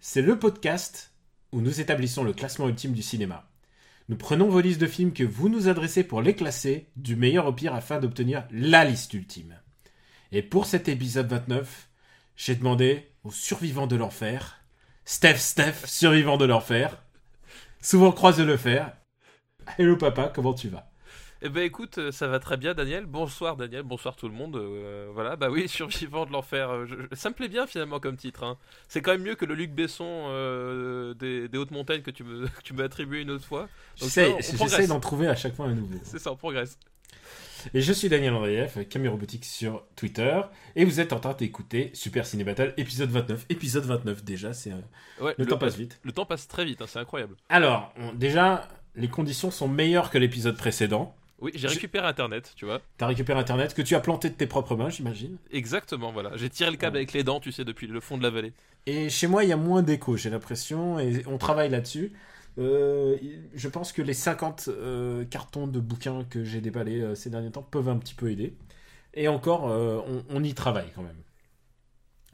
c'est le podcast où nous établissons le classement ultime du cinéma. Nous prenons vos listes de films que vous nous adressez pour les classer du meilleur au pire afin d'obtenir la liste ultime. Et pour cet épisode 29, j'ai demandé aux survivants de l'enfer, Steph Steph, survivant de l'enfer, souvent croise le fer. Hello papa, comment tu vas? Eh ben écoute, euh, ça va très bien Daniel. Bonsoir Daniel, bonsoir tout le monde. Euh, voilà, bah oui, survivant de l'enfer. euh, je- ça me plaît bien finalement comme titre. hein. C'est quand même mieux que le Luc Besson euh, des, des hautes montagnes que tu me, que tu m'as attribué une autre fois. J'essaie d'en trouver à chaque fois un nouveau. C'est ça, on progresse. Et je suis Daniel Andreev, Camille Robotique sur Twitter. Et vous êtes en train d'écouter Super Ciné Battle, épisode 29. Épisode 29 déjà, c'est... Le temps passe vite. Le temps passe très vite, hein, c'est incroyable. Alors, on- déjà, les conditions sont meilleures que l'épisode précédent. Oui, j'ai récupéré Internet, tu vois. T'as récupéré Internet que tu as planté de tes propres mains, j'imagine. Exactement, voilà. J'ai tiré le câble avec les dents, tu sais, depuis le fond de la vallée. Et chez moi, il y a moins d'écho, j'ai l'impression, et on travaille là-dessus. Euh, je pense que les 50 euh, cartons de bouquins que j'ai déballés euh, ces derniers temps peuvent un petit peu aider. Et encore, on, on y travaille quand même.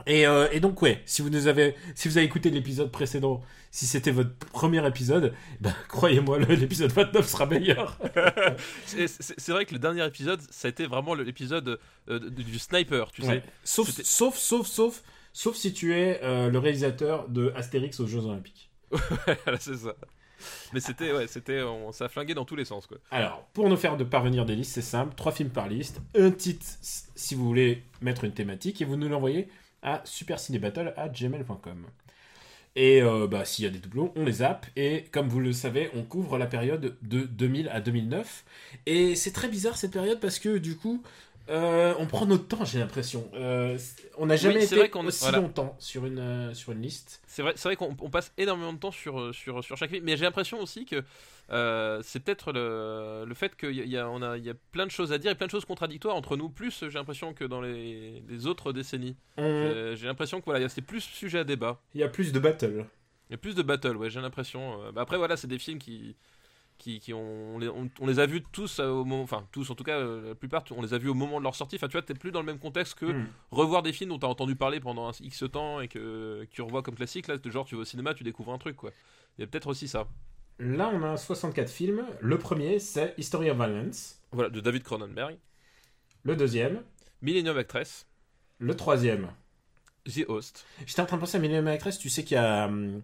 Et, euh, et donc, ouais, si vous, nous avez, si vous avez écouté l'épisode précédent, si c'était votre premier épisode, ben, croyez-moi, l'épisode 29 sera meilleur. C'est- vrai que le dernier épisode, ça a été vraiment l'épisode euh, du sniper, tu sais. Ouais. Sauf, C'était- sauf, sauf, sauf, sauf si tu es euh, le réalisateur de Astérix aux Jeux Olympiques. Voilà, c'est ça. Mais c'était, ouais, c'était, on- ça a flingué dans tous les sens, quoi. Alors, pour nous faire de parvenir des listes, c'est simple. Trois films par liste. Un titre si vous voulez mettre une thématique. Et vous nous l'envoyez à supercinébattle.gmail.com. Et euh, bah, s'il y a des doublons, on les zappe. Et comme vous le savez, on couvre la période de 2000 à 2009. Et c'est très bizarre cette période parce que du coup, euh, on prend notre temps, j'ai l'impression. Euh, on n'a jamais c'est été vrai aussi voilà. longtemps sur une, euh, sur une liste. C'est vrai, c'est vrai qu'on on passe énormément de temps sur, sur, sur chaque film, mais j'ai l'impression aussi que euh, c'est peut-être le, le fait qu'il y a, il y a- on a, il y a plein de choses à dire et plein de choses contradictoires entre nous, plus j'ai l'impression que dans les, les autres décennies. J'ai l'impression que voilà, c'est plus sujet à débat. Il y a plus de battle. Il y a plus de battle, ouais, j'ai l'impression. Euh, bah après, voilà, c'est des films qui. Qui, qui ont, on, les, on- on les a vus tous euh, au moment, enfin tous en tout cas, la plupart, on les a vus au moment de leur sortie. Enfin, tu vois, t'es plus dans le même contexte que Hmm. revoir des films dont t'as entendu parler pendant un X temps et que, que tu revois comme classique. Là, genre, tu vas au cinéma, tu découvres un truc, quoi. Il y a peut-être aussi ça. Là, on a 64 films. Le premier, c'est History of Violence. Voilà, de David Cronenberg. Le deuxième. Millennium Actress. Le troisième. The Host. J'étais en train de penser à Millennium Actress, tu sais qu'il y a hum,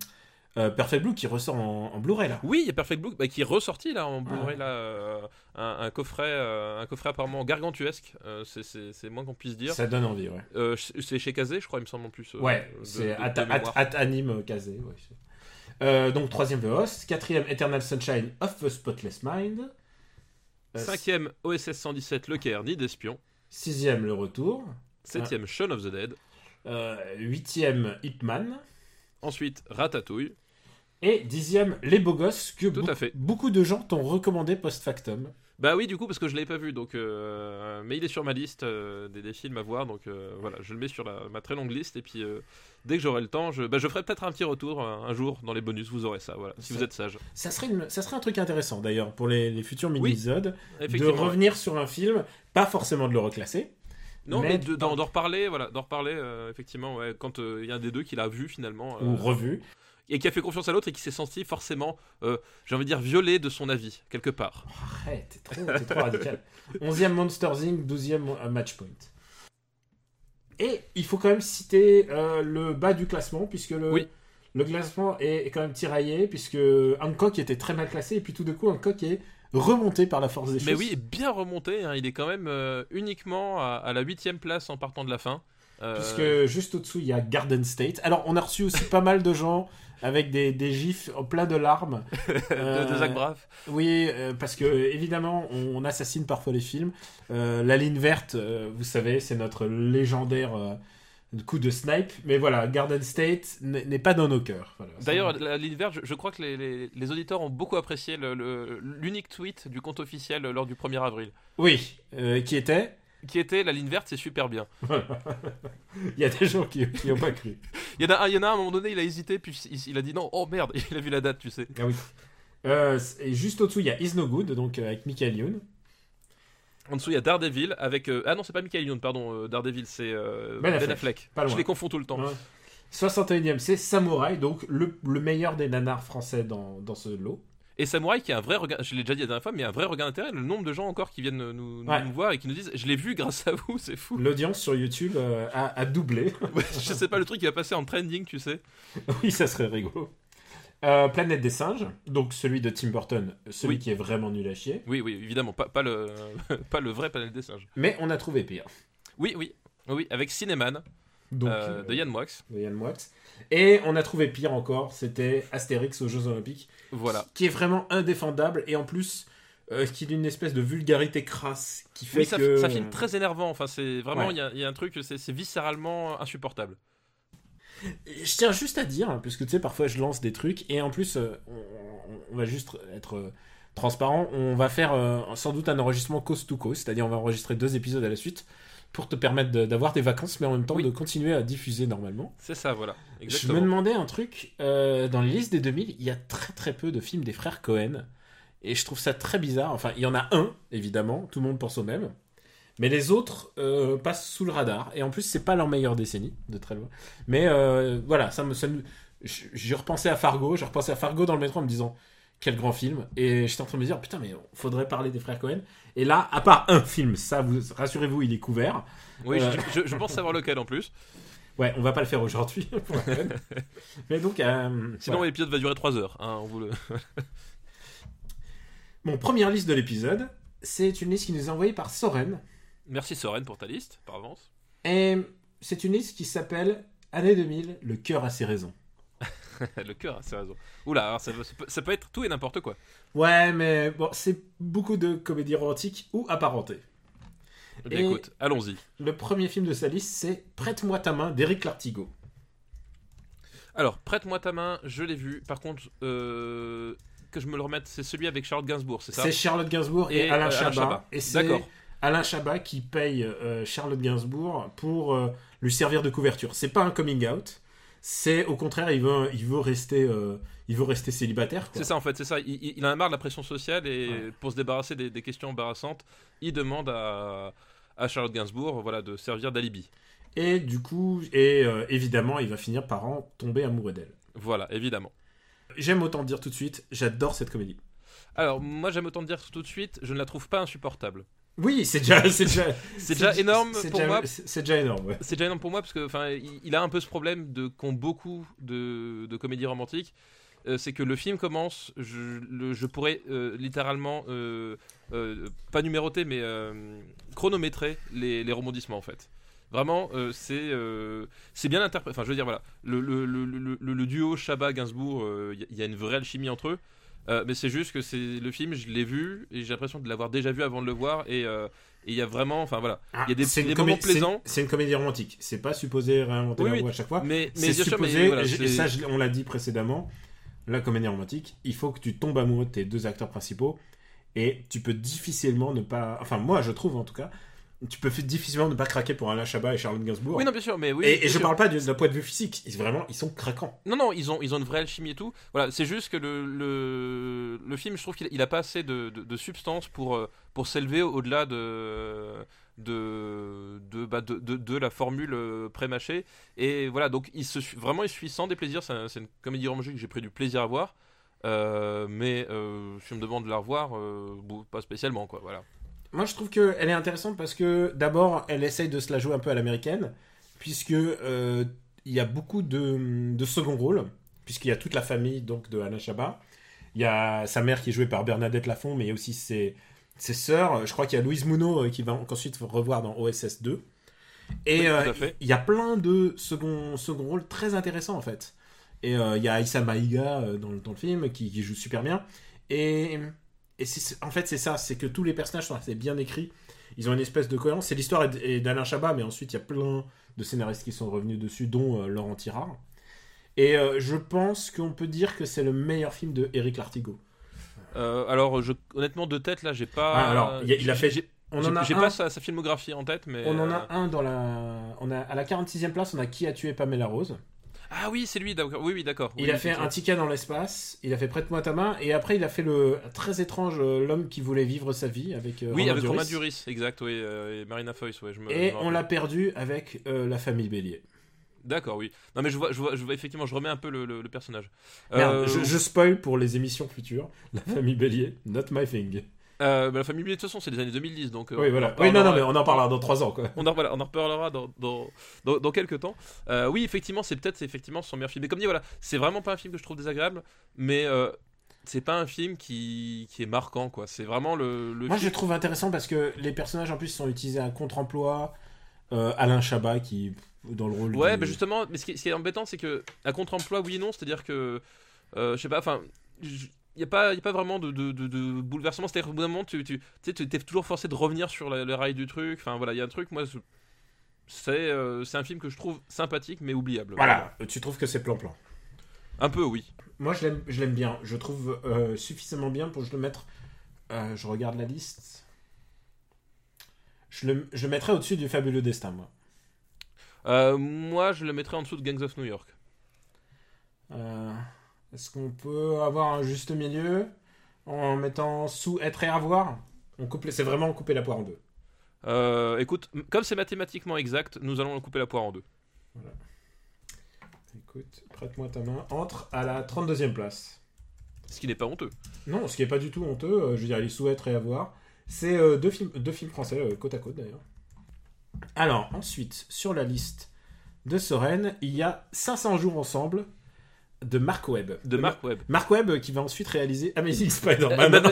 euh, Perfect Blue qui ressort en, en Blu-ray là. Oui, il y a Perfect Blue bah, qui est ressorti là en Blu-ray Ah. là, euh, un, un coffret, euh, un coffret apparemment gargantuesque. euh, c'est- moins qu'on puisse dire. Ça donne envie, ouais. Euh, c'est chez Kazé, je crois, il me semble en plus. euh, ouais, c'est at, at- anime casé. ouais. Euh, donc troisième The Host, quatrième Eternal Sunshine of the Spotless Mind, Euh, Cinquième OSS 117 Le Caire, Nid d'espion. sixième Le Retour, Septième Shaun of the Dead. euh, huitième Hitman Ensuite Ratatouille. et dixième Les Beaux Gosses que Tout à beau- fait. beaucoup de gens t'ont recommandé post-factum. Bah oui, du coup, parce que je l'avais pas vu, donc. euh, mais il est sur ma liste euh, des, des films à voir, donc euh, voilà, je le mets sur la- ma très longue liste, et puis dès que j'aurai le temps, je, bah, je ferai peut-être un petit retour un jour dans les bonus, vous aurez ça, voilà, si vous êtes sage. Ça serait, une- ça serait un truc intéressant d'ailleurs pour les, les futurs Oui, mini-épisodes. de revenir sur un film, pas forcément de le reclasser. Non, mais mais de- d'en reparler, voilà, d'en reparler, euh, effectivement, ouais, quand euh, il y a un des deux qui l'a vu finalement, euh, ou revu. Et qui a fait confiance à l'autre et qui s'est senti forcément, euh, j'ai envie de dire, violé de son avis, quelque part. Arrête, t'es trop, t'es trop radical. 11e Monsters Inc., 12e euh, Matchpoint. Et il faut quand même citer euh, le bas du classement, puisque le, Oui. le classement est, est quand même tiraillé, puisque Hancock était très mal classé, et puis tout d'un coup, Hancock est remonté par la force des choses. Mais oui, bien remonté, hein, il est quand même euh, uniquement à, à la huitième place en partant de la fin. Euh, Puisque juste au-dessous, il y a Garden State. Alors, on a reçu aussi pas mal de gens avec des, des gifs en plein de larmes. de, Euh, de Zach Braff. Oui, euh, parce que évidemment, on, on assassine parfois les films. Euh, la ligne verte, euh, vous savez, c'est notre légendaire euh, coup de snipe. Mais voilà, Garden State n'est pas dans nos cœurs. Voilà. D'ailleurs, la ligne verte, je, je crois que les, les- les auditeurs ont beaucoup apprécié l'unique tweet du compte officiel lors du 1er avril. oui, euh, qui était. Qui était la ligne verte, c'est super bien. Il y a des gens qui n'y ont pas cru. Il y, en a un, il y en a un, à un moment donné, il a hésité, puis il, il a dit non, oh merde, il a vu la date, tu sais. Ah oui. Euh, et juste au-dessous, il y a Is No Good, donc euh, avec Michael Youn. En dessous, il y a Daredevil avec. euh, ah non, c'est pas Michael Youn, pardon, Daredevil, c'est Ben Ben, Affleck. Pas Je les confonds tout le temps. Ouais. 61ème, c'est Samouraï, donc le, le meilleur des nanars français dans, dans ce lot. Et Samouraï qui a un vrai regard, je l'ai déjà dit la dernière fois, mais un vrai regard d'intérêt. Le nombre de gens encore qui viennent nous, nous- Ouais. nous voir et qui nous disent Je l'ai vu grâce à vous, c'est fou. L'audience sur YouTube euh, a, a doublé. Ouais, je sais pas, le truc qui va passer en trending, tu sais. oui, ça serait rigolo. Euh, Planète des singes, donc celui de Tim Burton, celui Oui. qui est vraiment nul à chier. Oui, oui, évidemment, pas, pas, le, pas le vrai panel des singes. Mais on a trouvé pire. Oui, oui, oui, avec Cinéman Donc, euh, euh, de Yann Moix. de Yann Moix. Et on a trouvé pire encore, c'était Astérix aux Jeux Olympiques, Voilà. qui est vraiment indéfendable et en plus euh, qui est une espèce de vulgarité crasse qui fait Oui, ça, que ça film très énervant. Enfin, c'est vraiment, Ouais. il y, a, il y a un truc, c'est viscéralement insupportable. Je tiens juste à dire, hein, puisque tu sais, parfois je lance des trucs, et en plus, euh, on, va juste être euh, transparent, on va faire sans doute un enregistrement coast to coast, c'est-à-dire on va enregistrer deux épisodes à la suite pour te permettre de- d'avoir des vacances, mais en même temps Oui. de continuer à diffuser normalement. C'est ça, voilà. Je me demandais un truc, euh, dans les listes des 2000, il y a très très peu de films des frères Cohen, et je trouve ça très bizarre, enfin il y en a un, évidemment, tout le monde pense au même, mais les autres euh, passent sous le radar, et en plus c'est pas leur meilleure décennie, de très loin. Mais euh, voilà, ça me, ça me- j- j'ai repensé à Fargo, j'ai repensé à Fargo dans le métro en me disant quel grand film, et j'étais en train de me dire putain mais faudrait parler des frères Cohen, et là, à part un film, ça vous rassurez-vous, il est couvert. Oui, Euh. je, je- je pense savoir lequel en plus. Ouais, on va pas le faire aujourd'hui, mais donc, euh, Sinon, voilà. l'épisode va durer 3 heures. Hein, on vous le... Mon première liste de l'épisode, c'est une liste qui nous est envoyée par Soren. Merci Soren pour ta liste, par avance. Et c'est une liste qui s'appelle Année 2000, le cœur a ses raisons. le cœur a ses raisons. Oula, alors ça, ça peut, être tout et n'importe quoi. Ouais, mais bon, c'est beaucoup de comédies romantiques ou apparentées. Eh bien, Et- écoute, allons-y. Le premier film de sa liste, c'est Prête-moi ta main d'Éric Lartigot. Alors, prête-moi ta main, je l'ai vu. Par contre, euh, que je me le remette, c'est celui avec Charlotte Gainsbourg, c'est ça? C'est Charlotte Gainsbourg et, Et, Alain euh, Alain Chabat. Chabat. Et c'est D'accord. Alain Chabat qui paye euh, Charlotte Gainsbourg pour euh, lui servir de couverture. C'est pas un coming out. C'est au contraire, il veut, il veut rester, euh, il veut rester célibataire. C'est ça en fait, c'est ça. Il, il- il en a marre de la pression sociale et Ouais. pour se débarrasser des, des questions embarrassantes, il demande à, à Charlotte Gainsbourg voilà, de servir d'alibi. Et du coup, et euh, évidemment, il va finir par en tomber amoureux d'elle. Voilà, évidemment. J'aime autant dire tout de suite, j'adore cette comédie. Alors, moi j'aime autant dire tout de suite, je ne la trouve pas insupportable. Oui, c'est déjà, c'est déjà, C'est déjà énorme c'est pour déjà- moi. C'est déjà énorme. ouais. C'est déjà énorme pour moi parce que enfin, il, il a un peu ce problème de qu'ont beaucoup de, de comédies romantiques. Euh, c'est que le film commence, je, le- je pourrais euh, littéralement euh, pas numéroter mais chronométrer les, les rebondissements en fait. Vraiment, c'est c'est bien interprété. Enfin, je veux dire, voilà, le, le, le, duo Chabat-Gainsbourg, il y, a une vraie alchimie entre eux. Euh, mais c'est juste que c'est le film, je l'ai vu et j'ai l'impression de l'avoir déjà vu avant de le voir et euh, il y a vraiment, enfin voilà, Ah, il y a des, moments plaisants. C'est une comédie romantique. C'est pas supposé réinventer Oui, la oui. roue à chaque fois. Mais, mais C'est bien sûr, mais supposé, voilà, et ça on l'a dit précédemment, la comédie romantique, il faut que tu tombes amoureux de tes deux acteurs principaux et tu peux difficilement ne pas, enfin moi je trouve en tout cas, tu peux difficilement ne pas craquer pour Alain Chabat et Charlotte Gainsbourg. Oui, non, bien sûr, mais oui. et, je sûr. parle pas du- d'un point de vue physique, ils, vraiment ils sont craquants. Non, non, ils ont, ils ont une vraie alchimie et tout. Voilà, c'est juste que le, le, le film, je trouve qu'il il a pas assez de, de, de substance pour, euh, pour s'élever au-delà de, de, de, bah, de, de, de la formule euh, pré-mâchée. Et voilà, donc il se, vraiment, il suit sans déplaisir. C'est un- c'est une comédie romantique que j'ai pris du plaisir à voir. Euh, mais euh, si on me demande de la revoir, euh, pas spécialement, quoi. Voilà. Moi, je trouve qu'elle est intéressante parce que d'abord, elle essaye de se la jouer un peu à l'américaine, puisque euh, il y a beaucoup de, de second rôle, puisqu'il y a toute la famille donc de Alain Chabat. Il y a sa mère qui est jouée par Bernadette Lafont, mais il y a aussi ses, ses sœurs. Je crois qu'il y a Louise Mouneau euh, qui va ensuite revoir dans OSS 2. Et euh, il y a plein de second, second rôles très intéressants en fait. Et euh, il y a Aïssa Maïga dans, le- dans le film qui, qui joue super bien. Et, et en fait, c'est ça, c'est que tous les personnages sont assez bien écrits. ils ont une espèce de cohérence. C'est l'histoire d'Alain Chabat, mais ensuite il y a plein de scénaristes qui sont revenus dessus, dont euh, Laurent Tirard. Et euh, je pense qu'on peut dire que c'est le meilleur film de Eric Lartigot. Euh, alors, je, honnêtement, de tête, là, j'ai pas. Ah, alors, a- il a fait- J'ai On en a j'ai un- pas sa, sa filmographie en tête, mais. On en a un dans la. On a, à la 46e place, on a Qui a tué Pamela Rose. Ah oui, c'est lui, d'accord. Oui, oui, d'accord. Il a fait un ticket dans l'espace, il a fait Prête-moi ta main, et après il a fait le très étrange euh, L'homme qui voulait vivre sa vie avec euh, Oui, Romain avec Duris. Romain Duris, exact, oui, euh, et Marina Foïs, ouais, je me. Et je me on l'a perdu avec euh, La famille Bélier. D'accord, oui. Non, mais je vois, je vois, je vois, effectivement, je remets un peu le, le- le personnage. Merde, je, je spoil pour les émissions futures. La famille Bélier, not my thing. Euh, bah, la famille Bélier, de toute façon, c'est des années 2010, donc. euh, oui, voilà. Oui, non, non, mais on en parlera dans 3 ans, quoi. On en, voilà, on en reparlera dans, dans, dans, dans quelques temps. Euh, oui, effectivement, c'est peut-être effectivement son meilleur film. Mais comme dit, voilà, c'est vraiment pas un film que je trouve désagréable, mais c'est pas un film qui, qui est marquant, quoi. C'est vraiment le. le Moi, je le trouve intéressant parce que les personnages en plus sont utilisés à contre-emploi. Alain Chabat qui, dans le rôle. Ouais, du- bah justement, mais ce qui, ce qui est embêtant, c'est que à contre-emploi, oui et non, c'est-à-dire que, je sais pas, enfin, il n'y a, pas- y a pas vraiment de, de, de- de bouleversement, c'est-à-dire qu'au bout d'un moment, tu, tu, tu sais, es toujours forcé de revenir sur la- le rail du truc, enfin voilà, il y a un truc, moi, c'est euh, un film que je trouve sympathique mais oubliable. Voilà, tu trouves que c'est plan-plan? Un peu, oui. Moi, je l'aime, je l'aime bien. Je trouve euh, suffisamment bien pour que je le mettre. euh, je regarde la liste. Je le, je le mettrais au-dessus du fabuleux destin, moi. Euh, moi, je le mettrais en dessous de Gangs of New York. Euh, Est-ce qu'on peut avoir un juste milieu en mettant sous être et avoir? On coupe les- C'est vraiment couper la poire en deux. Euh, écoute, comme c'est mathématiquement exact, nous allons couper la poire en deux. Écoute, prête-moi ta main. Entre à la 32e place. Ce qui n'est pas honteux. Non, ce qui est pas du tout honteux, euh, je veux dire, il est sous être et avoir. C'est euh, deux, films, deux films français, côte à côte d'ailleurs. Alors, ensuite, sur la liste de Soren, il y a 500 jours ensemble de Mark Webb. De Mark Webb. Mark Webb qui va ensuite réaliser Amazing Spider-Man.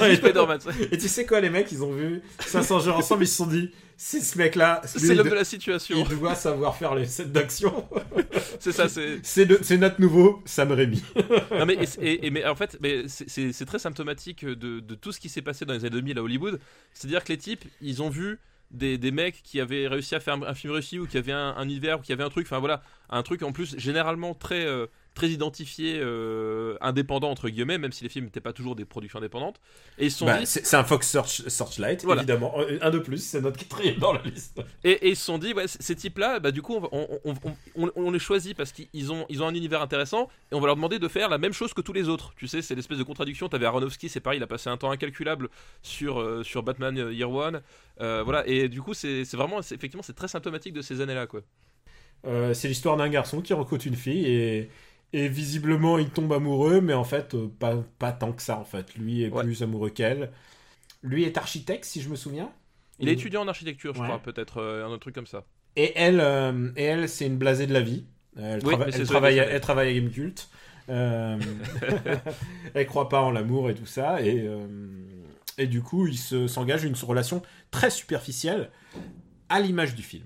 Et tu sais quoi, les mecs, ils ont vu 500 jours ensemble, ils se sont dit, c'est ce mec-là, C'est l'homme de la situation. il doit savoir faire les scènes d'action. C'est ça, c'est. c'est notre nouveau Sam Raimi. Non mais, et- mais en fait, c'est- très symptomatique de, de tout ce qui s'est passé dans les années 2000 à Hollywood. C'est-à-dire que les types, ils ont vu des, des mecs qui avaient réussi à faire un, un film réussi ou qui avaient un, un univers ou qui avaient un truc, enfin voilà, un truc en plus généralement très euh, très identifié, euh, indépendant entre guillemets, même si les films n'étaient pas toujours des productions indépendantes. Et ils sont Bah, dit, c'est un Fox Search, Searchlight, Voilà. évidemment. Euh, Un de plus, c'est notre quatrième dans la liste. Et, et ils se sont dit, ouais, ces types-là, bah, du coup, on, on, on- on- les choisit parce qu'ils ont, ils ont un univers intéressant et on va leur demander de faire la même chose que tous les autres. Tu sais, c'est l'espèce de contradiction. T'avais Aronofsky, c'est pareil, il a passé un temps incalculable sur, euh, sur Batman euh, Year One. Euh, voilà, et du coup, c'est c'est vraiment, effectivement, c'est très symptomatique de ces années-là, quoi. Euh, c'est l'histoire d'un garçon qui recrute une fille et, et visiblement il tombe amoureux, mais en fait, euh, pas, pas tant que ça en fait. Lui est Ouais. plus amoureux qu'elle. Lui est architecte, si je me souviens. Il est étudiant en architecture, je Ouais. crois, peut-être, euh, un autre truc comme ça. Et elle, euh, et elle c'est une blasée de la vie. Elle, Oui, trava- travaille, à, elle travaille à Game Cult. Euh, elle croit pas en l'amour et tout ça. Et, et du coup, il se- s'engage une relation très superficielle à l'image du film.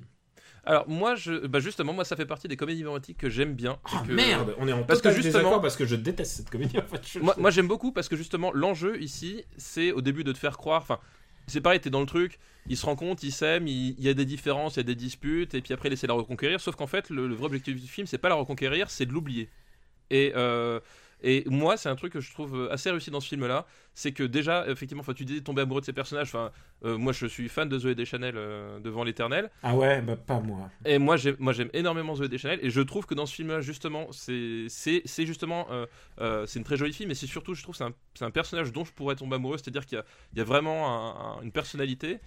Alors, moi, je, bah, justement, moi, ça fait partie des comédies romantiques que j'aime bien. Ah que- merde, on est en Parce que justement- parce que je déteste cette comédie en fait. Je- Moi, moi, j'aime beaucoup parce que justement l'enjeu ici c'est au début de te faire croire. Enfin, c'est pareil, t'es dans le truc, il se rend compte, il s'aime, il, y a des différences, il y a des disputes, et puis après il essaie de la reconquérir. Sauf qu'en fait, le, le vrai objectif du film c'est pas la reconquérir, c'est de l'oublier. Et, euh, et moi, c'est un truc que je trouve assez réussi dans ce film-là, c'est que déjà, effectivement, enfin, tu disais tomber amoureux de ces personnages. Enfin, euh, moi, je suis fan de Zoé Deschanel euh, devant l'Éternel. Ah ouais, bah pas moi. Et moi, j'aime, moi, j'aime énormément Zoé Deschanel, et je trouve que dans ce film-là, justement, c'est, c'est, c'est justement, euh, euh, c'est une très jolie fille, mais c'est surtout, je trouve, c'est un, c'est un personnage dont je pourrais tomber amoureux, c'est-à-dire qu'il y a, il y a vraiment un- un- une personnalité.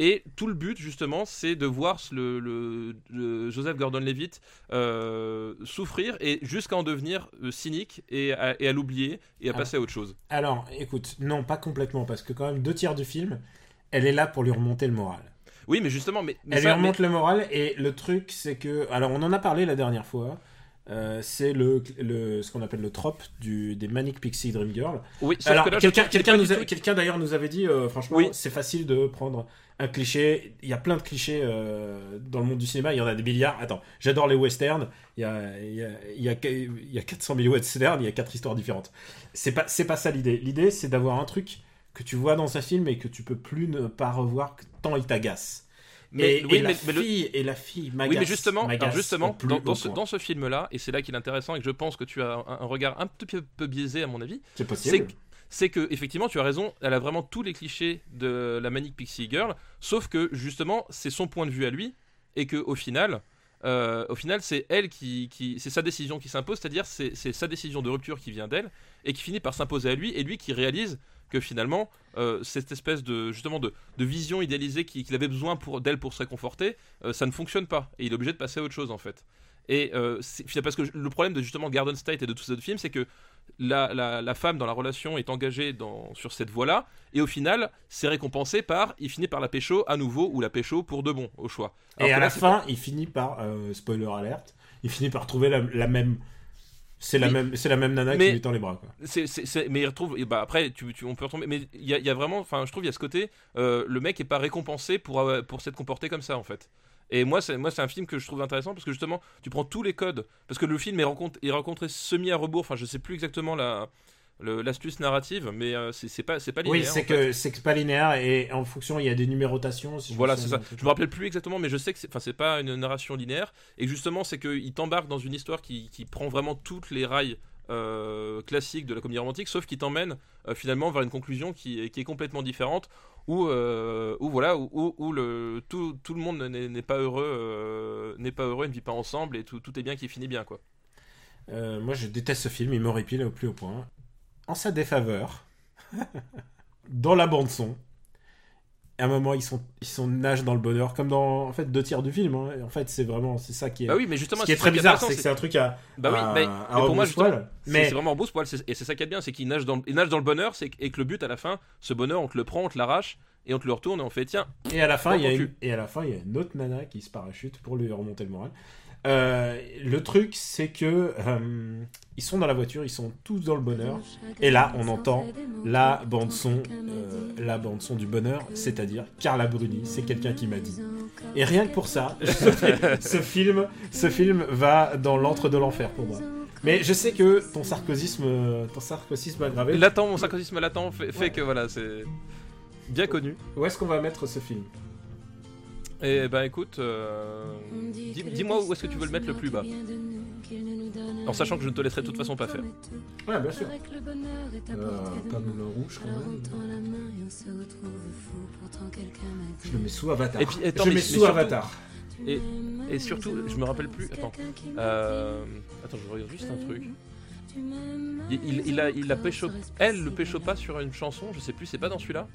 Et tout le but, justement, c'est de voir le, le- le Joseph Gordon-Levitt euh, souffrir et jusqu'à en devenir euh, cynique et à, et à l'oublier et à passer à autre chose. Alors, écoute, non, pas complètement, parce que quand même deux tiers du film, elle est là pour lui remonter le moral. Oui, mais justement, mais, mais elle ça- lui remonte le moral, et le truc, c'est que, alors on en a parlé la dernière fois. euh, c'est le, le ce qu'on appelle le trope du, des Manic Pixie Dream Girl. oui, quelqu'un quelqu'un d'ailleurs nous avait dit euh, franchement Oui. c'est facile de prendre un cliché. Il y a plein de clichés euh, dans le monde du cinéma. Il y en a des milliards. Attends, j'adore les westerns. Il y a il y a il y a, il y a 400 000 westerns. Il y a quatre histoires différentes. C'est pas c'est pas ça l'idée. L'idée c'est d'avoir un truc que tu vois dans un film et que tu peux plus ne pas revoir tant il t'agace. Mais, et, oui, et la mais- mais le- fille et la fille. Oui, mais justement, alors justement dans, ce, point. dans ce film-là, et c'est là qu'il est intéressant et que je pense que tu as un, un regard un tout petit peu biaisé à mon avis, c'est possible. C'est que effectivement tu as raison, elle a vraiment tous les clichés de la Manic Pixie Girl, sauf que justement c'est son point de vue à lui et que au final, euh, au final c'est elle qui, c'est sa décision qui s'impose, c'est-à-dire c'est sa décision de rupture qui vient d'elle et qui finit par s'imposer à lui et lui qui réalise que finalement euh, cette espèce de justement de, vision idéalisée qu'il avait besoin pour d'elle pour se réconforter, euh, ça ne fonctionne pas et il est obligé de passer à autre chose en fait. Et euh, parce que le problème de justement Garden State et de tous ces autres films, c'est que la, la- la femme dans la relation est engagée dans, sur cette voie-là, et au final, c'est récompensé par, il finit par la pécho à nouveau, ou la pécho pour de bon, au choix. Alors Et à là, la fin, il finit par, euh, spoiler alerte, il finit par trouver la, la même. C'est la, Oui. même, c'est la même nana Mais- qui lui tend les bras. Quoi. Mais il retrouve, et bah après, tu, tu- on peut retomber, mais il y a, il y a vraiment, enfin, je trouve, il y a ce côté, euh, le mec est pas récompensé pour, euh, pour s'être comporté comme ça, en fait. Et moi, c'est, moi, c'est un film que je trouve intéressant parce que justement, tu prends tous les codes, parce que le film est, rencontré, est rencontré semi à rebours, enfin, je sais plus exactement la, l'astuce narrative, mais euh, c'est, pas, c'est pas linéaire. Oui, c'est que c'est pas linéaire et en fonction, il y a des numérotations. si Voilà, c'est ça. Je me rappelle plus exactement, mais je sais que enfin, c'est pas une narration linéaire. Et justement, c'est qu'il t'embarque dans une histoire qui, qui prend vraiment toutes les rails euh, classiques de la comédie romantique, sauf qu'il t'emmène euh, finalement vers une conclusion qui, qui est complètement différente, où, euh, voilà, où, où- le tout, tout le monde n'est, pas heureux, euh, n'est pas heureux, ne vit pas ensemble, et tout, tout est bien qui finit bien, quoi. Euh, moi, je déteste ce film, il m'horripile au plus haut point. En sa défaveur, dans la bande-son, à un moment, ils sont, ils sont nagent dans le bonheur, comme dans en fait, deux tiers du film. hein. Et En fait, c'est vraiment c'est ça qui est. Bah oui, mais justement, Ce qui est très bizarre, c'est que c'est un truc à. Bah oui, à- mais, à mais pour moi, c'est mais c'est vraiment en poil et c'est ça qui est bien, c'est qu'il nage dans, il nage dans le bonheur, c'est et que le but à la fin, ce bonheur, on te le prend, on te l'arrache, et on te le retourne, et on fait tiens, Et à la fin, il y a une... et à la fin, il y a une autre nana qui se parachute pour lui remonter le moral. Euh, le truc, c'est que euh, ils sont dans la voiture, ils sont tous dans le bonheur. Et là, on entend la bande son, euh, la bande son du bonheur, c'est-à-dire Carla Bruni. C'est quelqu'un qui m'a dit. Et rien que pour ça, ce film, ce film va dans l'antre de l'enfer pour moi. Mais je sais que ton sarcosisme, ton sarcosisme aggravé. latent, mon sarcasme latent fait, fait que voilà, c'est bien connu. Où est-ce qu'on va mettre ce film? Et ben écoute, euh, dis- dis-moi où est-ce que tu veux le mettre le plus bas. En sachant que je ne te laisserai de toute façon pas faire. Ouais, bien sûr. Euh, pas Moulin Rouge quand même. Je le mets sous Avatar. Et puis, attends, je mais- mets mais sous surtout- Avatar. Et, et surtout, je me rappelle plus. Attends, euh, attends, je regarde juste un truc. Il, il, il a, il a pécho, elle le pécho pas sur une chanson, je sais plus, c'est pas dans celui-là?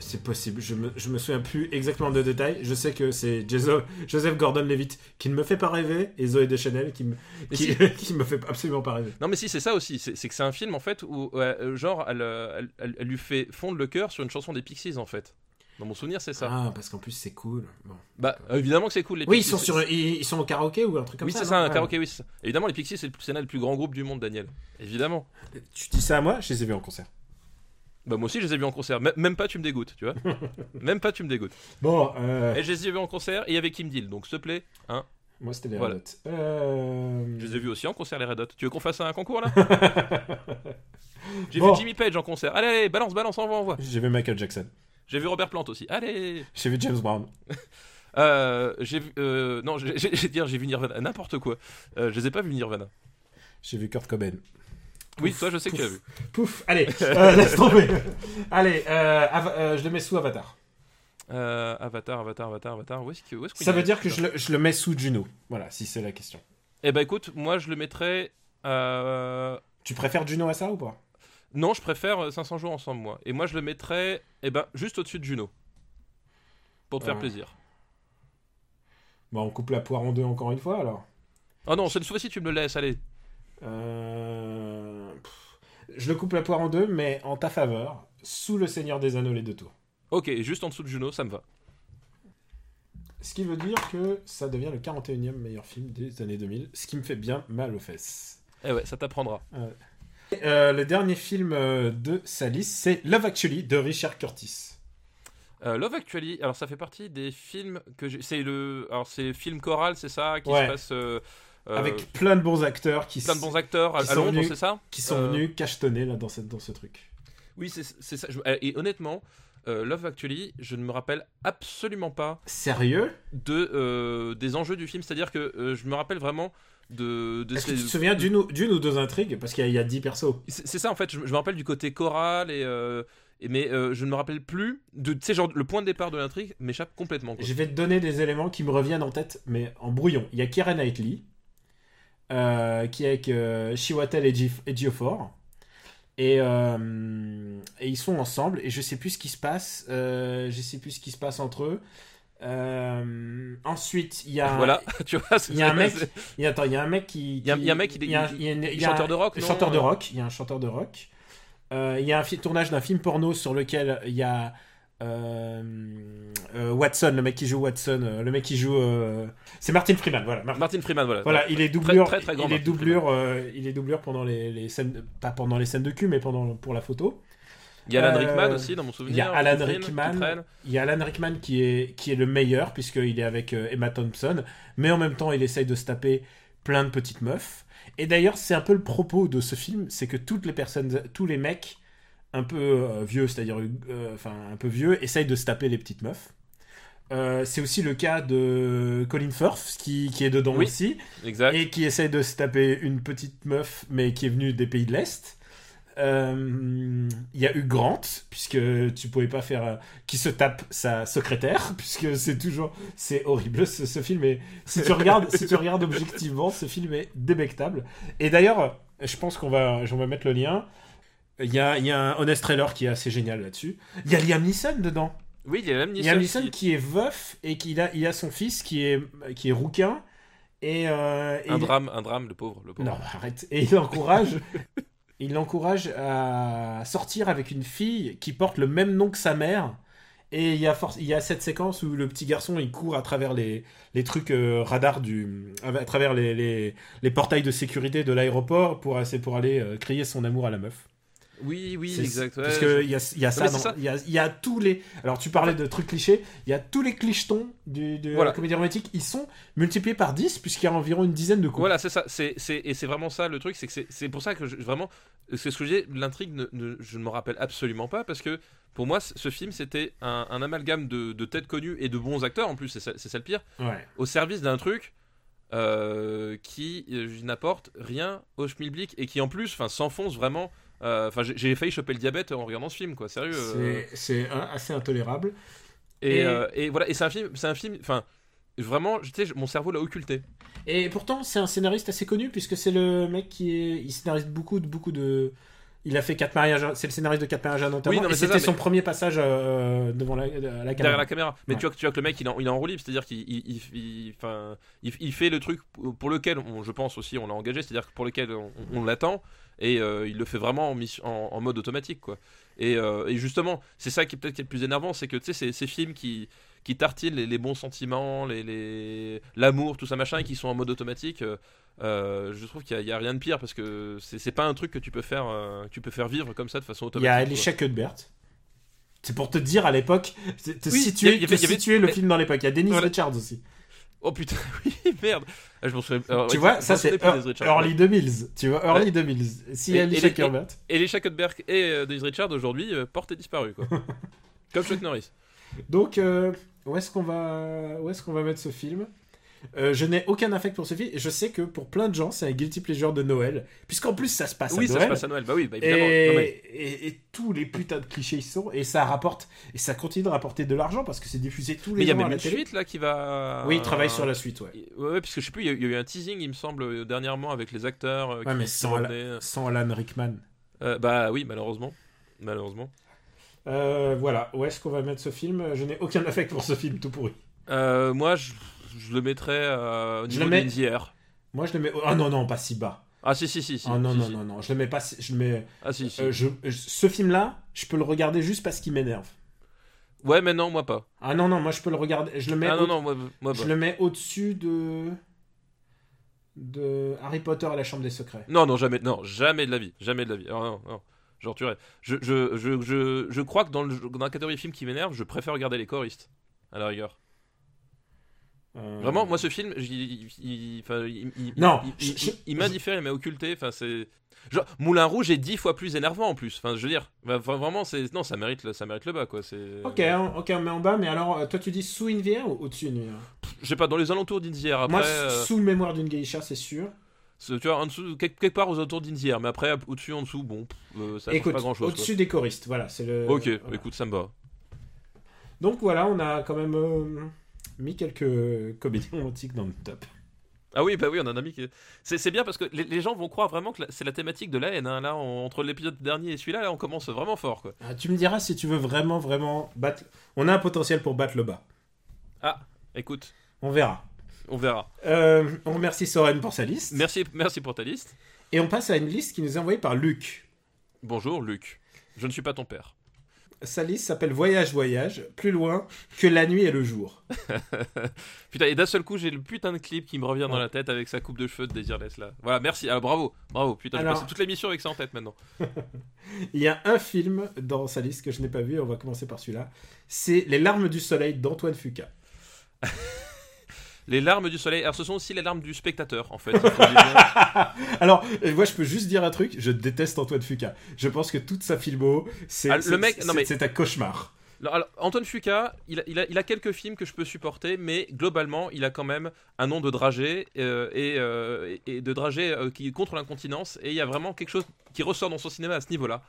C'est possible, je me, je me souviens plus exactement de détails. Je sais que c'est Joseph Gordon-Levitt qui ne me fait pas rêver et Zoé Deschanel qui me, qui, si. qui me fait absolument pas rêver. Non mais si c'est ça aussi, c'est c'est que c'est un film en fait où ouais, euh, genre elle, euh, elle, elle- elle lui fait fondre le cœur sur une chanson des Pixies en fait. Dans mon souvenir c'est ça. Ah, parce qu'en plus c'est cool. Bon. Bah euh, évidemment que c'est cool les Oui, ils sont, sur, ils, ils sont au karaoké ou un truc comme Oui ça c'est non ça, un Ouais. karaoké oui c'est. Évidemment les Pixies c'est le, c'est des plus grands groupes du monde Daniel. Évidemment. Tu dis ça à moi Je les ai vus en concert. Bah moi aussi je les ai vus en concert, M- même pas tu me dégoûtes, tu vois. même pas tu me dégoûtes. Bon, euh, Et je les ai vus en concert et avec Kim Deal, donc s'il te plaît, hein. moi c'était les Voilà. Red Hot. Euh... Je les ai vus aussi en concert les Red Hot. Tu veux qu'on fasse un concours là? J'ai Bon. vu Jimmy Page en concert. Allez, allez, balance, balance, envoie, envoie. J'ai vu Michael Jackson. J'ai vu Robert Plant aussi. Allez. J'ai vu James Brown. Euh, j'ai vu. Euh, non, j'ai j'ai- j'ai dire, j'ai vu Nirvana. N'importe quoi. Je les ai pas vu Nirvana. J'ai vu Kurt Cobain. Oui, Pouf, toi, je sais que tu as pouf. vu. Pouf, allez, euh, laisse tomber. allez, euh, euh, je le mets sous Avatar. Euh, Avatar, Avatar, Avatar, Avatar. Où est-ce que- Ça veut dire que je le, je le mets sous Juno. Voilà, si c'est la question. Eh ben écoute, moi je le mettrais. Tu préfères Juno à ça ou pas? Non, je préfère euh, 500 jours ensemble, moi. Et moi je le mettrais. Eh ben, juste au-dessus de Juno. Pour te faire Ah. plaisir. Bon, on coupe la poire en deux encore une fois alors. Oh non, cette fois-ci tu me le laisses, allez. Euh, Je le coupe la poire en deux, mais en ta faveur, sous le Seigneur des Anneaux les deux tours. Ok, juste en dessous de Juno, ça me va. Ce qui veut dire que ça devient le 41e meilleur film des années 2000, ce qui me fait bien mal aux fesses. Eh ouais, ça t'apprendra. Euh, le dernier film euh, de sa liste, c'est Love Actually de Richard Curtis. Euh, Love Actually, alors ça fait partie des films que j'ai. C'est le. Alors c'est film choral, c'est ça Qui Ouais. se passe. Euh, euh, Avec plein de bons acteurs qui, plein de bons acteurs à, qui à sont Londres, venus- c'est ça? qui sont Euh, venus cachetonner là, dans, cette, dans ce truc. Oui, c'est ça. Je- Et honnêtement, euh, Love Actually, je ne me rappelle absolument pas Sérieux? de, euh, des enjeux du film. C'est-à-dire que euh, je me rappelle vraiment de. de Est-ce que tu te souviens d'une ou, d'une ou deux intrigues? Parce qu'il y, a- il y a 10 persos. C'est ça en fait, je, je me rappelle du côté choral et. euh, et- mais euh, je ne me rappelle plus de. Tu sais, genre, le point de départ de l'intrigue m'échappe complètement. quoi. Je vais te donner des éléments qui me reviennent en tête, mais en brouillon. Il y a Keira Knightley, euh, qui est avec euh, Chiwetel Ejiof- Ejiofor. Et, euh, et ils sont ensemble, et je sais plus ce qui se passe. euh, je sais plus ce qui se passe entre eux. Euh, ensuite, il y a. Voilà, tu vois. c'est- Il y a un mec. Il attends, il y a un mec qui. Il y a- un mec qui- il il y a chanteur de rock, chanteur de rock. Il y a un chanteur de rock. Euh, il y a un tournage d'un film porno sur lequel il y a euh, euh, Watson, le mec qui joue Watson, euh, le mec qui joue. euh, C'est Martin Freeman, voilà. Mar- Martin Freeman, voilà. voilà, il est doublure. très, très grand il est doublure. euh, il est doublure pendant les, les scènes, pas pendant les scènes de cul, mais pendant pour la photo. Il y a Alan Euh, Rickman aussi dans mon souvenir. Il y a Alan Rickman. Il y a Alan Rickman qui est, qui est le meilleur, puisqu'il est avec euh, Emma Thompson, mais en même temps, il essaye de se taper plein de petites meufs. Et d'ailleurs, c'est un peu le propos de ce film, c'est que toutes les personnes, tous les mecs un peu euh, vieux, c'est-à-dire euh, enfin un peu vieux, essayent de se taper les petites meufs. Euh, c'est aussi le cas de Colin Firth, qui, qui est dedans Oui. aussi, Exact. et qui essaye de se taper une petite meuf, mais qui est venue des pays de l'Est. Euh, Il y a eu Grant, puisque tu pouvais pas faire. euh, qui se tape sa secrétaire, puisque c'est toujours. C'est horrible ce, ce film. Et si tu regardes, si tu regardes objectivement, ce film est débectable. Et d'ailleurs, je pense qu'on va, on va mettre le lien. Il y a, y a un Honest Trailer qui est assez génial là-dessus. Il y a Liam Neeson dedans. Oui, il y a Liam y a Neeson. Neeson qui- qui est veuf et qui a, il a son fils qui est, qui est rouquin. Et, euh, et Un il- drame, un drame, le pauvre. Le pauvre. non, arrête. Et il l'encourage. il l'encourage à sortir avec une fille qui porte le même nom que sa mère. Et il y a, force, il y a cette séquence où le petit garçon il court à travers les, les trucs euh, radars du, à travers les, les, les portails de sécurité de l'aéroport pour, pour aller euh, crier son amour à la meuf. Oui, oui, exact. ouais, parce je- qu'il y a, y a ça. Il, y a, il y a tous les. Alors tu parlais de trucs clichés, il y a tous les clichetons du, de Voilà. la comédie romantique, ils sont multipliés par 10 puisqu'il y a environ une dizaine de couples. Voilà, c'est ça. C'est, et c'est vraiment ça le truc, c'est que c'est, pour ça que je- vraiment, c'est ce que je disais, l'intrigue, ne, ne- je ne me rappelle absolument pas parce que pour moi, ce film c'était un, un amalgame de, de têtes connues et de bons acteurs en plus, c'est ça, le pire, Ouais. au service d'un truc euh, qui euh, n'apporte rien au schmilblick et qui en plus, enfin, s'enfonce vraiment. Euh, Enfin, j'ai, failli choper le diabète en regardant ce film, quoi. Sérieux. euh, C'est assez intolérable. et, et- euh, et voilà, et c'est un film, c'est un film, enfin. Vraiment, tu sais, mon cerveau l'a occulté. Et pourtant, c'est un scénariste assez connu puisque c'est le mec qui est, il scénarise beaucoup de beaucoup de. Il a fait quatre mariages. C'est le scénariste de quatre mariages à notamment. Oui, non, mais et c'était son premier passage euh, devant la, à la derrière caméra. la caméra. Mais Ouais. tu, vois, que- tu vois que le mec, il est en, il est en roue libre, c'est-à-dire qu'il il, il, il- fait le truc pour lequel, on, je pense aussi, on l'a engagé, c'est-à-dire pour lequel on, on l'attend, et euh, il le fait vraiment en, mission- en, en mode automatique, quoi. Et, euh, et justement, c'est ça qui est peut-être qui est le plus énervant, c'est que tu sais, ces, ces films qui, qui tartinent les, les bons sentiments, les, les- l'amour, tout ça machin, et qui sont en mode automatique. euh, je trouve qu'il n'y a, rien de pire parce que c'est, pas un truc que tu peux faire, que tu peux faire vivre comme ça de façon Il automatique. y a. Alicia Cuthbert. C'est pour te dire à l'époque, te Oui, situer, il y avait- te il y avait- situer le mais- film dans l'époque. Il y a Dennis Voilà. Richards aussi. Oh putain, oui, merde. Ah, je m'en souviens. alors, tu ouais, vois, ça c'est early 2000s. Tu vois, early Ouais. 2000s. Si Et- Alicia et les- Cuthbert. Et les Cuthbert et euh, Dennis Richard aujourd'hui euh, portent disparu quoi. Comme Chuck Norris. Donc, euh, où est-ce qu'on va, où est-ce qu'on va mettre ce film? Euh, Je n'ai aucun affect pour ce film. Et je sais que pour plein de gens, c'est un guilty pleasure de Noël, puisqu'en plus ça se passe oui, à ça Noël. se passe à Noël. Bah oui, bah évidemment. Et, Non, mais- et- et tous les putains de clichés y sont et ça rapporte et ça continue de rapporter de l'argent parce que c'est diffusé tous Mais les il y a même la une télé. suite là qui va. Oui, il travaille sur la suite, ouais. Ouais, ouais, parce que je sais plus, il y, a- eu un teasing, il me semble, euh, dernièrement avec les acteurs. euh, Ouais, qui mais sans, Alan Rickman. Euh, bah oui, malheureusement. Malheureusement. Voilà, où est-ce qu'on va mettre ce film? Je n'ai aucun affect pour ce film tout pourri. Moi, je, je le mettrais euh, au Je niveau le mets-. Moi, je le mets. Oh non, non, pas si bas. Ah si, si, si. si oh non, si, non, si. non, non, je le mets pas. Je le mets. Ah si, si. euh, je, je- ce film-là, je peux le regarder juste parce qu'il m'énerve. Ouais, mais non, moi pas. Ah non, non, moi je peux le regarder. Je le mets. Ah non, non, moi, moi Je le mets au-dessus de. de Harry Potter et la Chambre des Secrets. Non, non, jamais, non, jamais de la vie, jamais de la vie. Alors, non, non, genre tu rêves. Je, je, je, je, je crois que dans, le, dans la catégorie film qui m'énerve, je préfère regarder les choristes, à la rigueur. Euh, Vraiment, moi ce film, il, il- il- il- Non, il, je- il- je- il m'indiffère, il m'a occulté. Enfin, c'est genre Moulin Rouge est dix fois plus énervant en plus. Enfin, je veux dire, vra- vraiment, c'est non, ça mérite, le- ça mérite le bas quoi. C'est. Ok, hein, ok, on met en bas, mais alors, euh, toi tu dis sous une VR ou au-dessus d'une VR? Je sais pas, dans les alentours d'Indière. Après, Moi, euh, sous le mémoire d'une geisha, c'est sûr. tu vois, en dessous, quelque, part aux alentours d'Indière. Mais après, au-dessus, en dessous, bon, euh, ça change Écoute, pas grand chose. au-dessus des choristes, voilà, c'est le. Ok, voilà. écoute, ça me va. Donc voilà, on a quand même euh, mis quelques comédies romantiques dans le top. Ah oui, bah oui, on en a mis. qui- C'est c'est bien parce que les, les gens vont croire vraiment que c'est la thématique de la haine. hein. Là, on- entre l'épisode dernier et celui-là, là, on commence vraiment fort. Quoi. Ah, tu me diras si tu veux vraiment, vraiment battre. On a un potentiel pour battre le bas. Ah, écoute, On verra. on verra. Euh, on remercie Soren pour sa liste. Merci, merci pour ta liste. Et on passe à une liste qui nous est envoyée par Luc. Bonjour, Luc. Je ne suis pas ton père. Sa liste s'appelle Voyage, Voyage, plus loin que la nuit et le jour. Putain, et d'un seul coup, j'ai le putain de clip qui me revient dans la tête avec sa coupe de cheveux de Desireless là. Voilà, merci. Alors bravo, bravo. Putain, j'ai Alors- passé toute l'émission avec ça en tête maintenant. Il y a un film dans sa liste que je n'ai pas vu, on va commencer par celui-là. C'est Les larmes du soleil d'Antoine Fuqua. Les larmes du soleil. Alors, ce sont aussi les larmes du spectateur en fait. Alors, moi je peux juste dire un truc, je déteste Antoine Fuqua. Je pense que toute sa filmo, c'est Ah, le mec- c'est- non, mais- c'est un cauchemar. Alors, Antoine Fuqua, il a, il, a, il a quelques films que je peux supporter, mais globalement, il a quand même un nom de dragé euh, et, euh, et- de dragé euh, qui est contre l'incontinence. Et il y a vraiment quelque chose qui ressort dans son cinéma à ce niveau-là,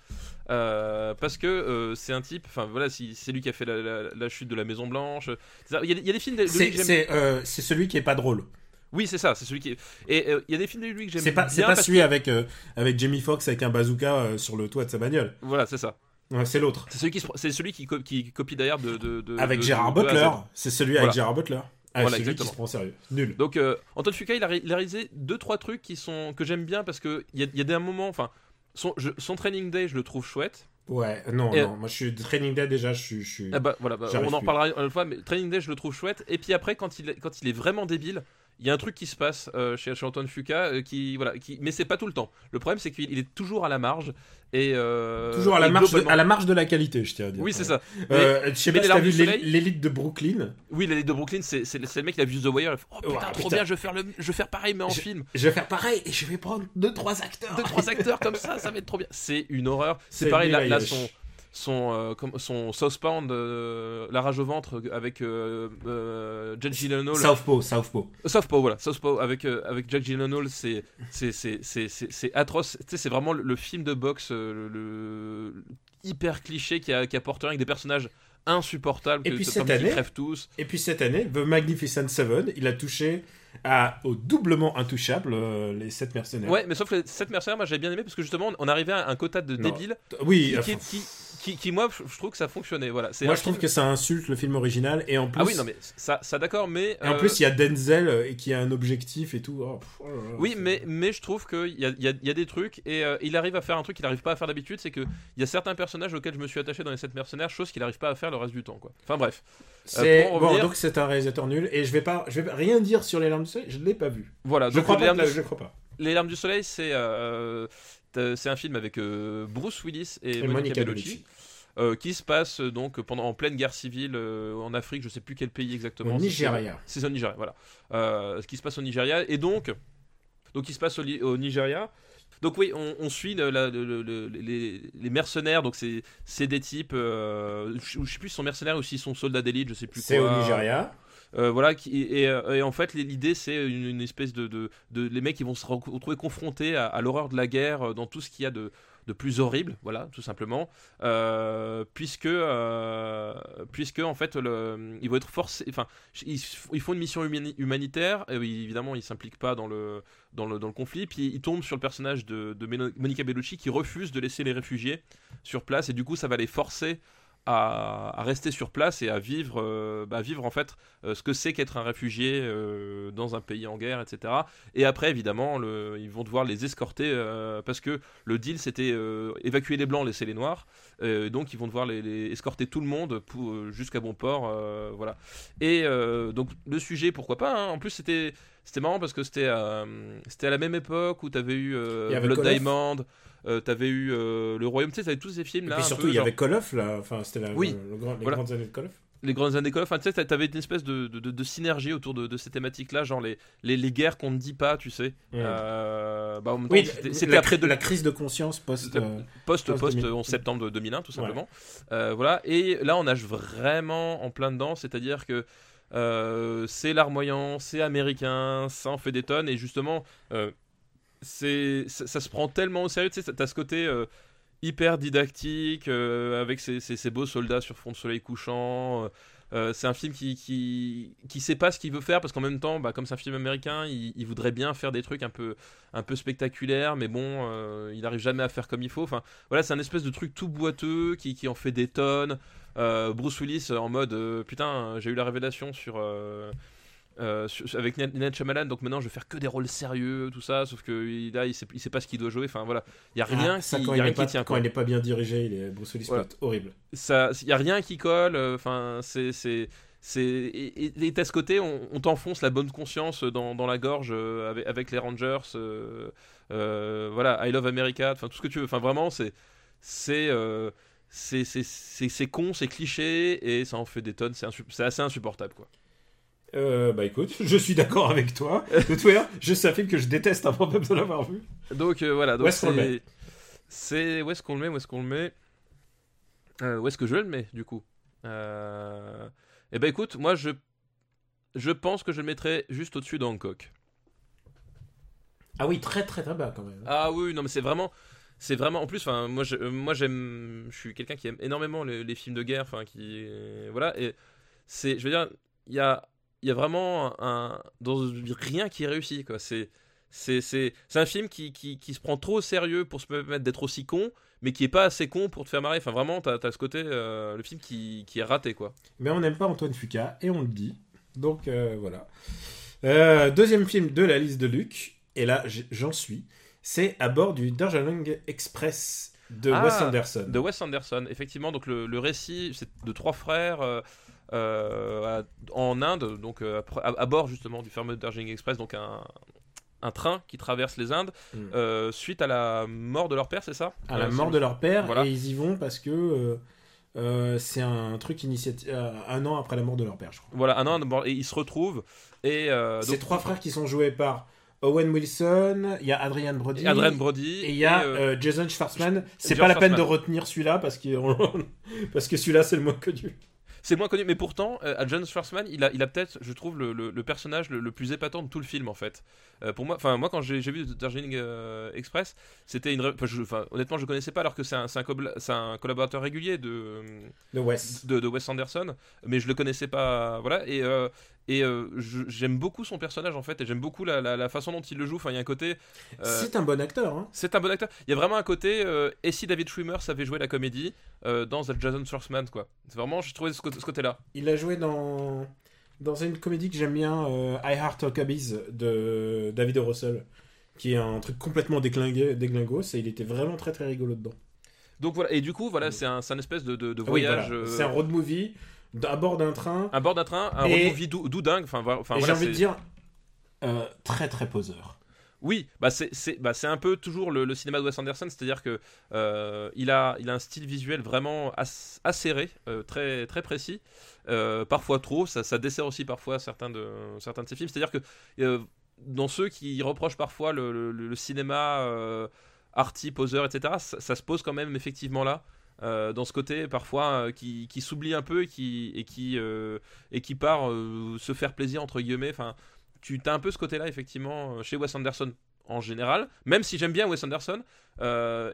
Euh, parce que euh, c'est un type. Enfin voilà, si- c'est lui qui a fait la, la- la chute de la Maison Blanche. Il y a, il y a des films de, C'est celui qui est pas drôle. Oui, c'est ça, c'est celui qui. Est... Et euh, il y a des films de lui que j'aime bien. c'est pas celui avec, euh, avec Jamie Foxx avec un bazooka euh, sur le toit de sa bagnole. Voilà, c'est ça. Ouais, c'est l'autre. C'est celui qui, c'est celui qui, co- qui copie d'ailleurs de, de, de- Avec de- Gérard. Butler. C'est celui Voilà. avec Gérard Butler. Ah, Voilà, celui qui se prend sérieux. Nul. Donc euh, Antoine Fuqua, il a, ré- il a réalisé deux trois trucs qui sont que j'aime bien parce que il y a, il y a des moments, enfin son, je- son Training Day, je le trouve chouette. Ouais, non, Et- non. Moi, je suis Training Day déjà, je suis. Je suis... Ah bah voilà, bah, on en parlera une fois, mais Training Day, je le trouve chouette. Et puis après, quand il quand il est vraiment débile, il y a un truc qui se passe euh, chez, chez Antoine Fuqua euh, qui voilà, qui, mais c'est pas tout le temps. Le problème, c'est qu'il il est toujours à la marge et euh, Toujours à la, marge de, à la marge de la qualité, je tiens à dire. Oui, c'est ça. Euh, je sais mais pas si t'as vu l'élite de Brooklyn. Oui, l'élite de Brooklyn, c'est le mec qui a vu The Wire. fait, oh putain, trop putain. bien, je vais faire le, je vais faire pareil mais en Je- film. Je vais faire pareil et je vais prendre deux trois acteurs. deux trois acteurs comme ça, ça va être trop bien. C'est une horreur. C'est pareil là, là, son son euh, son Southbound, euh, la rage au ventre avec euh, euh, Jack Gyllenhaal. Southpaw, Southpaw. Southpaw, voilà, Southpaw avec euh, avec Jack Gyllenhaal, c'est atroce. Tu sais, c'est vraiment le, le film de boxe euh, le, le- hyper cliché qui a qui apporte rien avec des personnages insupportables Et que puis cette année- tous. Et puis cette année, The Magnificent Seven, il a touché à, au doublement intouchable euh, les sept mercenaires. Ouais, mais sauf les 7 mercenaires, moi j'avais bien aimé parce que justement on arrivait à un quota de Non. débiles Oui, qui, qui, qui, moi je trouve que ça fonctionnait. Voilà, c'est moi je trouve film- que ça insulte le film original et en plus, Ah oui, non, mais ça, ça d'accord, mais. et en euh, plus il y a Denzel euh, et qui a un objectif et tout. Oh, pff, oh là là, Oui, mais, mais je trouve qu'il y a, y, a, y a des trucs et euh, il arrive à faire un truc qu'il n'arrive pas à faire d'habitude, c'est qu'il y a certains personnages auxquels je me suis attaché dans les 7 mercenaires, chose qu'il n'arrive pas à faire le reste du temps. Quoi. Enfin bref. c'est bon donc c'est un réalisateur nul et je vais pas, je vais rien dire sur les larmes du soleil, je l'ai pas vu. Voilà, Je crois pas, larmes je crois pas. Les Larmes du Soleil, c'est euh, euh, c'est un film avec euh, Bruce Willis et, Et Monica, Monica Bellucci. Euh, qui se passe euh, donc pendant en pleine guerre civile euh, en Afrique, je sais plus quel pays exactement. Au c'est- Nigeria. C'est au Nigeria, voilà. Euh, ce qui se passe au Nigeria. Et donc, donc il se passe au, Nigeria. Donc oui, on, on suit la- les, les mercenaires. Donc c'est c'est des types. euh, je, je sais plus si sont mercenaires ou s'ils sont soldats d'élite, je sais plus C'est au Nigeria. Euh, voilà, euh, et en fait, l'idée, c'est une, espèce de, de, Les mecs qui vont se retrouver confrontés à, l'horreur de la guerre, euh, dans tout ce qu'il y a de, de plus horrible, voilà, tout simplement. Puisque, puisque, en fait, ils vont être forcés. Enfin, ils, ils font une mission humani- humanitaire, et évidemment, ils s'impliquent pas dans le, dans, le, dans le conflit, puis ils tombent sur le personnage de, de Monica Bellucci qui refuse de laisser les réfugiés sur place, et du coup, ça va les forcer. À, à rester sur place et à vivre, euh, bah, vivre en fait euh, ce que c'est qu'être un réfugié euh, dans un pays en guerre, etc. Et après, évidemment, le- ils vont devoir les escorter parce que le deal c'était évacuer les blancs, laisser les noirs. Donc, ils vont devoir les, les escorter tout le monde jusqu'à bon port. voilà. Et donc, le sujet, pourquoi pas hein. En plus, c'était. C'était marrant parce que c'était c'était à la même époque où eu Il y avait Blood of. Euh, t'avais eu euh, Le Royaume, tu sais, t'avais tous ces films Et là. puis un surtout il y avait Call of là, enfin c'était la- Oui. le grand- les Voilà. grandes années de Call of. les grandes années Call of, enfin, tu sais, t'avais une espèce de, de, de- de synergie autour de, ces thématiques-là, genre les, les, les guerres qu'on ne dit pas, tu sais. Ouais. Euh, bah, Oui, c'était- après de, la crise de conscience post. euh, post, post- post 2000. 11 septembre de 2001, tout Ouais. simplement. Euh, voilà, et là, on nage vraiment en plein dedans, c'est-à-dire que c'est larmoyant, c'est américain, ça en fait des tonnes, et justement, c'est ça, se prend tellement au sérieux, tu sais, t'as ce côté euh, hyper didactique, euh, avec ces, ces- ces beaux soldats sur fond de soleil couchant. euh, c'est un film qui, qui, qui sait pas ce qu'il veut faire parce qu'en même temps, bah, comme c'est un film américain, il, voudrait bien faire des trucs un peu, un peu spectaculaires, mais bon, il n'arrive jamais à faire comme il faut. Enfin, voilà, c'est un espèce de truc tout boiteux qui, qui en fait des tonnes. Bruce Willis en mode putain, j'ai eu la révélation sur, euh, avec Ned Shyamalan, donc maintenant je vais faire que des rôles sérieux, tout ça. Sauf que là, il sait, il sait pas ce qu'il doit jouer. Enfin voilà, il y a rien ah, ça, qui, quand il y il a rien est pas, qui tient. quand quoi il est pas bien dirigé, il est Bruce Willis Voilà. horrible. ça il y a rien qui colle euh, enfin c'est c'est c'est et et- t'as ce côté on, on t'enfonce la bonne conscience dans, dans la gorge euh, avec, avec les Rangers euh, euh, voilà I Love America enfin tout ce que tu veux enfin vraiment c'est c'est c'est con c'est cliché et ça en fait des tonnes c'est assez insupportable quoi Euh, bah écoute, je suis d'accord avec toi. De toute manière, je sais un film que je déteste avant même de l'avoir vu. donc euh, voilà donc Où est-ce qu'on le c'est c'est où est-ce qu'on le met où est-ce qu'on le met? Euh, où est-ce que je le mets du coup? Euh... Eh ben écoute, moi je je pense que je le mettrais juste au-dessus de Hancock. Ah oui, très très très bas quand même. Ah oui, non mais c'est vraiment c'est vraiment en plus enfin moi je, moi j'aime je suis quelqu'un qui aime énormément les, les films de guerre enfin qui voilà et c'est je veux dire il y a il y a vraiment un dans rien qui est réussi quoi c'est un film qui, qui, qui se prend trop au sérieux pour se permettre d'être aussi con mais qui est pas assez con pour te faire marrer enfin vraiment t'as as ce côté euh, le film qui, qui est raté quoi Mais on n'aime pas Antoine Fuqua et on le dit. Donc euh, voilà. Euh, deuxième film de la liste de Luc, et là j'en suis, c'est à bord du Darjeeling Express de Ah, Wes Anderson. de Wes Anderson effectivement donc le, le récit c'est de trois frères à- en Inde donc euh, à, à bord justement du fameux Darjeeling Express donc un un train qui traverse les Indes Mm. euh, suite à la mort de leur père c'est ça? À la Euh, mort de leur père, Voilà. et ils y vont parce que euh, euh, c'est un truc initiative un an après la mort de leur père, je crois. voilà un an de mort- et ils se retrouvent et euh, C'est donc trois frères qui sont joués par Owen Wilson, il y a Adrian Brody, et Adrien Brody et il y a euh, euh, Jason Schwartzman. C'est pas la peine de retenir celui-là parce, qu'il- parce que celui-là c'est le moins connu. C'est moins connu, mais pourtant, euh, à John Schwartzman, il a, il a peut-être, je trouve, le, le- le personnage le, le plus épatant de tout le film, en fait. Euh, pour moi, enfin, moi, quand j'ai vu Darjeeling euh, Express, c'était une. enfin, honnêtement, je connaissais pas, alors que c'est un, c'est un, un collaborateur régulier de, De Wes. de, de Wes Anderson, mais je le connaissais pas, voilà. Et, euh, et euh, j'aime beaucoup son personnage, en fait, et j'aime beaucoup la, la- la façon dont il le joue. Enfin, il y a un côté. euh, C'est un bon acteur. Hein. c'est un bon acteur. Il y a vraiment un côté. euh, et si David Schwimmer savait jouer la comédie dans The Jason Schwartzman, quoi. C'est vraiment, j'ai trouvé ce, côté- ce côté-là. Il a joué dans, dans une comédie que j'aime bien, I Heart Huckabees de David O. Russell, qui est un truc complètement déclingué, déglingos, et il était vraiment très très rigolo dedans. Donc voilà, et du coup, voilà, c'est un, c'est un espèce de, de- de Ah oui, voyage voilà. C'est un road movie à bord d'un train, à bord d'un train, un Et- movie dou- doudingue. Enfin, enfin, et voilà, j'ai envie de dire euh, très très poseur. Oui, bah c'est bah un peu toujours le, le cinéma de Wes Anderson, c'est-à-dire que euh, il a il a un style visuel vraiment as- acéré, euh, très très précis, euh, parfois trop. Ça, ça dessert aussi parfois certains de certains de ses films. C'est-à-dire que dans ceux qui reprochent parfois le, le- le cinéma arty, poseur, etc., ça, ça se pose quand même effectivement là. Euh, dans ce côté parfois euh, qui, qui s'oublie un peu et qui et qui euh, et qui part se faire plaisir entre guillemets enfin tu as un peu ce côté-là, effectivement, chez Wes Anderson en général, même si j'aime bien Wes Anderson.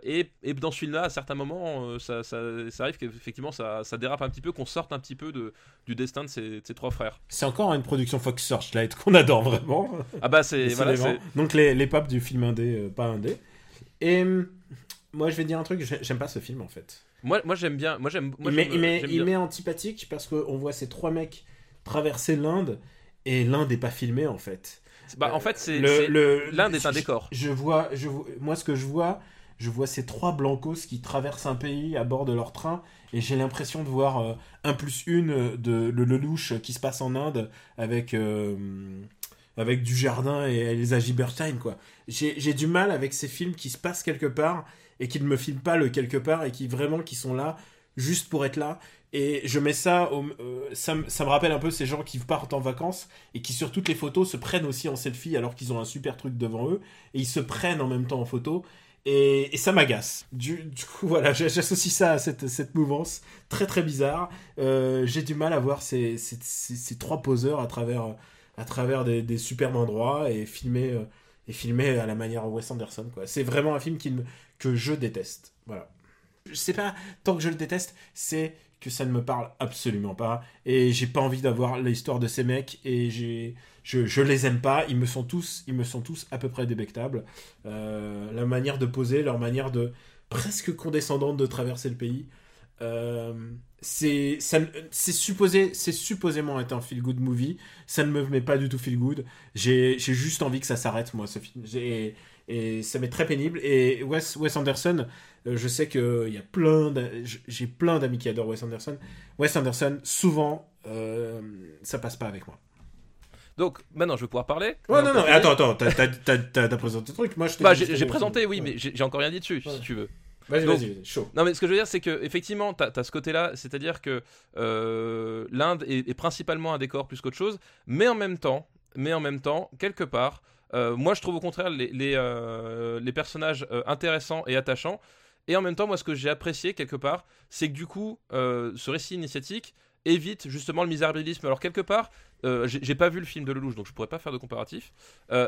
et, et dans ce film-là, à certains moments, ça, ça, ça arrive qu'effectivement ça, ça dérape un petit peu, qu'on sorte un petit peu de, du destin de ces, de ces trois frères. C'est encore une production Fox Searchlight qu'on adore vraiment. Ah bah c'est voilà, Donc les, les papes du film indé, pas indé. Et hum, moi je vais dire un truc, j'ai- j'aime pas ce film en fait. Moi, moi j'aime bien, moi j'aime, moi il met, il met, il antipathique parce qu'on voit ces trois mecs traverser l'Inde et l'Inde est pas filmée en fait. Bah, en fait, c'est l'Inde est un décor. Je vois, je moi ce que je vois, je vois ces trois blancos qui traversent un pays à bord de leur train et j'ai l'impression de voir euh, un plus une de le Lelouch qui se passe en Inde avec euh, avec du jardin et Elsa Giberstein quoi. J'ai du mal avec ces films qui se passent quelque part et qui ne me filment pas le quelque part et qui vraiment qui sont là juste pour être là. Et je mets ça, au- euh, ça, me- rappelle un peu ces gens qui partent en vacances et qui sur toutes les photos se prennent aussi en selfie alors qu'ils ont un super truc devant eux et ils se prennent en même temps en photo. Et, et ça m'agace. Du, du coup, voilà, j'associe ça à cette, cette mouvance très très bizarre. Euh, J'ai du mal à voir ces, ces, ces- trois poseurs à travers, à travers des, superbes endroits et filmer, euh, et filmer à la manière Wes Anderson. C'est vraiment un film qui me- que je déteste. Voilà. Je sais pas, tant que je le déteste, c'est que ça ne me parle absolument pas. Et j'ai pas envie d'avoir l'histoire de ces mecs. Et j'ai, je, je les aime pas. Ils me sont tous, ils me sont tous à peu près débectables. Euh, la manière de poser, leur manière de presque condescendante de traverser le pays. Euh, c'est supposé c'est supposément être un feel good movie ça ne me met pas du tout feel good j'ai j'ai juste envie que ça s'arrête moi ce film J'ai- et ça m'est très pénible et Wes, Wes Anderson euh, je sais que il y a plein j'ai plein d'amis qui adorent Wes Anderson Wes Anderson souvent euh, ça passe pas avec moi Donc maintenant, je vais pouvoir parler. ouais non non ok. attends attends t'as présenté le truc moi je Bah, j'ai présenté, oui, Ouais. mais j'ai encore rien dit dessus, Ouais. si tu veux. vas-y vas-y vas-y, chaud Non, mais ce que je veux dire, c'est que effectivement, t'as as ce côté-là, c'est-à-dire que euh, l'Inde est, est principalement un décor plus qu'autre chose, mais en même temps, mais en même temps, quelque part, euh, moi je trouve au contraire les, les, euh, personnages euh, intéressants et attachants. Et en même temps, moi, ce que j'ai apprécié quelque part, c'est que du coup, ce récit initiatique évite justement le misérabilisme. Alors quelque part, j'ai pas vu le film de Lelouch, donc je pourrais pas faire de comparatif,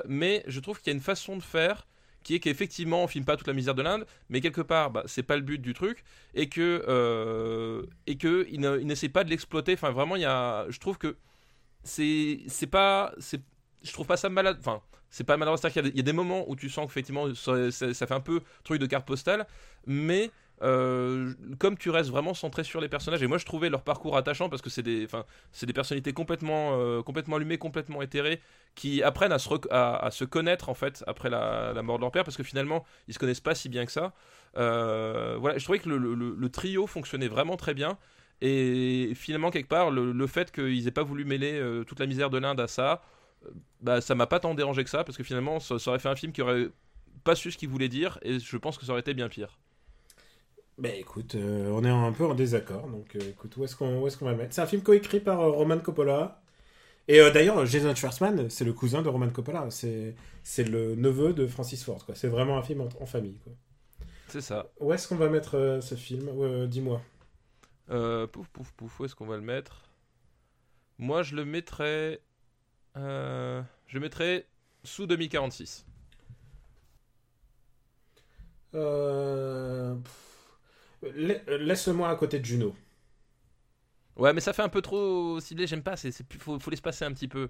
mais je trouve qu'il y a une façon de faire qui est qu'effectivement on filme pas toute la misère de l'Inde, mais quelque part bah, c'est pas le but du truc et que et que n'essaie pas de l'exploiter. Enfin vraiment il y a, je trouve que c'est pas je trouve pas ça malade. Enfin c'est pas maladroit, c'est-à-dire qu'il y a des- moments où tu sens qu'effectivement ça, ça- fait un peu truc de carte postale, mais euh, comme tu restes vraiment centré sur les personnages et moi je trouvais leur parcours attachant parce que c'est des des personnalités complètement euh, complètement allumées complètement éthérées qui apprennent à se, à, se connaître en fait après la, la mort de leur père parce que finalement ils se connaissent pas si bien que ça. Euh, voilà je trouvais que le, le- trio fonctionnait vraiment très bien et finalement quelque part le, le fait qu'ils aient pas voulu mêler toute la misère de l'Inde à ça bah ça m'a pas tant dérangé que ça parce que finalement ça, ça aurait fait un film qui aurait pas su ce qu'il voulait dire et je pense que ça aurait été bien pire Ben écoute, euh, on est un peu en désaccord, donc euh, écoute, où est-ce qu'on est qu'on va le mettre? C'est un film coécrit par euh, Roman Coppola. Et d'ailleurs, Jason Schwartzman, c'est le cousin de Roman Coppola. C'est c'est le neveu de Francis Ford. quoi. C'est vraiment un film en, en famille. Quoi. c'est ça Où est-ce qu'on va mettre ce film? Dis-moi. Pouf pouf pouf où est-ce qu'on va le mettre? Moi je le mettrais euh, je le mettrais sous 2046 Euh, Laisse-moi à côté de Juno. Ouais, mais ça fait un peu trop ciblé, j'aime pas, plus, faut, faut l'espacer un petit peu.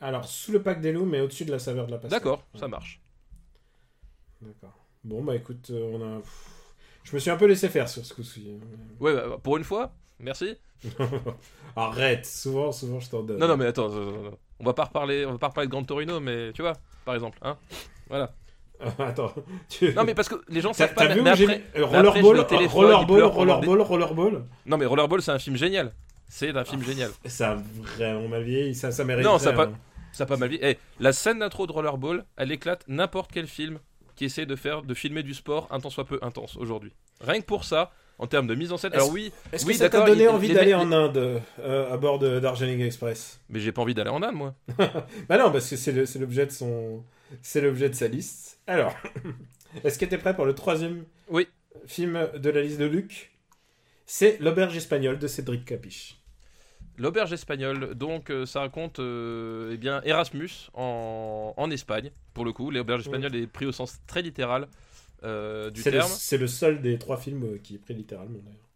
Alors, sous le pack des loups, mais au-dessus de la saveur de la pastèque. D'accord, Ouais. ça marche. D'accord. Bon, bah écoute, euh, on a. Je me suis un peu laissé faire sur ce coup-ci. Ouais, bah, pour une fois, merci. Arrête, souvent, souvent je t'en donne. Non, non, mais attends, euh, on va pas reparler, on va pas reparler de Grand Torino, mais tu vois, par exemple, hein. Voilà. Attends. Tu... Non, mais parce que les gens savent pas. t'as mais vu j'ai après- mis- euh, mais après, je Rollerball, Rollerball, pendant Rollerball, Rollerball Non, mais Rollerball, c'est un film génial. C'est un film génial. Ça a vraiment mal vieilli, ça, ça mérite. Non, ça pas- Ça a pas mal vie. Eh, la scène d'intro de Rollerball, elle éclate n'importe quel film qui essaie de faire, de filmer du sport un tant soit peu intense aujourd'hui. Rien que pour ça, en termes de mise en scène. Alors oui, Est-ce oui, que ça t'a donné il- envie les d'aller en Inde euh, à bord de Darjeeling Express? Mais j'ai pas envie d'aller en Inde, moi. Bah non, parce que c'est l'objet de son, c'est l'objet de sa liste. Alors, est-ce que t'es prêt pour le troisième Oui. film de la liste de Luc? C'est l'auberge espagnole de Cédric Capiche. L'auberge espagnole, donc euh, ça raconte euh, eh bien Erasmus en, en Espagne, pour le coup. L'auberge espagnole est pris au sens très littéral du C'est le, terme. c'est le seul des trois films euh, qui est pris littéralement d'ailleurs.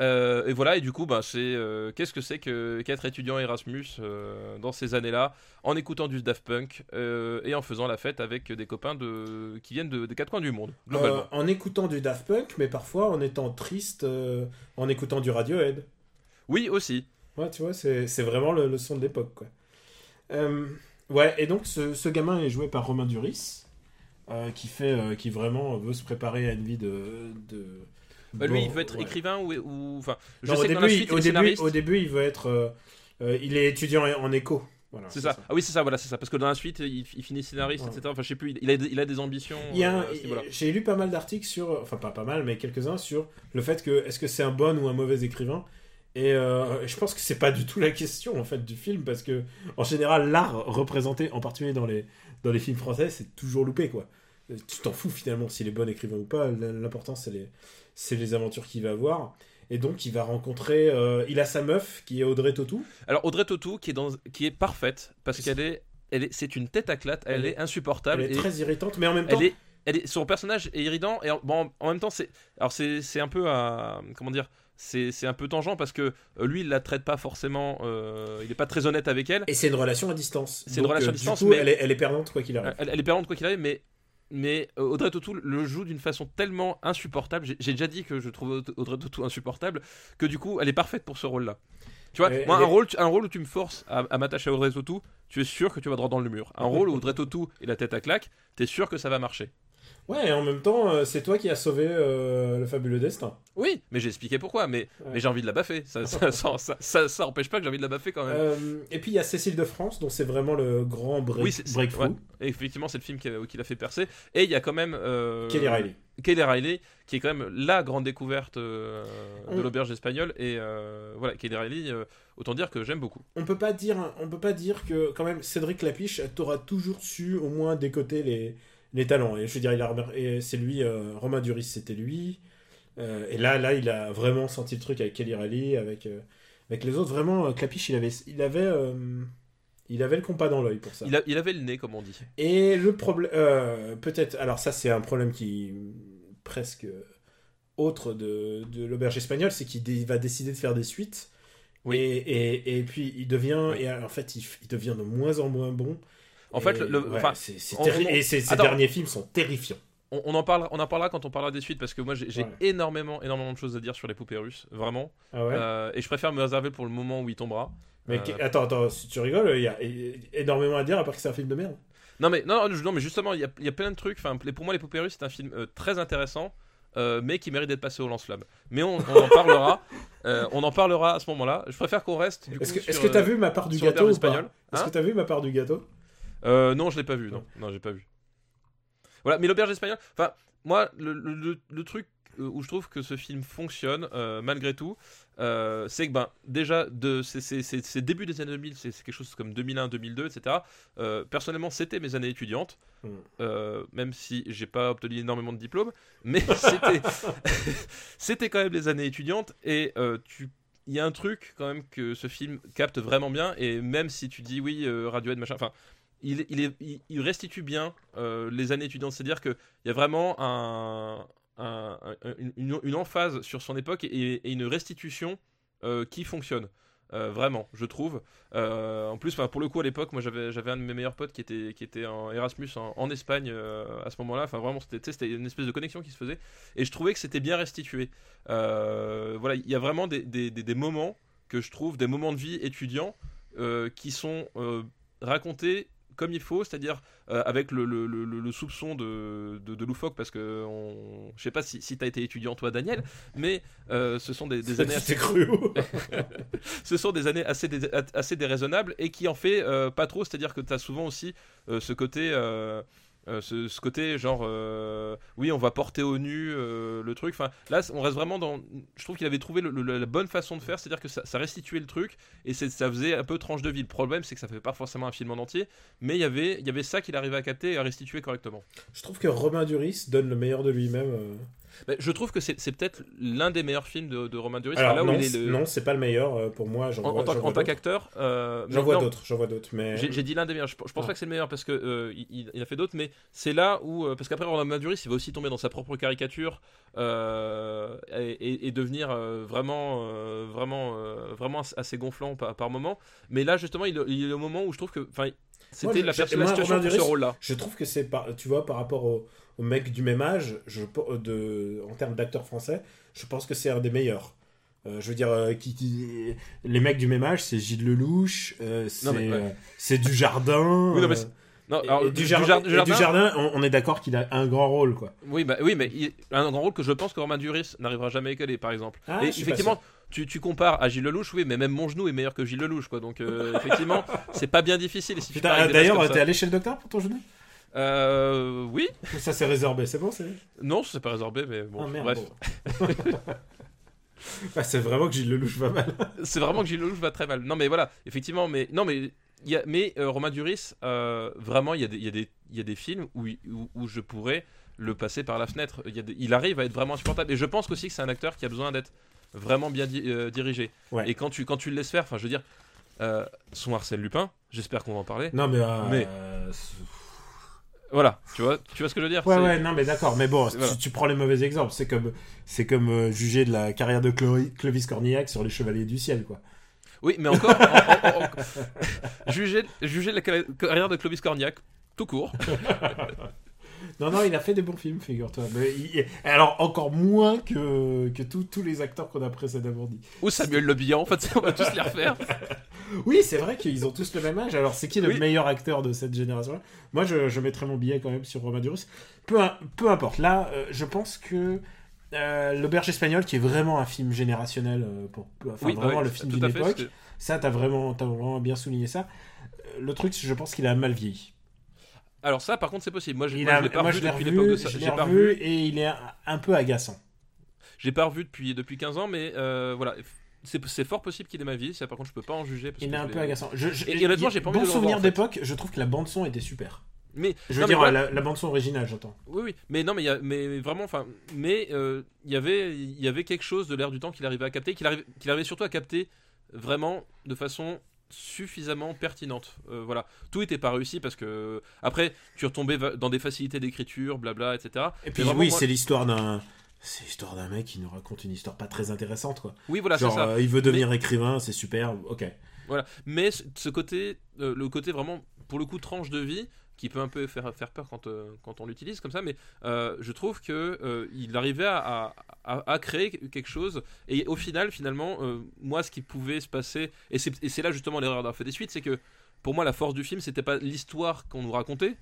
Euh, et voilà, et du coup, bah, c'est euh, qu'est-ce que c'est que qu'être étudiant Erasmus euh, dans ces années-là, en écoutant du Daft Punk euh, et en faisant la fête avec des copains de, qui viennent de, des quatre coins du monde, globalement. Euh, en écoutant du Daft Punk, mais parfois en étant triste, euh, en écoutant du Radiohead. Oui, aussi. Ouais, tu vois, c'est c'est vraiment le, le son de l'époque, quoi. Euh, ouais, et donc ce, ce gamin est joué par Romain Duris, euh, qui fait, euh, qui vraiment veut se préparer à une vie de. de Bah, lui, bon, il veut être ouais. écrivain ou, ou enfin, je Non, sais au, début, suite, il, au, il est début, scénariste. au début, il veut être. euh, il est étudiant en. Voilà, C'est ça. Ah oui, c'est ça, voilà, c'est ça. Parce que dans la suite, il, il finit scénariste, etc. Enfin, je sais plus, il a, il a des ambitions. Euh. J'ai lu pas mal d'articles sur, enfin pas pas mal, mais quelques-uns sur le fait que est-ce que c'est un bon ou un mauvais écrivain? Et euh, je pense que c'est pas du tout la question en fait du film parce que en général l'art représenté, en particulier dans les dans les films français, c'est toujours loupé quoi. Euh, Tu t'en fous finalement s'il est bon écrivain ou pas. L'important c'est les c'est les aventures qu'il va avoir. Et donc il va rencontrer, euh, il a sa meuf qui est Audrey Tautou. Alors, Audrey Tautou, qui est, dans, qui est parfaite, parce qu'elle est. Elle est, c'est une tête à clatte, elle, Elle est insupportable. Elle est et très irritante, mais en même temps, elle est, elle est, son personnage est irritant et en, bon, en même temps c'est, alors c'est, c'est un peu à, comment dire, c'est, un peu tangent parce que euh, lui il la traite pas forcément, euh, il est pas très honnête avec elle. et c'est une relation à distance. C'est une relation à du distance, coup, mais- elle, est, elle est perdante quoi qu'il arrive. Elle, elle est perdante quoi qu'il arrive, mais mais euh, Audrey Tautou le joue d'une façon tellement insupportable. J'ai, déjà dit que je Aud- Audrey Tautou insupportable que du coup elle est parfaite pour ce rôle-là. Tu vois, moi, un, rôle, un rôle où tu me forces à, à m'attacher à Audrey Tautou, tu es sûr que tu vas droit dans le mur. Un rôle où Audrey Tautou et la tête à claque, t'es sûr que ça va marcher. Ouais, et en même temps, euh, c'est toi qui as sauvé euh, le fabuleux destin. Oui, mais j'ai expliqué pourquoi, mais, Ouais. mais j'ai envie de la baffer. Ça, ça, ça, ça, ça- ça empêche pas que j'ai envie de la baffer quand même. Euh, et puis il y a Cécile de France, dont c'est vraiment le grand break, oui, breakthrough. ouais. Effectivement, c'est le film qui, l'a fait percer. Et il y a quand même. euh, Kelly Riley. Kelly Riley, qui est quand même la grande découverte de On- l'auberge espagnole. Et voilà, Kelly Riley, autant dire que j'aime beaucoup. On peut pas dire, on peut pas dire que quand même Cédric Lapiche t'aura toujours su au moins décoter les, les talents. Et je veux dire, il a remer- et c'est lui, euh, Romain Duris, c'était lui. Euh, et là, là, il a vraiment senti le truc avec Kelly Riley, avec euh, avec les autres. Vraiment, Clapiche, il avait, il avait, il avait le compas dans l'œil pour ça. Il, a- il avait le nez, comme on dit. Et le problème, peut-être, alors ça c'est un problème qui presque autre de, de l'auberge espagnole, c'est qu'il va décider de faire des suites. Oui. Et, et, et puis il devient, Oui. et en fait il, il devient de moins en moins bon. En Et fait, le- le- ouais, enfin, c'est- c'est on- terri- on- et ces derniers films sont terrifiants. On, on en parlera, on en parlera quand on parlera des suites, parce que moi j'ai j'ai Ouais. énormément, énormément de choses à dire sur les poupées russes, vraiment. Ah ouais? Euh, et je préfère me réserver pour le moment où il tombera. mais euh, attends, attends, si tu rigoles, il y a énormément à dire à part que c'est un film de merde. Non mais non, non, mais justement il y a, il y a plein de trucs. Enfin pour moi les poupées russes c'est un film euh, très intéressant, euh, mais qui mérite d'être passé au lance-flamme. Mais on, on en parlera. euh, on en parlera à ce moment-là. Je préfère qu'on reste. du Est-ce que est-ce sur, que t'as euh, vu ma part du gâteau espagnole Est-ce Hein? que t'as vu ma part du gâteau? Euh, Non je l'ai pas vu. Non non j'ai pas vu. Voilà mais l'auberge espagnole. Enfin moi le, le- le- le truc euh, où je trouve que ce film fonctionne euh, malgré tout, euh, c'est que ben déjà de c'est c'est- c'est- c'est début des années 2000, c'est quelque chose comme 2001, 2002, etc. Euh, personnellement, c'était mes années étudiantes, Mm. euh, même si j'ai pas obtenu énormément de diplômes, mais c'était c'était quand même les années étudiantes et tu il y a un truc quand même que ce film capte vraiment bien et même si tu dis oui Radiohead machin, enfin il, il, est- il- il restitue bien euh, les années étudiantes, c'est-à-dire qu'il y a vraiment un, un- un- une, emphase sur son époque et, une restitution euh, qui fonctionne. Euh, vraiment, je trouve. En plus, pour le coup, à l'époque, moi j'avais un de mes meilleurs potes qui était, en Erasmus en, Espagne à ce moment-là. Vraiment, c'était une espèce de connexion qui se faisait. Et je trouvais que c'était bien restitué. Il y a vraiment des, des- moments que je trouve, des moments de vie étudiants qui sont racontés comme il faut, c'est-à-dire euh, avec le, le- le- le soupçon de, de, de loufoque, parce que on... je sais pas si, si tu as été étudiant toi Daniel, mais euh, ce sont des, des années assez cru. ce sont des années assez, dé- assez déraisonnables et qui en fait euh, pas trop, c'est-à-dire que tu as souvent aussi ce côté. Euh, ce, côté genre euh, oui on va porter au nu euh, le truc enfin là on reste vraiment dans je trouve qu'il avait trouvé la bonne façon de faire c'est à dire que ça, ça restituait le truc et ça faisait un peu tranche de vie le problème c'est que ça fait pas forcément un film en entier mais il y avait il y avait ça qu'il arrivait à capter et à restituer correctement Je trouve que Romain Duris donne le meilleur de lui-même. Mais je trouve que c'est peut-être l'un des meilleurs films de, de Romain Duris Alors Enfin, là où non, il est c'est- le- non, c'est pas le meilleur euh, pour moi. En, vois, tant, en qu'acteur euh, J'en vois d'autres, j'en vois d'autres, mais J'ai dit l'un des meilleurs. Je, je pense Ah. pas que c'est le meilleur parce que euh, il, il a fait d'autres, mais c'est là où euh, parce qu'après Roland Maduris, il va aussi tomber dans sa propre caricature euh, et, et- et devenir vraiment, vraiment, vraiment assez gonflant par, par moment. Mais là, justement, il, il est au moment où je trouve que, enfin, c'était la, j'ai- perso- moi, la situation Romain pour ce Duris, rôle-là. je trouve que c'est par, tu vois, par rapport au, au mec du même âge, je, de, en termes d'acteurs français, je pense que c'est un des meilleurs. Euh, je veux dire, euh, qui, qui- les mecs du même âge, c'est Gilles Lelouch, euh, c'est ouais. euh, du jardin. Oui, non, mais Non, alors, du, Jardin, du on, on est d'accord qu'il a un grand rôle, quoi. Oui, bah, oui, mais il, un grand rôle que je pense que Romain Duris n'arrivera jamais à égaler, par exemple. Ah, et effectivement, tu, tu compares à Gilles Lelouch, oui, mais même mon genou est meilleur que Gilles Lelouch, quoi. Donc, euh, effectivement, c'est pas bien difficile. Si D'ailleurs, t'es allé chez le docteur pour ton genou? Euh, oui. Ça c'est résorbé, c'est bon c'est... Non, c'est pas résorbé, mais bon. Ah, merde, bref. bon. Bah, c'est vraiment que Gilles Lelouch va mal. c'est vraiment que Gilles Lelouch va très mal. Non, mais voilà, effectivement, mais non, mais y a, mais euh, Romain Duris, euh, vraiment, il y a des, il y a des, il y a des films où, où, où je pourrais le passer par la fenêtre. Il, y a des- il arrive à être vraiment insupportable. Et je pense aussi que c'est un acteur qui a besoin d'être vraiment bien di- euh, dirigé. Ouais. Et quand tu, quand tu le laisses faire, enfin, je veux dire, son Arsène Lupin, j'espère qu'on va en parler. Non mais... Voilà, tu vois, tu vois ce que je veux dire Ouais ouais non mais d'accord mais bon voilà. tu, tu prends les mauvais exemples c'est comme c'est comme euh, juger de la carrière de Clo- Clovis Cornillac sur les Chevaliers du Ciel quoi. Oui, mais encore, en- en- en- juger, juger la carrière de Clovis Cornillac, tout court. Non non il a fait des bons films figure-toi mais il- alors encore moins que que tous tous les acteurs qu'on a précédemment dit. Ou Samuel Le Bihan, en fait, on va tous les refaire. Oui c'est vrai qu'ils ont tous le même âge alors c'est qui le Oui. meilleur acteur de cette génération Moi je, je mettrais mon billet quand même sur Romain Duris. Peu peu importe là euh, je pense que euh, L'Auberge espagnole, qui est vraiment un film générationnel, euh, pour, enfin Oui, vraiment oui, le film tout d'une époque, Ça, t'as vraiment, t'as vraiment bien souligné ça. Euh, Le truc, je pense qu'il a mal vieilli. Alors ça, par contre, c'est possible. Moi, je, Il moi, a- je l'ai pas moi, revu je depuis l'époque de ça. J'ai pas revu et il est un, peu agaçant. J'ai pas revu depuis depuis 15 ans, mais euh, voilà. C'est fort possible qu'il ait ma vie. Ça, par contre, je peux pas en juger. Parce Il que est un peu agaçant. Je, je- Et- et honnêtement, j'ai pas envie bon de souvenir en fait. d'époque, je trouve que la bande son était super. Mais Je veux non, dire, la, la bande son originale, j'entends. Oui, oui. Mais non, mais il y a, mais vraiment, enfin, mais euh, il y avait, il y avait quelque chose de l'air du temps qu'il arrivait à capter, qu'il arrivait, qu'il arrivait surtout à capter vraiment de façon suffisamment pertinente. Euh, voilà, tout était pas réussi parce que après, tu retombais dans des facilités d'écriture, blabla, etc. Et puis, oui, moi- c'est l'histoire d'un. C'est l'histoire d'un mec qui nous raconte une histoire pas très intéressante, quoi. Oui, voilà, c'est ça. euh, il veut devenir écrivain, c'est super, ok. Voilà. Mais ce- ce côté, euh, le côté vraiment, pour le coup, tranche de vie, qui peut un peu faire, faire peur quand, euh, quand on l'utilise comme ça, mais euh, je trouve que euh, il arrivait à, à- créer quelque chose. Et au final, finalement, moi, ce qui pouvait se passer, et c'est là justement l'erreur d'avoir fait des suites, c'est que pour moi, la force du film, c'était pas l'histoire qu'on nous racontait.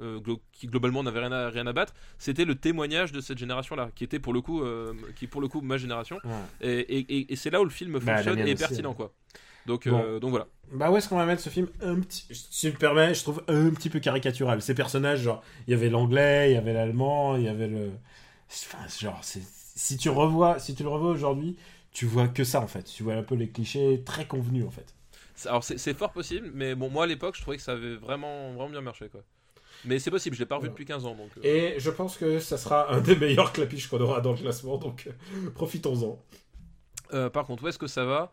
euh, glo- qui globalement n'avait rien à, rien à battre, c'était le témoignage de cette génération-là, qui était pour le coup, euh, qui pour le coup ma génération, Ouais. et, et- et- et c'est là où le film Bah, fonctionne et est aussi, pertinent, ouais. Donc, Bon. euh, donc voilà. Bah où est-ce qu'on va mettre ce film un petit, si tu me permets, je trouve un petit peu caricatural. Ces personnages, genre, il y avait l'anglais, il y avait l'allemand, il y avait le, enfin, genre, si tu revois, si tu le revois aujourd'hui, tu vois que ça en fait. Tu vois un peu les clichés très convenus en fait. Alors c'est fort possible, mais bon moi à l'époque je trouvais que ça avait vraiment vraiment bien marché quoi. Mais c'est possible, je l'ai pas revu Ouais. depuis 15 ans donc. euh, Et je pense que ça sera un des meilleurs clapiches qu'on aura dans le classement, donc euh, profitons-en. euh, par contre où est-ce que ça va?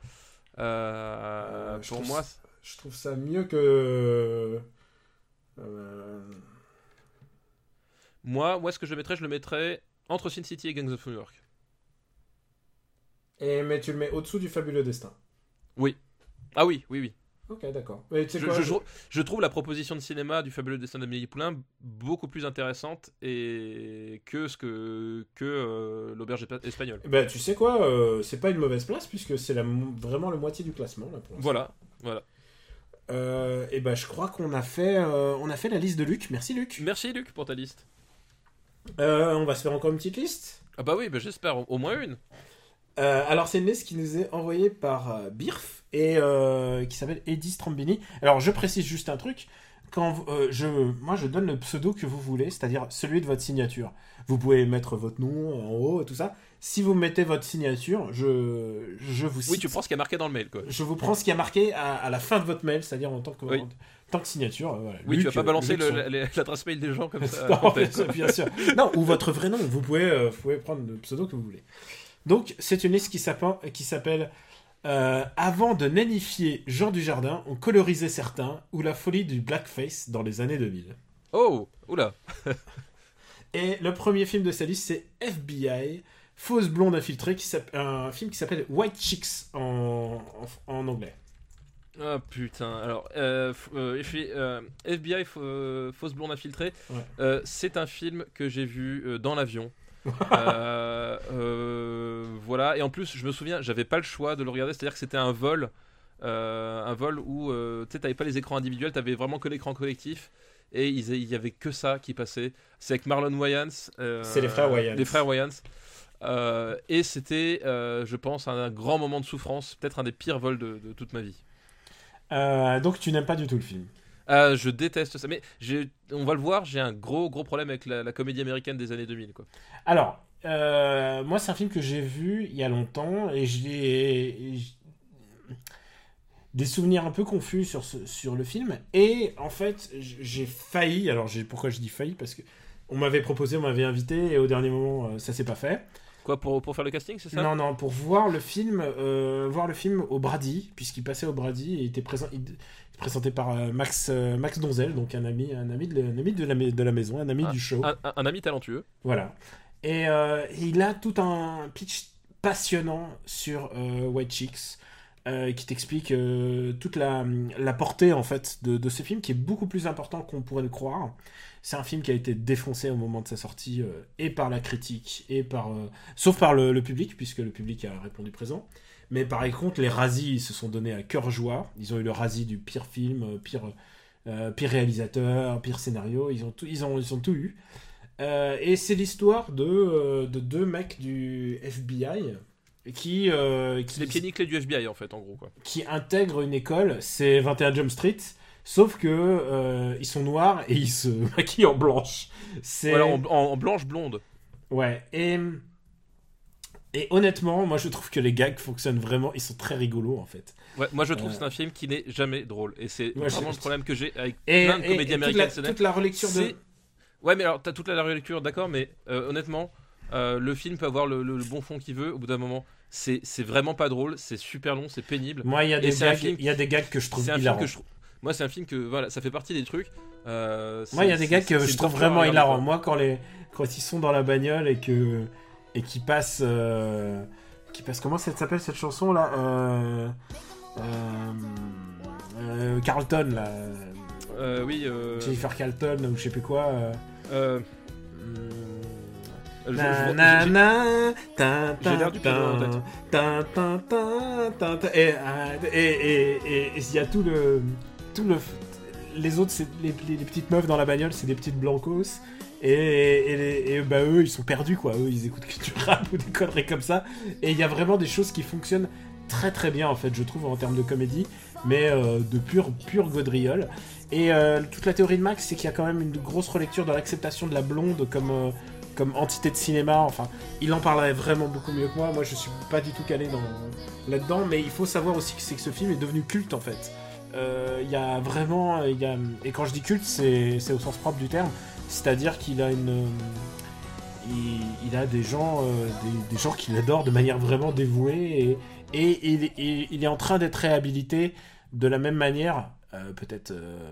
Euh, Euh, je Pour trouve moi, ça- Je trouve ça mieux que. euh, moi où est-ce que je le mettrais Je le mettrais entre Sin City et Gangs of New York. Et mais tu le mets au-dessous du fabuleux destin. Ah oui, oui, oui. Ok, d'accord. Je, trouve la proposition de cinéma du fabuleux destin d'Amélie Poulain beaucoup plus intéressante et que ce que que euh, l'auberge espa- espagnole. Bah, tu sais quoi, euh, c'est pas une mauvaise place puisque c'est la vraiment le moitié du classement là pour l'instant. Voilà, voilà. Euh, et bah je crois qu'on a fait on a fait la liste de Luc. Merci Luc. Merci Luc pour ta liste. On va se faire encore une petite liste? Ah bah oui, bah j'espère au, au moins une. Alors c'est une liste qui nous est envoyée par Birf et euh, qui s'appelle Eddie Strambini. Alors je précise juste un truc. Quand euh, je, moi je donne le pseudo que vous voulez, c'est-à-dire celui de votre signature. Vous pouvez mettre votre nom en haut, tout ça. Si vous mettez votre signature, je, je vous cite. Oui, tu prends ce qui est marqué dans le mail quoi. Je vous prends ce qui a marqué à, à la fin de votre mail, c'est-à-dire en tant que, Oui. en tant que signature. euh, voilà. Oui, Luc, tu vas pas balancer l'adresse mail des gens comme ça. non, en fait. bien sûr. Non, ou votre vrai nom. Vous pouvez, euh, vous pouvez prendre le pseudo que vous voulez. Donc, c'est une liste qui s'appelle euh, Avant de nanifier Jean Dujardin, on colorisait certains, ou la folie du blackface dans les années 2000. Oh, oula. Et le premier film de sa liste, c'est FBI, Fausse blonde infiltrée, qui s'appelle- un film qui s'appelle White Chicks en, en, en anglais. Ah putain. Alors, euh, euh, euh, FBI, euh, fausse blonde infiltrée. Ouais. c'est un film que j'ai vu dans l'avion. Euh, euh, voilà. Et en plus, je me souviens, j'avais pas le choix de le regarder. C'est-à-dire que c'était un vol, euh, un vol où euh, tu sais, t'avais pas les écrans individuels, t'avais vraiment que l'écran collectif. Et il y avait que ça qui passait. C'est avec Marlon Wayans. euh, C'est les frères Wayans. Les frères Wayans. Euh, et c'était, euh, je pense, un grand moment de souffrance, peut-être un des pires vols de, de toute ma vie. Euh, donc tu n'aimes pas du tout le film. Ah, je déteste ça. Mais on va le voir, j'ai un gros gros problème avec la, la comédie américaine des années 2000. Quoi. Alors, euh, moi, c'est un film que j'ai vu il y a longtemps et j'ai des souvenirs un peu confus sur, ce- sur le film. Et en fait, j'ai failli. Alors, pourquoi je dis failli? Parce que on m'avait proposé, on m'avait invité et au dernier moment, euh, ça s'est pas fait. Quoi pour, pour faire le casting, c'est ça? Non, non, pour voir le film, euh, voir le film au Brady, puisqu'il passait au Brady et était présent, il présenté par euh, Max, euh, Max Donzel, donc un ami, un ami, de, un ami de, la, mai- de la maison, un ami du show. un, ami talentueux. Voilà. Et euh, il a tout un pitch passionnant sur euh, White Chicks euh, qui t'explique toute la, la portée en fait de, de ce film qui est beaucoup plus important qu'on pourrait le croire. C'est un film qui a été défoncé au moment de sa sortie et par la critique et par sauf par le, le public puisque le public a répondu présent. Mais par contre, les Razzies ils se sont donnés à cœur joie. Ils ont eu le Razzie du pire film, euh, pire, euh, pire réalisateur, pire scénario. Ils ont tout, ils ont, ils ont tout eu. Euh, et c'est l'histoire de, de deux mecs du FBI qui, euh, C'est les qui, pieds nickelés du FBI en fait, en gros. Quoi. qui intègrent une école. C'est 21 Jump Street. Sauf que euh, ils sont noirs et ils se maquillent en blanche. C'est Voilà, en, en- en blanche blonde. ouais. Et et honnêtement, moi je trouve que les gags fonctionnent vraiment. Ils sont très rigolos en fait. Ouais, moi je trouve Euh. que c'est un film qui n'est jamais drôle. Et c'est Ouais, vraiment le problème que j'ai avec Et, plein de comédies et toute, américaines. la, toute la relecture de Ouais, mais alors t'as toute la relecture, d'accord, mais euh, honnêtement, euh, le film peut avoir le, le- le bon fond qu'il veut. Au bout d'un moment, c'est vraiment pas drôle, c'est super long, c'est pénible. moi il y a des gags, il y a des gags que je trouve hilarants. que je trouve. Moi, c'est un film que voilà, ça fait partie des trucs. euh, Moi, il y a des c'est- que je trouve vraiment hilarants. Moi, quand, les... quand ils sont dans la bagnole et que et qui passent, euh... qui passent, comment ça s'appelle cette chanson là euh... Euh... Carlton là, oui. Euh, Jennifer Carlton ou je sais plus quoi. j'ai- l'air du piano tête. et et et et- et il y a tout le tout le les autres c'est les, les- les petites meufs dans la bagnole c'est des petites blancos et, bah eux ils sont perdus quoi. Eux ils écoutent que du rap ou des conneries comme ça. Et il y a vraiment des choses qui fonctionnent très très bien en fait je trouve en termes de comédie. Mais euh, de pure pure gaudriole. Et euh, toute la théorie de Max c'est qu'il y a quand même une grosse relecture dans l'acceptation de la blonde comme euh, comme entité de cinéma. Enfin il en parlerait vraiment beaucoup mieux que moi. Moi je suis pas du tout calé dans là-dedans. Mais il faut savoir aussi que que ce film est devenu culte en fait. Il y a vraiment et quand je dis culte c'est au sens propre du terme c'est-à-dire qu'il a une euh, il, a des gens euh, des, gens qui l'adorent de manière vraiment dévouée et, et, il- est en train d'être réhabilité de la même manière euh, peut-être euh,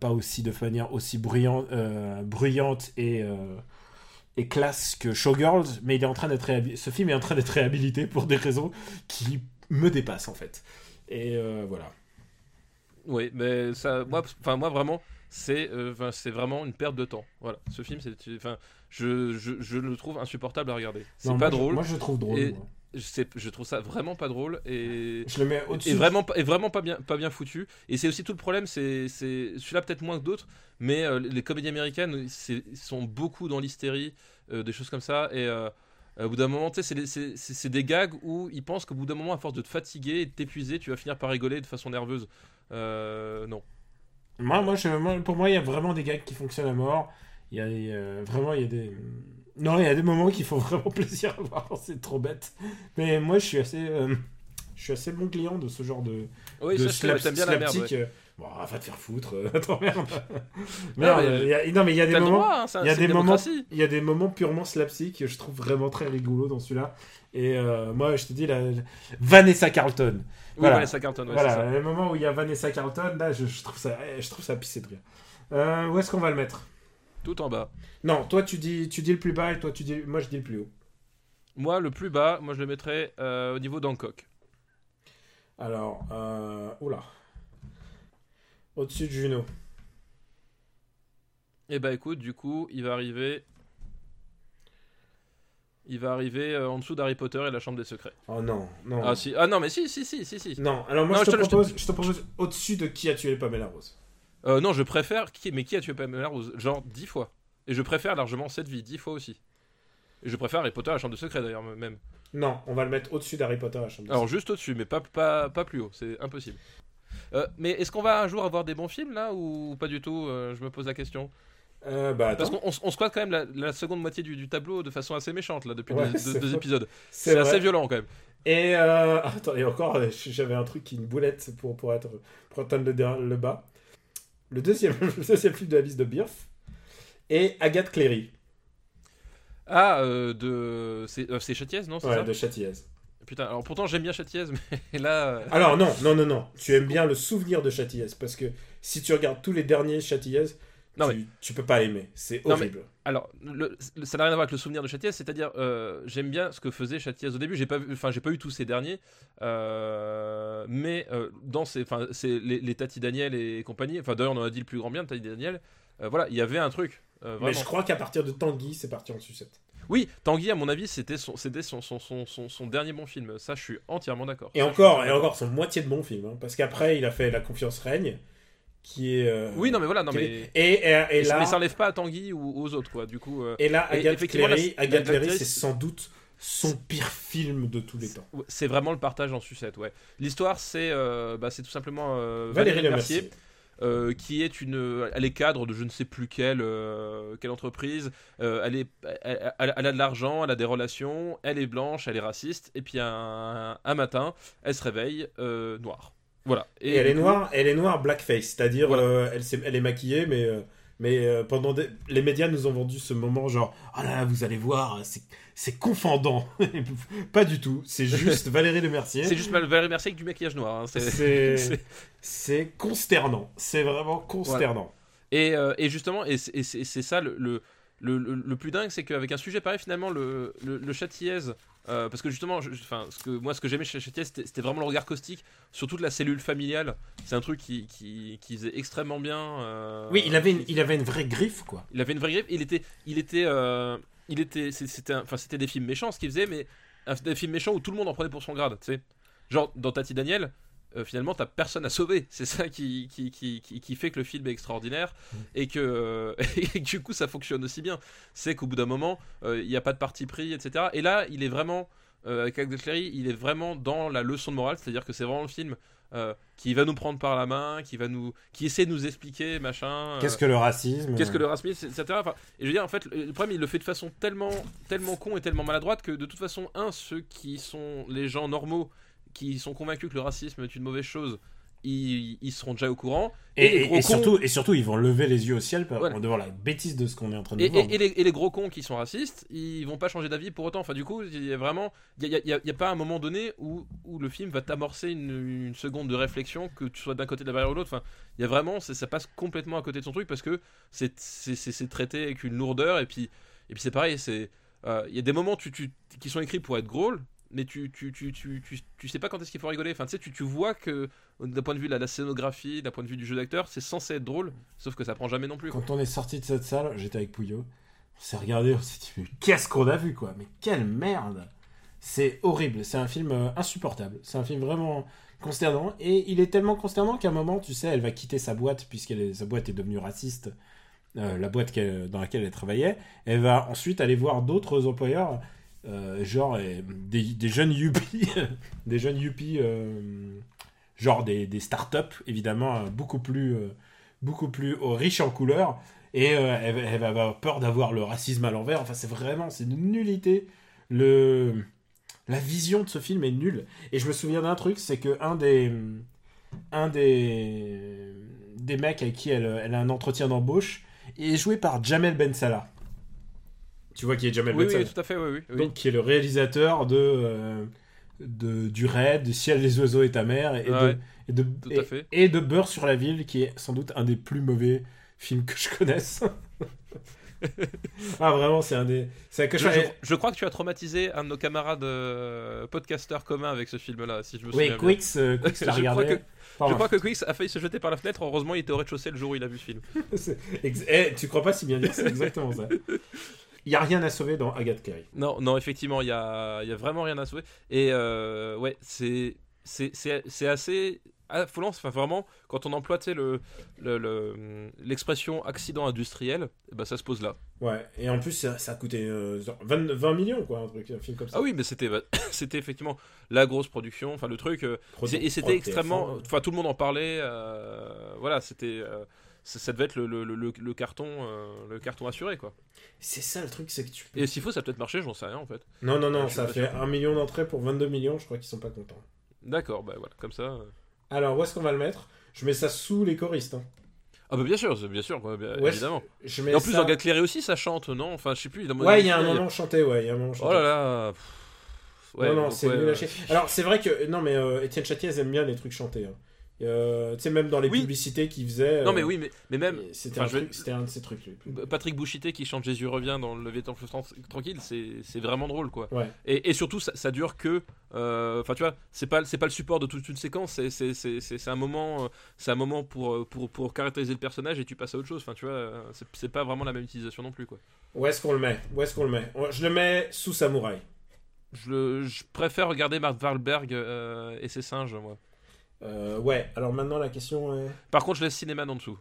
pas aussi de manière aussi bruyante, bruyante et et classe que Showgirls, mais il est en train d'être ce film est en train d'être réhabilité pour des raisons qui me dépassent en fait. Et voilà. Oui, mais ça, moi, enfin moi vraiment, c'est, euh, c'est vraiment une perte de temps. Voilà, ce film, c'est, enfin, je, je, je le trouve insupportable à regarder. C'est pas je- drôle. moi je trouve drôle. Et- moi. Je, trouve ça vraiment pas drôle et Je le mets au-dessus. et vraiment pas- et vraiment pas bien pas bien foutu et c'est aussi tout le problème c'est c'est celui-là peut-être moins que d'autres mais euh, les comédies américaines sont beaucoup dans l'hystérie euh, des choses comme ça et au bout d'un moment tu sais c'est des- c'est gags où ils pensent qu'au bout d'un moment à force de te fatiguer et de t'épuiser tu vas finir par rigoler de façon nerveuse Euh, non Moi, moi, je- moi, pour moi, il y a vraiment des gags qui fonctionnent à mort. Il y a euh, vraiment, il y a des. Non, il y a des moments qui font vraiment plaisir à voir. C'est trop bête. Mais moi, je suis assez, euh, je suis assez bon client de ce genre de, oui de ça slap- bien la merde slapstick, ouais. Bon, va te faire foutre. euh, Attends, merde. mais- Merde, il y a- non, mais il y a des moments. droit, hein, ça- Il y a des moments, démocratie. il y a des moments purement slapstick que je trouve vraiment très rigolo dans celui-là. Et euh, moi, je te dis, la... Vanessa Carlton. oui voilà. Vanessa Carlton ouais, voilà, le moment où il y a Vanessa Carlton, là, je, je trouve ça, je trouve ça pissé de rire. Euh, où est-ce qu'on va le mettre? Tout en bas Non, toi tu dis, tu dis le plus bas et toi tu dis, moi je dis le plus haut. moi le plus bas moi je le mettrais euh, au niveau d'Hancock Alors, oula, au-dessus de Juno. Et bah écoute, du coup, il va arriver. Il va arriver euh, en dessous d'Harry Potter et la Chambre des Secrets. Oh non, non, Ah si, ah non mais si si si si si. non. Alors moi Non, je, te je te le- je te- propose, je te propose au-dessus de qui a tué Pamela Rose. Euh, non, je préfère qui mais qui a tué Pamela Rose genre 10 fois. Et je préfère largement cette vie 10 fois aussi. Et je préfère Harry Potter à la Chambre de Secret d'ailleurs, même. Non, on va le mettre au-dessus d'Harry Potter à la chambre. de Alors juste au-dessus, mais pas, pas, pas plus haut, c'est impossible. Euh, mais est-ce qu'on va un jour avoir des bons films là ou pas du tout euh, Je me pose la question. Euh, bah Parce qu'on on squatte quand même la, la seconde moitié du, du tableau de façon assez méchante là depuis Ouais, deux, épisodes. c'est assez violent quand même. Et attends, et encore, j'avais un truc qui une boulette pour, pour, être, pour atteindre le, bas. Le deuxième, le deuxième film de la liste de Birth et Agathe Cléry, Ah, de. C'est Châtiez, non ouais, ça? de Châtillaise. Putain, alors pourtant j'aime bien Châtiez, mais là. euh, Alors non, non, non, non. Tu aimes bien le souvenir de Châtillaise parce que si tu regardes tous les derniers Châtillaise, Non, tu, tu peux pas aimer. C'est Non, mais- horrible. Alors, le- le- ça n'a rien à voir avec le souvenir de Châtiez, c'est-à-dire, euh, j'aime bien ce que faisait Châtiez au début. J'ai pas, vu- enfin, j'ai pas eu tous ces derniers, euh, mais euh, dans ces, enfin, c'est les, les Tati Daniel et compagnie. Enfin, d'ailleurs, on en a dit le plus grand bien de Tati Daniel. Voilà, il y avait un truc. Mais je crois qu'à partir de Tanguy, c'est parti en sucette. Oui, Tanguy, à mon avis, c'était son, c'était son, son, son, son, son dernier bon film. Ça, je suis entièrement d'accord. Et encore, et encore, c'est moitié de bon film. hein, parce qu'après, il a fait La confiance règne, qui est. euh, Oui, non, mais voilà, non, mais. Et, et, et là, mais ça enlève pas à Tanguy ou aux autres, quoi. Du coup, euh, et là, Agathe Cléry, la- Agathe Cléry, c'est sans doute son pire film de tous les temps. c'est vraiment le partage en sucette, ouais. L'histoire, c'est euh, bah, tout simplement euh, Valérie Le Mercier. Euh, qui est une, elle est cadre de je ne sais plus quelle, euh, quelle entreprise. Euh, elle, est, elle, elle- elle a de l'argent, elle a des relations, elle est blanche, elle est raciste. Et puis un, un matin, elle se réveille euh, noire. Voilà. Et, elle est noire, elle est noire blackface, c'est-à-dire Voilà. euh, elle, est maquillée, mais euh, mais euh, pendant des- les médias nous ont vendu ce moment genre ah là là vous allez voir c'est c'est confondant pas du tout. C'est juste Valérie Le Mercier C'est juste Valérie Mercier avec du maquillage noir. hein, c'est- consternant. C'est vraiment consternant. Et, euh, et justement, et c'est- ça le, le, le, le- le plus dingue, c'est qu'avec un sujet pareil, finalement, le, le, le Châtillaise, euh, parce que justement, je- enfin, ce que, moi, ce que j'aimais chez Châtillaise, c'était c'était vraiment le regard caustique sur toute la cellule familiale. C'est un truc qui, qui, qui faisait extrêmement bien. euh, oui il avait une, il avait une vraie griffe quoi il avait une vraie griffe. Il était, il était, euh, il était, c'était, enfin, c'était des films méchants ce qu'il faisait, mais un- des films méchants où tout le monde en prenait pour son grade. Tu sais, genre dans Tati Daniel. Euh, finalement, t'as personne à sauver. C'est ça qui, qui, qui, qui, fait que le film est extraordinaire et que, euh, et que du coup ça fonctionne aussi bien. C'est qu'au bout d'un moment, euh, il n'y a pas de parti pris, etc. Et là, il est vraiment, euh, avec Cléry, il est vraiment dans la leçon de morale, c'est-à-dire que c'est vraiment le film euh, qui va nous prendre par la main, qui va nous, qui essaie de nous expliquer machin. euh, qu'est-ce que le racisme Qu'est-ce que le racisme, etc. Enfin, et je veux dire, en fait, le le problème, il le fait de façon tellement, tellement con et tellement maladroite que de toute façon, un, ceux qui sont les gens normaux, qui sont convaincus que le racisme est une mauvaise chose, ils, ils seront déjà au courant. et, surtout et surtout ils vont lever les yeux au ciel Voilà. devant la bêtise de ce qu'on est en train de voir et- les, et les gros cons qui sont racistes, ils vont pas changer d'avis pour autant. Enfin, du coup, il y a vraiment, il y a, y y pas un moment donné où, où le film va t'amorcer une, une seconde de réflexion, que tu sois d'un côté de la barrière ou de l'autre. Enfin, il y a vraiment, ça passe complètement à côté de son truc parce que c'est traité avec une lourdeur et puis et puis c'est pareil, c'est euh, il y a des moments tu, tu- qui sont écrits pour être drôles. Mais tu, tu, tu, tu, tu, tu sais pas quand est-ce qu'il faut rigoler. Enfin, tu sais, tu, tu vois que d'un point de vue de la, la scénographie, d'un point de vue du jeu d'acteur, c'est censé être drôle, sauf que ça prend jamais non plus. quoi. Quand on est sorti de cette salle, j'étais avec Pouillot, on s'est regardé, on s'est dit, mais qu'est-ce qu'on a vu, quoi? Mais quelle merde C'est horrible, c'est un film euh, insupportable, c'est un film vraiment consternant, et il est tellement consternant qu'à un moment, tu sais, elle va quitter sa boîte, puisque sa boîte est devenue raciste, euh, la boîte dans laquelle elle travaillait, elle va ensuite aller voir d'autres employeurs, euh, genre des, jeunes yuppies, des jeunes yuppies, euh, genre des, des startups, évidemment, euh, beaucoup plus... beaucoup plus euh, riche en couleurs et elle, elle va avoir peur d'avoir le racisme à l'envers. Enfin, c'est vraiment, c'est une nullité. Le, la vision de ce film est nulle. Et je me souviens d'un truc, c'est que un des, un des, des mecs avec qui elle, elle a un entretien d'embauche est joué par Jamel Ben Salah. Tu vois qui est Jamel Oui, Ben oui, tout à fait, oui, donc qui est le réalisateur de, euh, de du Raid, de Ciel, les oiseaux et ta mère, et, Ouais, de, et, de, tout à fait. et de Beurre sur la ville, qui est sans doute un des plus mauvais films que je connaisse. ah vraiment, c'est un des, c'est Je, je- je crois que tu as traumatisé un de nos camarades euh, podcasteurs communs avec ce film-là, si je me souviens Oui, bien. Quix, euh, Quix l'a crois regardé. que- Je crois que Quix a failli se jeter par la fenêtre. Heureusement, il était au rez-de-chaussée le jour où il a vu ce film. Ex- eh, tu crois pas si bien dire, c'est exactement ça. Il y a rien à sauver dans Agathe Cléry. Non, non, effectivement, il y a, y a vraiment rien à sauver. Et euh, ouais, c'est, assez, affolant. Enfin, vraiment, quand on emploie sais, le, le- le- l'expression accident industriel, eh ben, ça se pose là. Ouais, et en plus, ça, ça a coûté euh, genre 20, 20 millions, quoi, un, truc, un film comme ça. Ah oui, mais c'était, c'était effectivement la grosse production. Enfin, le truc. euh, et c'était extrêmement. TF1. Enfin, tout le monde en parlait. euh, voilà, c'était. Ça, ça devait être le, le, le, le carton, euh, le carton assuré, quoi. C'est ça le truc, c'est que tu peux. Et s'il faut, ça peut-être marché, j'en sais rien en fait. Non, non, non, ça fait sûr. 1 million d'entrées pour 22 millions, je crois qu'ils sont pas contents. D'accord, bah voilà, comme ça. euh. Alors, où est-ce qu'on va le mettre? Je mets ça sous les choristes. hein. Ah bah bien sûr, bien sûr, quoi, bien- Ouais, évidemment. Je mets Et en plus, ça- dans Galcléré aussi, ça chante, non? Enfin, je sais plus. Ouais, il y a un moment chanté, ouais, il y a un moment chanté. Oh là là. pff, Ouais, non, non, c'est ouais. Alors, c'est vrai que. Non, mais euh, Étienne Châtier, ils aiment bien les trucs chantés. hein. Euh, tu sais, même dans les Oui. publicités qu'il faisait. Non euh, mais oui, mais, mais même C'était enfin, un, vais- de ces trucs. lui. Patrick Bouchité qui chante Jésus revient dans le tran- tranquille, c'est c'est vraiment drôle quoi. Ouais. Et, et surtout, ça, ça dure que. euh, Enfin, tu vois, c'est pas, c'est pas le support de toute une séquence, c'est- c'est c'est- c'est- c'est un moment, euh, c'est un moment pour, pour, pour caractériser le personnage et tu passes à autre chose. Enfin, tu vois, c'est- pas vraiment la même utilisation non plus quoi. Où est-ce qu'on le met? Où est-ce qu'on le met? Je le mets sous Samouraï. Je, préfère regarder Mark Wahlberg euh, et ses singes, moi. Euh, ouais, alors maintenant la question est. Par contre, je laisse Cinéman en dessous.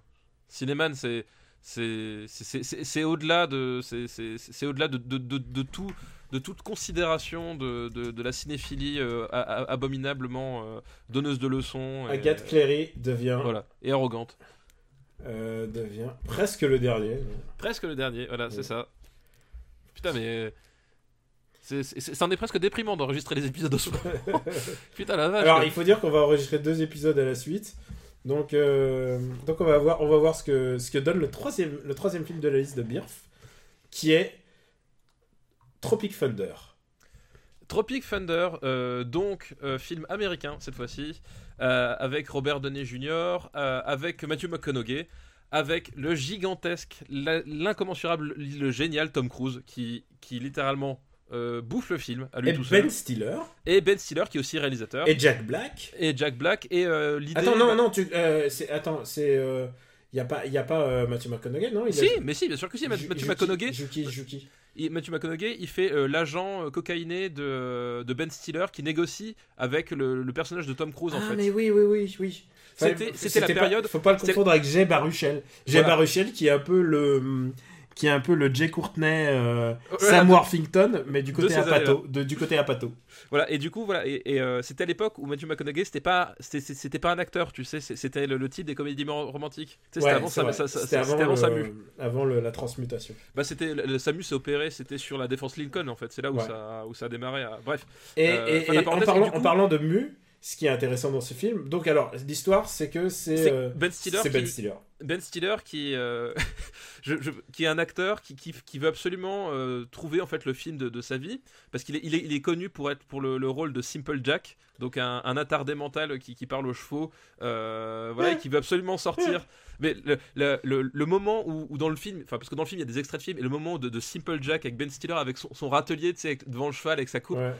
Cinéman, c'est c'est au-delà de c'est au-delà de, de, de, de tout de toute considération de, de, de la cinéphilie euh, a- a- abominablement euh, donneuse de leçons et, Agathe Cléry devient, voilà et arrogante. euh, devient presque le dernier. Presque le dernier, voilà, Ouais. c'est ça. Putain mais c'en est presque déprimant d'enregistrer les épisodes au soir. Putain la vache. Alors, quoi. il faut dire qu'on va enregistrer deux épisodes à la suite. Donc, euh, donc on va voir, on va voir ce que, ce que donne le troisième, le troisième film de la liste de Birf, qui est Tropic Thunder. Tropic Thunder, euh, donc euh, film américain cette fois-ci, euh, avec Robert Downey Jr., euh, avec Matthew McConaughey, avec le gigantesque, l'incommensurable, le génial Tom Cruise qui, qui littéralement euh, bouffe le film à lui Et tout seul. Ben Stiller. Et Ben Stiller qui est aussi réalisateur. Et Jack Black. Et Jack Black. Et euh, l'idée. Attends, non, non, tu, euh, attends, c'est, euh, y a pas, y a pas euh, Matthew McConaughey, non il a- Si, mais si, bien sûr que si. Matthew Juki- McConaughey, Juki, Juki. il, Matthew McConaughey, il fait euh, l'agent cocaïné de, de Ben Stiller qui négocie avec le, le personnage de Tom Cruise en ah, fait. mais oui, oui, oui, oui. C'était- c'était la pas- période- Faut pas le confondre avec Jay Baruchel. Jay Voilà. Baruchel qui est un peu le, qui est un peu le Jay Courtenay, euh, Sam de- Worthington, mais du côté apato, de, du côté apato. Voilà, et du coup, voilà, et, et, euh, c'était à l'époque où Matthew McConaughey, c'était pas, c'était, pas un acteur, tu sais, c'était le, le type des comédies rom- romantiques. Tu sais, c'était avant, ça- ça- C'était avant, avant le- Samu. avant le- la transmutation. Bah, c'était, Samu s'est opéré, c'était sur la défense Lincoln, en fait. C'est là où, Ouais. ça, où ça a démarré. à- Bref. Et, Euh, et- et parlant, coup- en parlant de Mu, ce qui est intéressant dans ce film, donc alors l'histoire c'est que c'est euh, Ben Stiller c'est Ben Stiller. Ben Stiller qui, euh, je- je- qui est un acteur qui, qui, qui veut absolument euh, trouver en fait le film de, de sa vie parce qu'il est, il est, il est connu pour être pour le, le rôle de Simple Jack donc un, un attardé mental qui, qui parle aux chevaux euh, voilà et qui veut absolument sortir mais le, le, le- le moment où, où dans le film enfin parce que dans le film il y a des extraits de film et le moment de, de Simple Jack avec Ben Stiller avec son, son râtelier tu sais avec- devant le cheval avec sa coupe Ouais.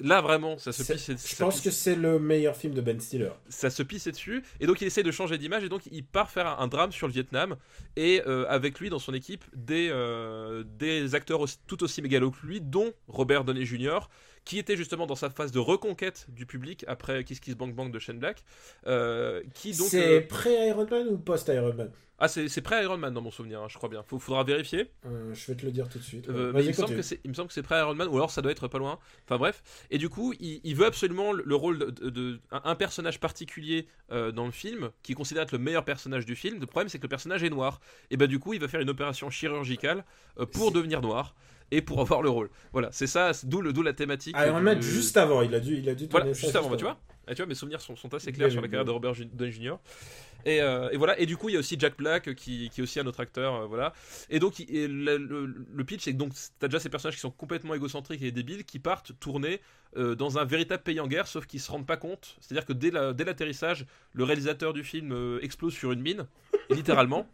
Là vraiment ça se pisse Je pense pisse- que c'est le meilleur film de Ben Stiller. ça se pissait dessus et donc il essaie de changer d'image et donc il part faire un, un drame sur le Vietnam et euh, avec lui dans son équipe des, euh, des acteurs aussi- tout aussi mégalos que lui dont Robert Downey Jr qui était justement dans sa phase de reconquête du public après Kiss Kiss Bang Bang de Shane Black euh, qui donc C'est euh, pré-Iron Man ou post-Iron Man? Ah c'est c'est pré Iron Man dans mon souvenir hein, je crois bien Faut, faudra vérifier Euh, Je vais te le dire tout de suite. Ouais, mais il me, semble que c'est, il me semble que c'est prêt Iron Man, ou alors ça doit être pas loin. Enfin bref. Et du coup, il, il veut absolument le, le rôle de, de- de- un, un personnage particulier dans le film, qui considère être le meilleur personnage du film. Le problème, c'est que le personnage est noir. Et bah du coup, il va faire une opération chirurgicale pour C'est- devenir noir et pour avoir le rôle. Voilà, c'est ça, d'où, la thématique. Iron du- Man juste avant, il a dû, il a dû voilà, juste avant, bah, tu vois. Et tu vois, mes souvenirs sont, sont assez clairs sur la carrière de. Robert Downey Jr. Et, euh, et voilà, et du coup, il y a aussi Jack Black qui, qui est aussi un autre acteur, euh, voilà. Et donc, et le, le- le pitch, c'est que donc, t'as déjà ces personnages qui sont complètement égocentriques et débiles qui partent tourner euh, dans un véritable pays en guerre, sauf qu'ils se rendent pas compte. C'est-à-dire que dès, la- dès l'atterrissage, le réalisateur du film euh, explose sur une mine. littéralement.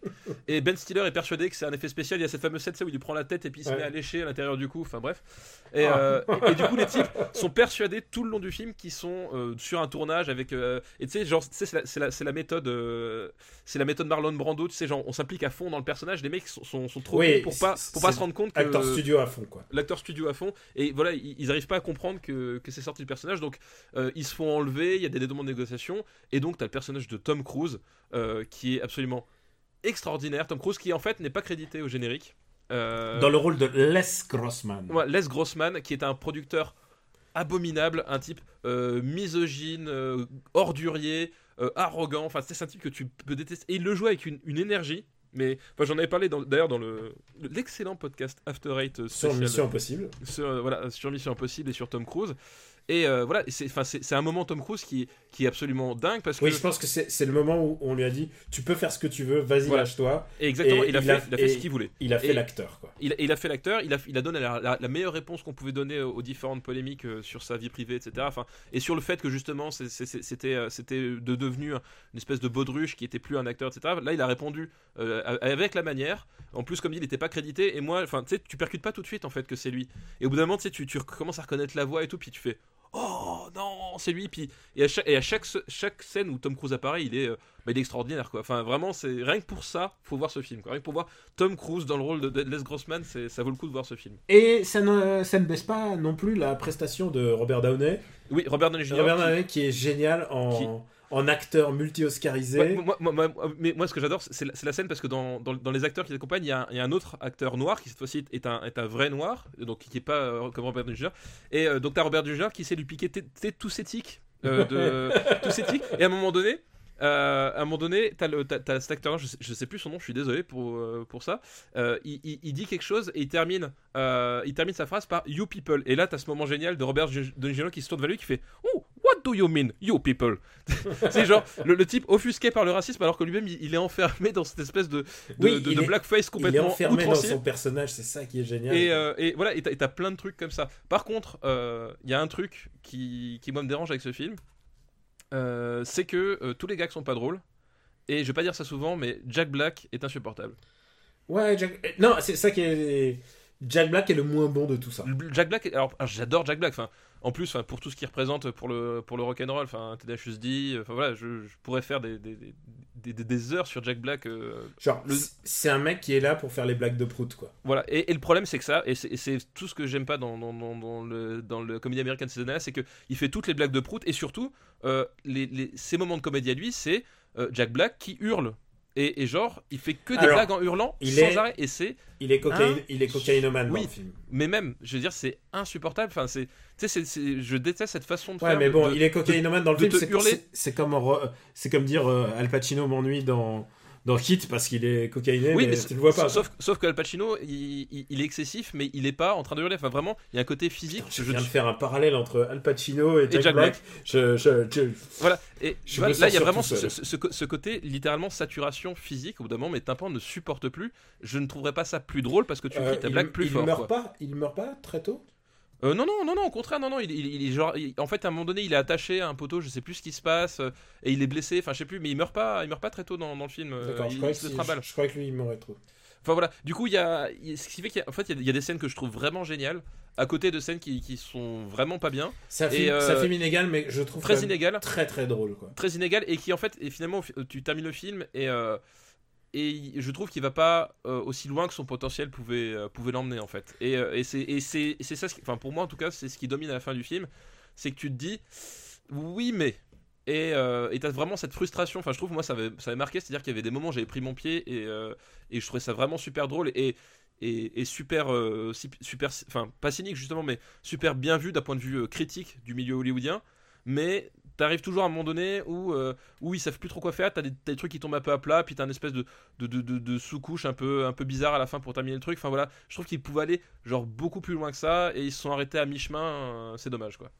Et Ben Stiller est persuadé que c'est un effet spécial. Il y a cette fameuse scène où il lui prend la tête et puis il se Ouais. met à lécher à l'intérieur du cou. Enfin bref. Et, Ah. euh, et, et du coup, les types sont persuadés tout le long du film qu'ils sont euh, sur un tournage avec. euh, et tu sais, genre, tu sais, c'est la, c'est la- c'est la méthode, euh, c'est la méthode Marlon Brando. Tu sais, genre, on s'implique à fond dans le personnage. Les mecs sont, sont, sont trop Oui, pour pas, pour pas se rendre compte que Acteur studio à fond, quoi. l'acteur studio à fond et voilà ils, ils arrivent pas à comprendre que, que c'est sorti du personnage donc euh, ils se font enlever il y a des demandes de négociation et donc t'as le personnage de Tom Cruise euh, qui est absolument extraordinaire Tom Cruise qui en fait n'est pas crédité au générique Dans le rôle de Les Grossman. ouais, Les Grossman qui est un producteur abominable un type misogyne ordurier euh, arrogant enfin c'est un type que tu peux détester et il le joue avec une, une énergie mais enfin j'en avais parlé d'ailleurs dans le l'excellent podcast After Eight euh, Sur Mission Impossible. sur, euh, voilà, sur Mission Impossible et sur Tom Cruise. Et euh, voilà, c'est, un moment Tom Cruise qui, qui est absolument dingue parce que. Oui, je pense que c'est le moment où on lui a dit Tu peux faire ce que tu veux, vas-y, Voilà. lâche-toi. et exactement, et il a il fait, a- il a fait ce qu'il voulait. Il a fait l'acteur, quoi. Il, il a fait l'acteur, il a, il a donné la, la- la meilleure réponse qu'on pouvait donner aux différentes polémiques euh, sur sa vie privée, etc. Enfin, et sur le fait que justement c'était euh, c'était de devenu un- une espèce de baudruche qui était plus un acteur, etc. Là, il a répondu euh, avec la manière. En plus, comme dit, il n'était pas crédité. Et moi, enfin, tu sais, tu percutes pas tout de suite en fait que c'est lui. Et au bout d'un moment, tu tu, tu commences à reconnaître la voix et tout, puis tu fais Oh non, c'est lui. Puis et à chaque, et à chaque, chaque scène où Tom Cruise apparaît, il est, euh, bah, il est extraordinaire quoi. Enfin, vraiment, c'est rien que pour ça, faut voir ce film. Quoi. Rien que pour voir Tom Cruise dans le rôle de, Les Grossman, c'est, ça vaut le coup de voir ce film. Et ça ne, ça ne baisse pas non plus la prestation de Robert Downey. Oui, Robert Downey Jr. Robert Downey qui est génial en, en acteur multi-oscarisé. Ouais, moi, moi- moi- mais moi, ce que j'adore, c'est la, scène parce que dans, dans- dans les acteurs qui l'accompagnent, il y, a un- il y a un autre acteur noir qui, cette fois-ci, est un, est un vrai noir, donc qui n'est pas euh, comme Robert Jr. Et euh, donc, tu as Robert Jr. qui essaie de lui piquer tous ses tics. euh, de, tous ses tics. Et à un moment donné. à un moment donné, t'as, t'as cet acteur, je sais, je sais plus son nom, je suis désolé pour, pour ça. Il, il- il dit quelque chose et il termine, il termine sa phrase par You people. Et là, t'as ce moment génial de Robert Downey qui se tourne vers lui qui fait Oh, do you mean, you people? C'est genre le, le type offusqué par le racisme alors que lui-même il, il est enfermé dans cette espèce de, de, Oui, de- il de est- blackface Il est complètement enfermé dans son personnage, c'est ça qui est génial. Et, euh, et voilà, et t'as- plein de trucs comme ça. Par contre, euh, il y a un truc qui, qui moi me dérange avec ce film, euh, c'est que euh, tous les gars sont pas drôles. Et je vais pas dire ça souvent, mais Jack Black est insupportable. Ouais, Jack... euh, Non, c'est ça qui est. Jack Black est le moins bon de tout ça. Jack Black, alors, alors, j'adore Jack Black. Enfin, en plus, pour tout ce qu'il représente pour le pour le rock and roll, enfin, Tenacious D, enfin voilà, je, je pourrais faire des, des, des, des- heures sur Jack Black. euh, Genre, Le- c- c'est un mec qui est là pour faire les blagues de prout, quoi. Voilà, et, et le problème c'est que ça, et c'est tout ce que j'aime pas dans, dans, dans, dans le, dans le comédie américaine de ces années-là, c'est qu'il fait toutes les blagues de prout, et surtout, euh, les, les- ces moments de comédie à lui, c'est euh, Jack Black qui hurle. Et, et genre, il fait que des Alors, blagues en hurlant il sans est- arrêt, et c'est. Il est, cocaïne... Il est cocaïnomane Oui. dans le film. Mais même, je veux dire, c'est insupportable. Enfin, c'est. Tu sais, c'est- c'est- je déteste cette façon de Ouais, faire. mais bon, de- il est cocaïnomane dans le de film. C'est hurler. c'est- comme, re- c'est comme dire euh, Al Pacino m'ennuie dans, dans Hit parce qu'il est cocaïné, Oui, mais, mais tu le vois pas. Sauf, sauf que Al Pacino, il, il- il est excessif, mais il est pas en train de hurler. Enfin, vraiment, il y a un côté physique. Je viens de faire un parallèle entre Al Pacino et Jack, Jack Black. Black. Je, je, je- Voilà, et Je là il y a vraiment ce, côté littéralement saturation physique. Au bout d'un moment, mes tympans ne supportent plus. Je ne trouverais pas ça plus drôle parce que tu Euh, cries ta il, blague plus il fort. meurt quoi. pas, il meurt pas très tôt? Euh, non, non, non, non, au contraire, non, non. Il, il- il est genre, il- en fait, à un moment donné, il est attaché à un poteau, je sais plus ce qui se passe, euh, et il est blessé. Enfin, je sais plus, mais il meurt pas, il meurt pas très tôt dans, dans le film. euh, D'accord, je se que si- je, je croyais que lui il mourrait trop. Enfin voilà, du coup, il y a, ce qui fait qu'il y a, en fait, il y a- des scènes que je trouve vraiment géniales, à côté de scènes qui, qui sont vraiment pas bien, Et, film, euh, un film inégal, mais je trouve très inégales. très très drôle quoi. très inégal et qui en fait et finalement tu termines le film et euh, et je trouve qu'il va pas euh, aussi loin que son potentiel pouvait euh, l'emmener en fait. Et, euh, c'est ça enfin pour moi en tout cas c'est ce qui domine à la fin du film. C'est que tu te dis oui mais et et t'as vraiment cette frustration. Enfin je trouve moi ça avait marqué c'est à dire qu'il y avait des moments où j'avais pris mon pied et je trouvais ça vraiment super drôle et super super enfin pas cynique justement mais super bien vu d'un point de vue critique du milieu hollywoodien. Mais t'arrives toujours à un moment donné où, euh, où ils savent plus trop quoi faire, t'as des, des trucs qui tombent un peu à plat, puis t'as une espèce de, de, de, de- de sous-couche un peu, un peu bizarre à la fin pour terminer le truc. Enfin voilà, je trouve qu'ils pouvaient aller genre beaucoup plus loin que ça, et ils se sont arrêtés à mi-chemin, euh, c'est dommage quoi.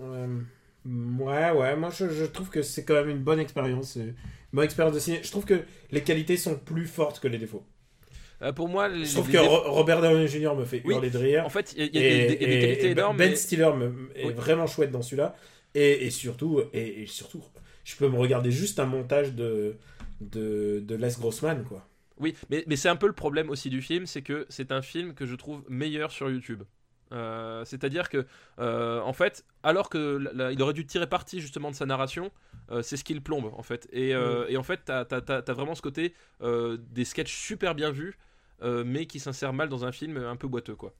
Euh, ouais, ouais, moi je, je trouve que c'est quand même une bonne expérience. euh, Une bonne expérience de ciné. Je trouve que les qualités sont plus fortes que les défauts. Euh, pour moi, les, Je trouve les- que Robert Downey Jr. me fait Oui, hurler de rire. en fait, il y, a- il y a et, des- qualités et énormes. Ben mais- Stiller me- est Oui. vraiment chouette dans celui-là. Et, et surtout, et, et surtout, je peux me regarder juste un montage de, de, de Les Grossman, quoi. Oui, mais, mais c'est un peu le problème aussi du film, c'est que c'est un film que je trouve meilleur sur YouTube. Euh, C'est-à-dire que, euh, en fait, alors que la- la- il aurait dû tirer parti justement de sa narration, euh, c'est ce qui le plombe en fait. Et, euh, et en fait, t'as as, vraiment ce côté des sketchs super bien vus, mais qui s'insèrent mal dans un film un peu boiteux quoi.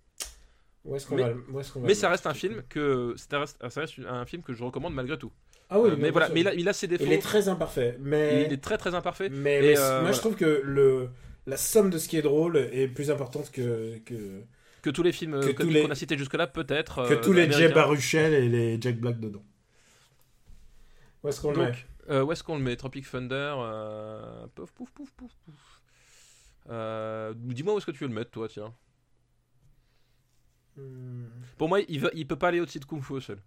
Où est-ce qu'on Mais- va, où est-ce qu'on va Mais ça reste un film que ça reste, ça reste un film que je recommande malgré tout. Ah oui, Euh, mais voilà, mais il a, il a ses défauts. Il est très imparfait, mais... Il est très très imparfait. Mais, euh, moi, voilà. je trouve que le, la somme de ce qui est drôle est plus importante que, que, Que tous les films Que euh, qu'on les- a cités jusque-là, peut-être. que euh, tous les Jay américains. Baruchel et les Jack Black dedans. Où est-ce qu'on le met? euh, où est-ce qu'on le met? Tropic Thunder euh, Pouf, pouf, pouf, pouf, pouf. Euh, Dis-moi où est-ce que tu veux le mettre, toi, tiens. Hmm. Pour moi, il, va, il peut pas aller au-dessus de Kung Fu seul.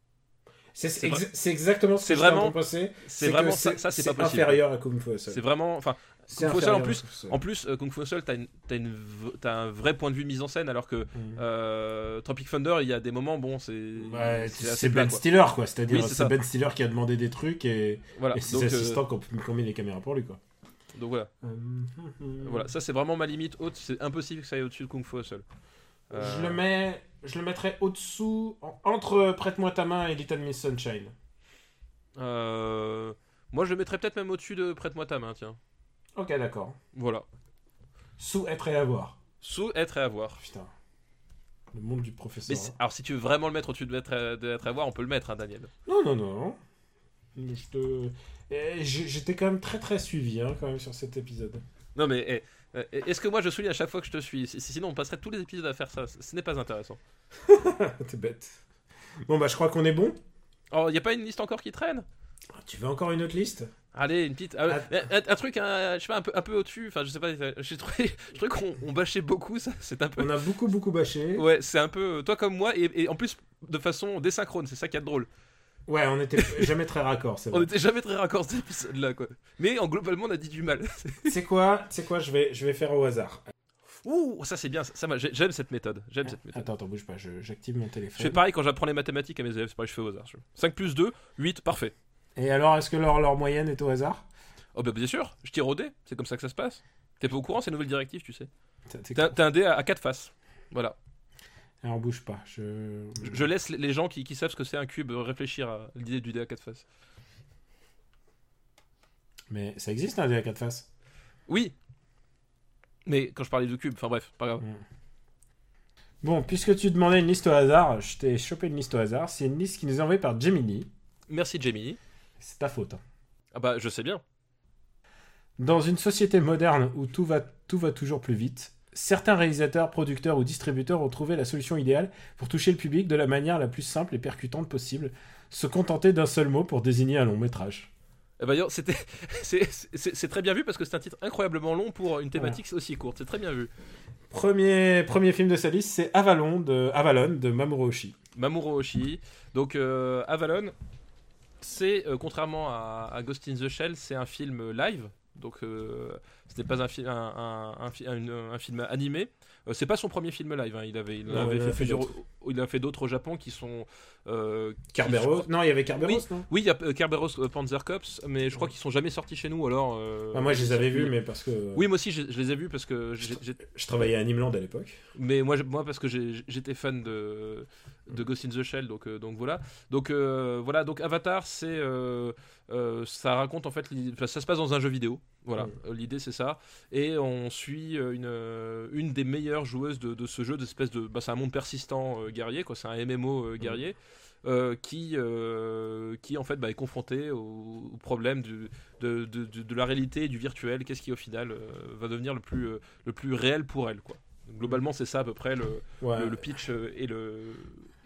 C'est C'est vrai- c'est exactement ce c'est que vraiment- penser. C'est vraiment ça, ça c'est pas possible. inférieur à Kung Fu Hustle. C'est vraiment. Enfin, C'est Kung Fu Hustle, en plus- Kung Fu Hustle. en plus, euh, Kung Fu seul, t'as un vrai point de vue mise en scène, alors que Hmm. euh, Tropic Thunder, il y a des moments, bon, c'est. Ouais, c'est c'est Ben quoi. Stiller, quoi. C'est-à-dire, Oui, c'est c'est. Ben Stiller qui a demandé des trucs et, Voilà. et ses Donc, euh, assistants qui ont qui ont mis les caméras pour lui, quoi. donc voilà. Voilà, ça c'est vraiment ma limite haute. C'est impossible que ça aille au-dessus de Kung Fu seul. Je le mets, je le mettrais au-dessous, en- entre Prête-moi ta main et Little Miss Sunshine. Euh, Moi, je le mettrais peut-être même au-dessus de Prête-moi ta main, tiens. Ok, d'accord. Voilà. Sous être et avoir. Sous être et avoir. Putain. Le monde du professeur. alors, si tu veux vraiment le mettre au-dessus de être, et- de être et avoir, on peut le mettre, hein, Daniel. Non, non, non. Je te... Eh, J'étais quand même très très suivi hein, quand même sur cet épisode. Non, mais eh, est-ce que moi je souligne à chaque fois que je te suis Si- Sinon, on passerait tous les épisodes à faire ça. Ce n'est pas intéressant. T'es bête. Bon bah je crois qu'on est bon. Oh, y a pas une liste encore qui traîne? Ah, Tu veux encore une autre liste? Allez, une petite. ah, Ah. un, un truc, un- je sais pas, un peu, un peu au-dessus. Enfin, je sais pas. J'ai trouvé, je trouvais qu'on on bâchait beaucoup. Ça, c'est un peu. On a beaucoup beaucoup bâché. Ouais, c'est un peu euh, toi comme moi et, et en plus de façon désynchrone. C'est ça qui est drôle. Ouais, on était jamais très raccord, c'est On vrai. était jamais très raccord cet épisode-là, quoi. Mais en globalement, on a dit du mal. C'est quoi C'est quoi Je vais je vais faire au hasard. Ouh, ça c'est bien. Ça, ça j'aime cette méthode. J'aime cette méthode. Attends, attends, bouge pas, je- j'active mon Je téléphone. fais pareil quand j'apprends les mathématiques à mes élèves. C'est pareil, je fais au hasard. Je- 5 plus 2, 8, parfait. Et alors, est-ce que leur, leur moyenne est au hasard? Oh bah bien sûr, je tire au dé, c'est comme ça que ça se passe. T'es pas au courant, c'est une nouvelle directive, tu sais. T'as un dé à, à quatre faces. Voilà. Alors bouge pas, je... Laisse les- gens qui, qui savent ce que c'est un cube réfléchir à l'idée du dé à quatre faces. Mais ça existe un dé à quatre faces? Oui Mais quand je parlais de cube, enfin bref, pas grave. Bon, puisque tu demandais une liste au hasard, je t'ai chopé une liste au hasard. C'est une liste qui nous est envoyée par Gemini. Merci Jamie. C'est ta faute. hein. Ah bah je sais bien. Dans une société moderne où tout va, tout va toujours plus vite, certains réalisateurs, producteurs ou distributeurs ont trouvé la solution idéale pour toucher le public de la manière la plus simple et percutante possible, se contenter d'un seul mot pour désigner un long métrage. Eh c'est, c'est- c'est très bien vu parce que c'est un titre incroyablement long pour une thématique aussi courte. C'est très bien vu. Premier, premier film de sa liste, c'est Avalon de, Avalon de Mamoru Oshii. Mamoru Oshii. Donc euh, Avalon, c'est euh, contrairement à, à Ghost in the Shell, c'est un film live. Donc euh, n'est pas un, fi- un, un, un fi- un- un film animé. Euh, c'est pas son premier film live. hein. Il avait, il Non, avait il en a fait fait plusieurs. d'autres. Il a fait d'autres au Japon qui sont. euh, Kerberos Non, il y avait Kerberos, non? Oui, il y a euh, Kerberos euh, Panzer Cops, mais je crois qu'ils sont jamais sortis chez nous. Alors. euh, Ah, Moi, je les avais vus, mais parce que Oui, moi aussi, je, je les ai vus parce que je travaillais à Nimland à l'époque. mais moi, moi parce que j'étais fan de, de Ghost in the Shell, donc, euh, donc voilà. Donc voilà, donc Avatar, c'est euh, ça raconte en fait, enfin, ça se passe dans un jeu vidéo. Voilà, Mm. Euh, l'idée c'est ça. Et on suit euh, une, une des meilleures joueuses de, de ce jeu, d'espèce de, bah, c'est un monde persistant euh, guerrier, quoi. C'est un MMO euh, guerrier. qui, qui en fait bah, est confronté au, au problème du, de, de, de- la réalité et du virtuel, qu'est-ce qui au final va devenir le plus, le plus réel pour elle quoi. Globalement c'est ça à peu près le, Ouais. le, le pitch et, le,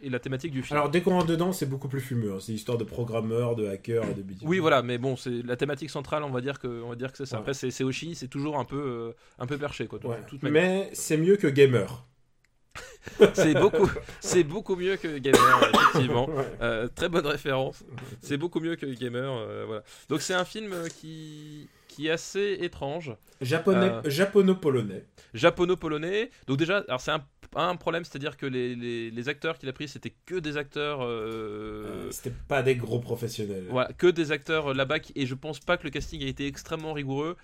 et la thématique du film. Alors, dès qu'on rentre dedans, c'est beaucoup plus fumeux. hein. C'est l'histoire de programmeurs, de hackers de bidons. oui voilà, mais bon c'est la thématique centrale on va dire que, on va dire que c'est ça. Ouais. Après c'est Oshi, c'est toujours un peu, euh, un peu perché quoi. Ouais. toute. Mais c'est mieux que Gamer. C'est beaucoup, c'est beaucoup mieux que Gamer effectivement. Ouais. Euh, très bonne référence. C'est beaucoup mieux que Gamer. euh, voilà. Donc c'est un film qui, qui est assez étrange. Japonais, japono-polonais. Japono-polonais. Donc déjà, alors c'est un un problème, c'est-à-dire que les, les, les acteurs qu'il a pris, c'était que des acteurs. euh, Euh, C'était pas des gros professionnels. voilà, que des acteurs euh, là-bas, qui- et je pense pas que le casting a été extrêmement rigoureux.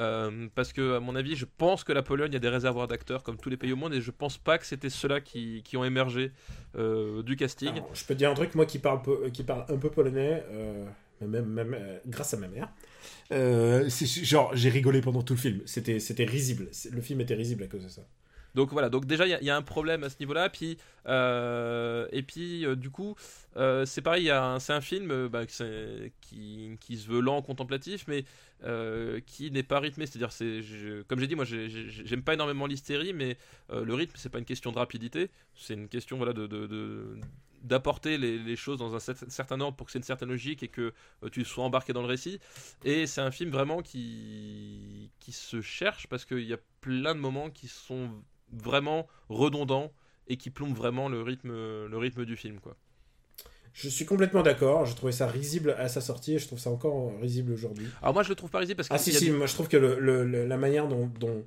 euh, parce que, à mon avis, je pense que la Pologne a des réservoirs d'acteurs comme tous les pays au monde, et je pense pas que c'était ceux-là qui, qui ont émergé euh, du casting. Alors, je peux te dire un truc, moi qui parle, qui parle un peu polonais, même, même, grâce à ma mère, genre j'ai rigolé pendant tout le film. C'était risible. Le film était risible à cause de ça. Donc voilà, donc déjà il y a- un problème à ce niveau-là, puis euh, et puis euh, du coup euh, c'est pareil, c'est un film bah, qui, qui se veut lent, contemplatif, mais qui n'est pas rythmé. C'est-à-dire, comme j'ai dit, moi j'ai- j'ai- j'aime pas énormément l'hystérie, mais le rythme c'est pas une question de rapidité, c'est une question voilà de, d'apporter les, choses dans un cer- certain ordre pour que c'est une certaine logique et que tu sois embarqué dans le récit. Et c'est un film vraiment qui, qui se cherche parce qu'il y a plein de moments qui sont vraiment redondants et qui plombent vraiment le rythme, le rythme du film. Quoi. Je suis complètement d'accord. Je trouvais ça risible à sa sortie et je trouve ça encore risible aujourd'hui. Alors moi je le trouve pas risible parce que Ah si si, moi je trouve que le, le- la manière dont, dont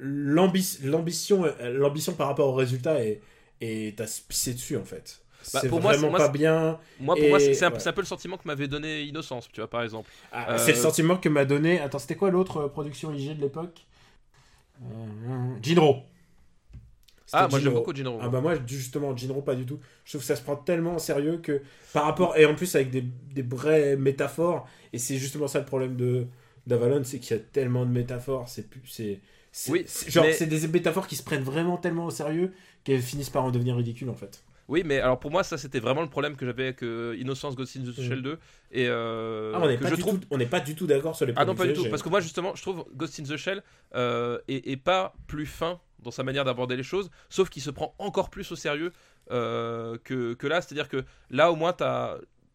l'ambition l'ambition par rapport au résultat est, est à se pisser dessus en fait. Bah, c'est moi, vraiment moi, pas bien. Moi pour Et- moi c'est un, ouais. un peu le sentiment que m'avait donné Innocence, tu vois par exemple. Ah, Euh, C'est le sentiment que m'a donné. Attends, c'était quoi l'autre euh, production IG de l'époque? Jinro. C'était Ah moi j'aime Jinro. beaucoup Gino. Ah bah moi justement Jinro pas du tout. Je trouve que ça se prend tellement au sérieux que par rapport et en plus avec des, des vraies métaphores et c'est justement ça le problème de d'Avalon c'est qu'il y a tellement de métaphores c'est c'est Oui, genre mais- c'est des métaphores qui se prennent vraiment tellement au sérieux qu'elles finissent par en devenir ridicules en fait. Oui mais alors pour moi ça c'était vraiment le problème que j'avais avec euh, Innocence Ghost in the Mm. Shell 2 et euh, Ah, on n'est pas, je du trouve tout- on n'est pas du tout d'accord sur les Ah non, pas du tout. Parce que moi, justement, je trouve Ghost in the Shell euh, est, est pas plus fin dans sa manière d'aborder les choses, sauf qu'il se prend encore plus au sérieux euh, que, que là. C'est-à-dire que là, au moins, tu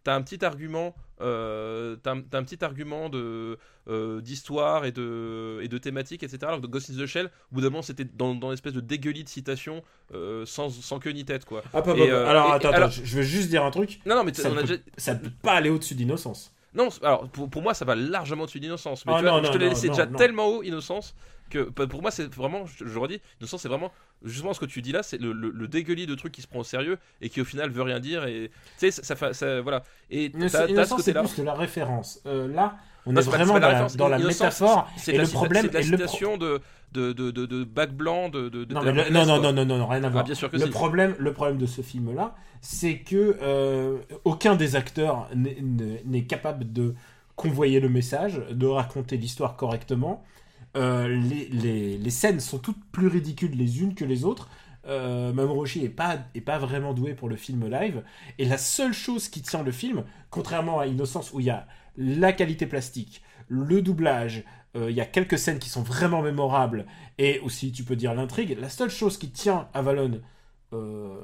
as, un petit argument. Euh, t'as un, t'as un petit argument de euh, d'histoire et de et de thématique etc alors que Ghost in the Shell au bout d'un moment c'était dans, dans l'espèce de dégueulis de citation euh, sans, sans queue ni tête quoi Ah, pas, Et, pas, alors et- attends, je je veux juste dire un truc. non non mais Ça ne peut- déjà- Ça ne peut pas aller au-dessus d'innocence. Non, alors pour, pour moi ça va largement au-dessus d'innocence. Mais Ah tu vois, non, je te l'ai laissé déjà non. tellement haut innocence que pour moi c'est vraiment, je, je redis, innocence c'est vraiment justement ce que tu dis là, c'est le, le, le dégueulis de truc qui se prend au sérieux et qui au final veut rien dire et tu sais ça, ça, ça- voilà et ce c'est plus de la référence. Euh, là, on Non, est pas- vraiment dans la, dans la métaphore. C'est le problème c'est la citation de de, de, de, de bac blanc de, Non, mais le- non, non, non, non, non, rien à voir. bien sûr que le si. problème, le problème de ce film-là, c'est que euh, aucun des acteurs n'est capable de convoyer le message, de raconter l'histoire correctement. Euh, les, scènes sont toutes plus ridicules les unes que les autres. Euh, Mamoroshi est pas, est pas vraiment doué pour le film live. Et la seule chose qui tient le film, contrairement à Innocence où il y a la qualité plastique, le doublage, euh, il y a quelques scènes qui sont vraiment mémorables, et aussi tu peux dire l'intrigue, la seule chose qui tient Avalon euh,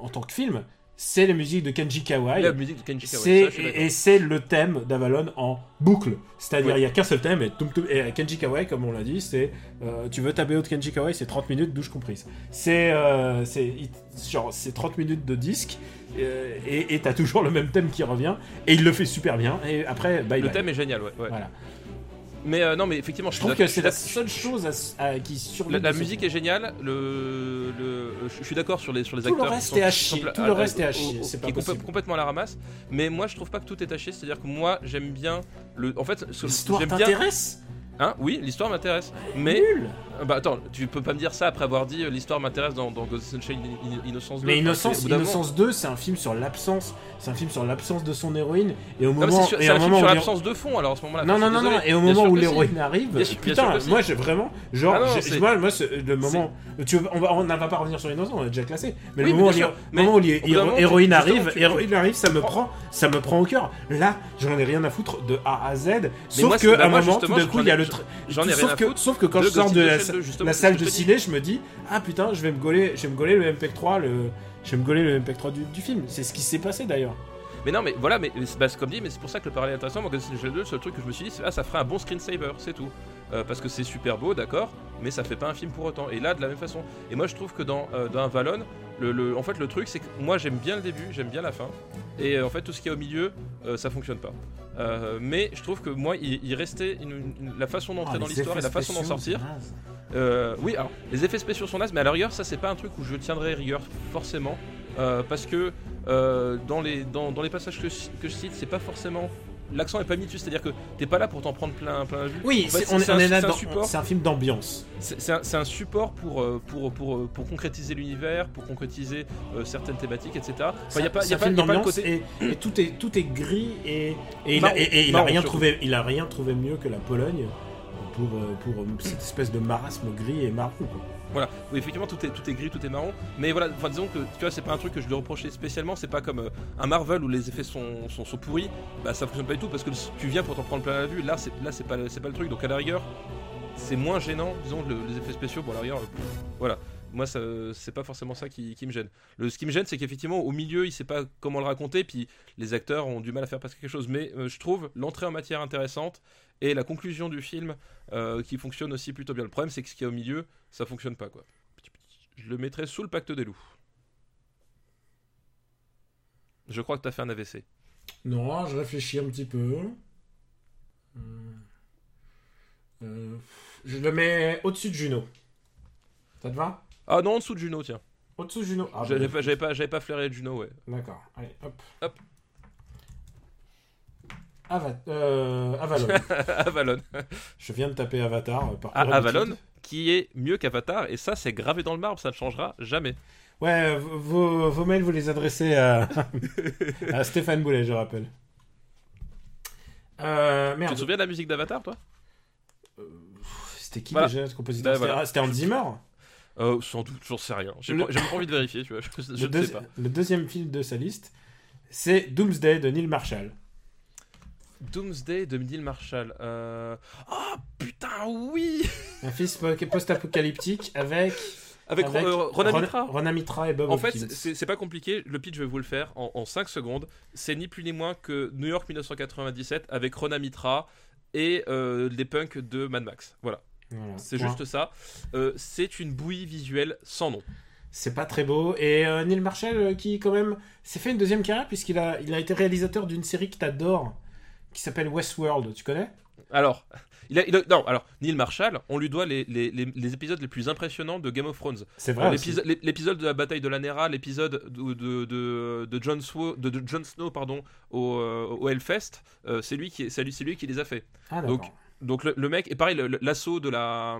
en tant que film, c'est les musiques de Kenji Kawai. la musique de Kenji Kawai, ça, et c'est le thème d'Avalon en boucle. C'est-à-dire, il y a qu'un seul thème, et, et Kenji Kawai, comme on l'a dit, c'est. euh, tu veux ta BO de Kenji Kawai, c'est 30 minutes, douche comprise. C'est euh, c'est il- genre, c'est 30 minutes de disque, euh, et et t'as toujours le même thème qui revient, et il le fait super bien, et après, bye le bye. thème est génial ouais, ouais. Voilà. Mais euh, non mais effectivement je trouve que c'est la seule chose à- à- qui survit. La, musique est géniale, le, le, je suis d'accord sur les, sur les Tout le acteurs. qui reste sont- est à chier, tout le reste est à chier, c'est complètement à la ramasse, mais moi je trouve pas que tout est taché, c'est-à-dire que moi j'aime bien le. En fait, j'aime bien. Hein, oui, l'histoire m'intéresse, mais. Nul Bah attends, tu peux pas me dire ça après avoir dit euh, l'histoire m'intéresse dans, dans Ghost in the Shell In- In- Innocence 2. Mais Innocence, moment- Innocence 2, c'est un film sur l'absence, c'est un film sur l'absence de son héroïne et au Non, mais moment c'est sur- et c'est au un film moment sur où l'héro- l'absence de fond alors à ce moment-là. Non Enfin, non je non suis non désolé. et au Bien moment sûr où que si. l'héroïne arrive, Bien sûr- bien sûr putain, que si. moi j'ai vraiment genre Ah non, j'ai- c'est- moi moi c'est- le moment tu veux- on va on ne va pas revenir sur Innocence, on a déjà classé. Mais Oui, le mais moment où bien sûr. moment où l'hé- Mais au bout d'un moment, héroïne tu- arrive, justement, tu- héroïne arrive, ça me tu prend ça me prend au cœur. Là, j'en ai rien à foutre de A à Z, sauf moi, que bah, à un moi, moment tout justement, d'un coup il y a ai- le J'en ai rien sauf à que foutre. sauf que quand de je sors de la, Shell 2, justement, la c'est salle de ciné, je me dis ah putain, je vais me gauler, je vais me gauler le MPEG 3 le je vais me gauler le MPEG 3 du, du film. C'est ce qui s'est passé d'ailleurs. Mais non, mais voilà, mais c'est bah, comme dit, mais c'est pour ça que le parallèle est intéressant. Moi, Ghost in the Shell 2, le seul truc que je me suis dit, c'est ah, ça ferait un bon screensaver, c'est tout. Euh, parce que c'est super beau, d'accord, mais ça fait pas un film pour autant. Et là, de la même façon. Et moi, je trouve que dans, euh, dans Valon, le, le- en fait, le truc, c'est que moi, j'aime bien le début, j'aime bien la fin. Et euh, en fait, tout ce qu'il y a au milieu, euh, ça fonctionne pas. Euh, mais je trouve que moi, il, il restait une- une- la façon d'entrer Ah, dans l'histoire et la façon d'en sortir. Euh, oui, alors les effets spéciaux sont nazes, mais à la rigueur, ça c'est pas un truc où je tiendrai rigueur forcément, parce que dans, les, dans, dans les passages que je cite, c'est pas forcément. L'accent est pas mis dessus, c'est-à-dire que t'es pas là pour t'en prendre plein, plein vue. Oui, En fait, c'est- on, est- c'est on un- est là c'est un support. C'est un film d'ambiance. C'est un, c'est un support pour, euh, pour, pour, euh, pour concrétiser l'univers, pour concrétiser euh, certaines thématiques, etc. Enfin, y a pas, y a pas, film y a pas le d'ambiance côté. et, et tout est tout est gris et et il, a, et- il a rien trouvé il a rien trouvé mieux que la Pologne pour pour cette espèce de marasme gris et marron. quoi. Voilà, oui, effectivement, tout est, gris, tout est marron. Mais voilà, enfin, disons que tu vois, c'est pas un truc que je lui reprochais spécialement. C'est pas comme euh, un Marvel où les effets sont, sont, pourris. Bah, ça fonctionne pas du tout parce que tu viens pour t'en prendre plein la vue. Là, c'est là, c'est pas, c'est pas le truc. Donc, à la rigueur, c'est moins gênant, disons, le- les effets spéciaux. Bon, à la rigueur, voilà. Moi, c'est pas forcément ça qui, qui me gêne. Le, ce qui me gêne, c'est qu'effectivement, au milieu, il sait pas comment le raconter, puis les acteurs ont du mal à faire passer quelque chose. Mais euh, je trouve l'entrée en matière intéressante et la conclusion du film euh, qui fonctionne aussi plutôt bien. Le problème, c'est que ce qu'il y a au milieu, ça fonctionne pas, quoi. Je le mettrai sous le pacte des loups. Je crois que t'as fait un AVC. Non, je réfléchis un petit peu. Hum. Euh, je le mets au-dessus de Juno. Ça te va? Ah non, en dessous de Juno, tiens. Au-dessous de Juno. Ah, J'avais bon. pas, j'avais pas, j'avais pas flairé Juno, ouais. D'accord. Allez, hop. Hop. Ava- euh, Avalon. Avalon. je viens de taper Avatar. euh, Par Ah, Avalon, qui est mieux qu'Avatar, et ça, c'est gravé dans le marbre, ça ne changera jamais. Ouais, v- vos, vos mails, vous les adressez à, à Stéphane Boulet, je rappelle. Euh, Tu merde. te souviens de la musique d'Avatar, toi? C'était qui Voilà. déjà ce compositeur Bah, C'était- voilà. Hans Zimmer? Euh, Sans doute, j'en sais rien. J'ai Le- pas, envie de vérifier, tu vois. Je, ne sais pas. le deuxième film de sa liste, c'est Doomsday de Neil Marshall. Doomsday de Neil Marshall. Euh... Oh putain, oui Un film post-apocalyptique avec, Avec, avec euh, Ronan Ron- Mitra. Ronan Mitra et Bob En fait, Hopkins. c'est c'est pas compliqué. Le pitch, je vais vous le faire en, 5 secondes. C'est ni plus ni moins que New York 1997 avec Rona Mitra et euh, les punks de Mad Max. Voilà, Voilà, c'est juste ça. Euh, c'est une bouillie visuelle sans nom. C'est pas très beau. Et Neil Marshall, qui quand même s'est fait une deuxième carrière, puisqu'il a, il a été réalisateur d'une série que t'adores, qui s'appelle Westworld. Tu connais? Alors, il a, il a- non, alors Neil Marshall, on lui doit les, les- les- les épisodes les plus impressionnants de Game of Thrones. C'est vrai. aussi. L'épisode l'ép- l'épisode de la bataille de la Nera, l'épisode de, de, de, de Jon Snow, de, Jon Snow pardon, au, euh, au Hellfest, euh, c'est lui, qui, lui, lui qui les a fait. Ah, donc, d'accord. Donc le, le mec, et pareil, l'assaut de la.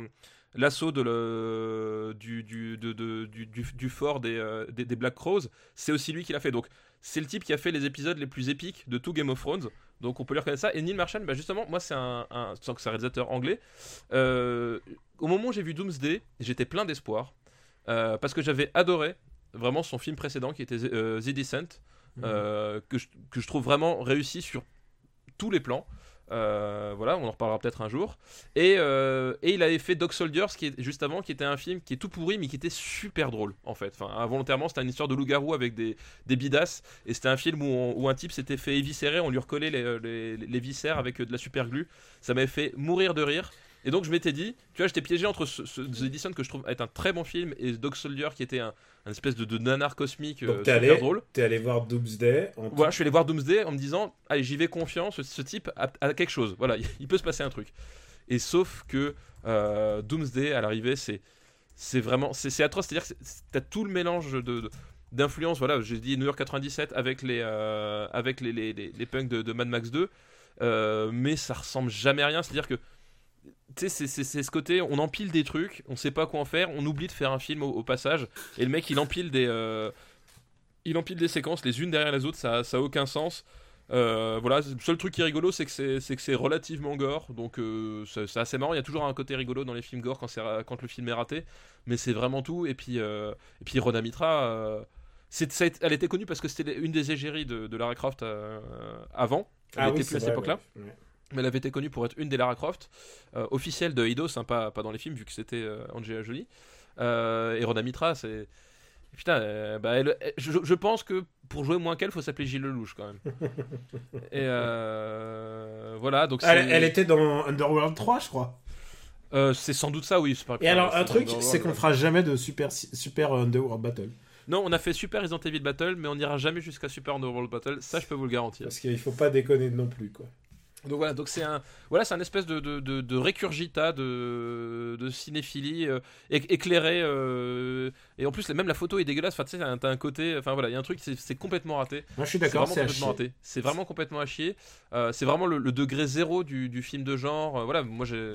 L'assaut de le, du, du, de- de- du, du, du fort des, euh, des, des Black Crows, c'est aussi lui qui l'a fait. Donc c'est le type qui a fait les épisodes les plus épiques de tout Game of Thrones. Donc on peut lui reconnaître ça. Et Neil Marshall, bah justement, moi c'est un, un, sans que c'est un réalisateur anglais. euh, au moment où j'ai vu Doomsday, j'étais plein d'espoir. euh, parce que j'avais adoré vraiment son film précédent qui était The Descent. Mhm. que, je, que je trouve vraiment réussi sur tous les plans. Euh, voilà, on en reparlera peut-être un jour. Et, euh, et il avait fait Dog Soldiers, qui juste avant, qui était un film qui est tout pourri, mais qui était super drôle, en fait. Enfin, involontairement, c'était une histoire de loup-garou avec des, des bidasses. Et c'était un film où, où un type s'était fait éviscérer, on lui recollait les, les, les viscères avec de la super glue. Ça m'avait fait mourir de rire. Et donc je m'étais dit, tu vois, j'étais piégé entre ce, ce- The Edison que je trouve être un très bon film et Dog Soldier qui était un, un espèce de, de nanar cosmique euh, Donc t'es super allé, drôle. t'es allé voir Doomsday. En Voilà, je suis allé voir Doomsday en me disant, allez, j'y vais confiant, ce, ce type a, a quelque chose. Voilà, il peut se passer un truc. Et sauf que euh, Doomsday, à l'arrivée, c'est c'est vraiment c'est atroce. C'est-à-dire que t'as tout le mélange de de- d'influence. Voilà, j'ai dit New York 97 avec les euh, avec les, les, les, les punks de, de Mad Max 2, euh, mais ça ressemble jamais à rien. C'est-à-dire que tu sais, c'est- ce côté, on empile des trucs, on sait pas quoi en faire, on oublie de faire un film au, au passage, et le mec il empile des, euh, il empile des séquences les unes derrière les autres, ça, ça a aucun sens. Euh, voilà, le seul truc qui est rigolo, c'est que c'est c'est que c'est relativement gore, donc euh, c'est assez marrant. Il y a toujours un côté rigolo dans les films gore quand, quand le film est raté, mais c'est vraiment tout. Et puis, et puis Mitra, ça elle était connue parce que c'était une des égéries de, de Lara Croft avant. Elle Ah était oui, plus à cette époque-là ouais. Ouais. Mais elle avait été connue pour être une des Lara Croft euh, officielle de Eidos, hein, pas, pas dans les films vu que c'était euh, Angelina Jolie. Euh, et Rhoda Mitra, c'est putain, euh, bah, elle- je, je pense que pour jouer moins qu'elle, faut s'appeler Gilles Lelouch quand même. et voilà, donc Elle, était dans Underworld 3, je crois. c'est sans doute ça, oui. pas- Et alors, un truc, c'est qu'on fera jamais de super, super Underworld Battle. Non, on a fait Super Resident Evil Battle, mais on n'ira jamais jusqu'à Super Underworld Battle. Ça, je peux vous le garantir. Parce qu'il faut pas déconner non plus, quoi. Donc voilà, donc c'est un, voilà, c'est un espèce de, de, de, de récurgitat de, de cinéphilie euh, éc- éclairé euh, et en plus même la photo est dégueulasse. Enfin, tu sais, t'as un- côté, enfin voilà, il y a un truc, c'est complètement raté. Moi, je suis C'est d'accord, vraiment c'est complètement raté. C'est vraiment complètement à chier. Euh, c'est vraiment le, le degré zéro du, du film de genre. Voilà, moi j'ai-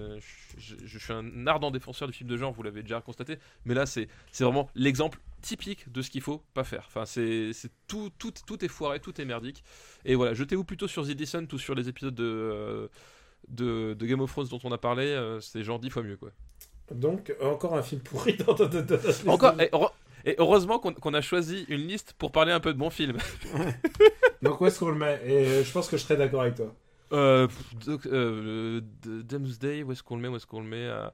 je je suis un ardent défenseur du film de genre, vous l'avez déjà constaté. Mais là, c'est c'est vraiment l'exemple typique de ce qu'il faut pas faire. Enfin, c'est c'est tout, tout, tout est foiré, tout est merdique. Et voilà, jetez-vous plutôt sur The Descent ou sur les épisodes de, euh, de, de Game of Thrones dont on a parlé. euh, c'est genre dix fois mieux, quoi. Donc, encore un film pourri dans, dans- dans- Encore, et, heure- et heureusement qu'on qu'on a choisi une liste pour parler un peu de bons films. Donc, où est-ce qu'on le met? Et euh, je pense que je serais d'accord avec toi. Euh, donc, euh, Doomsday, où est-ce qu'on le met? Où est-ce qu'on le met euh,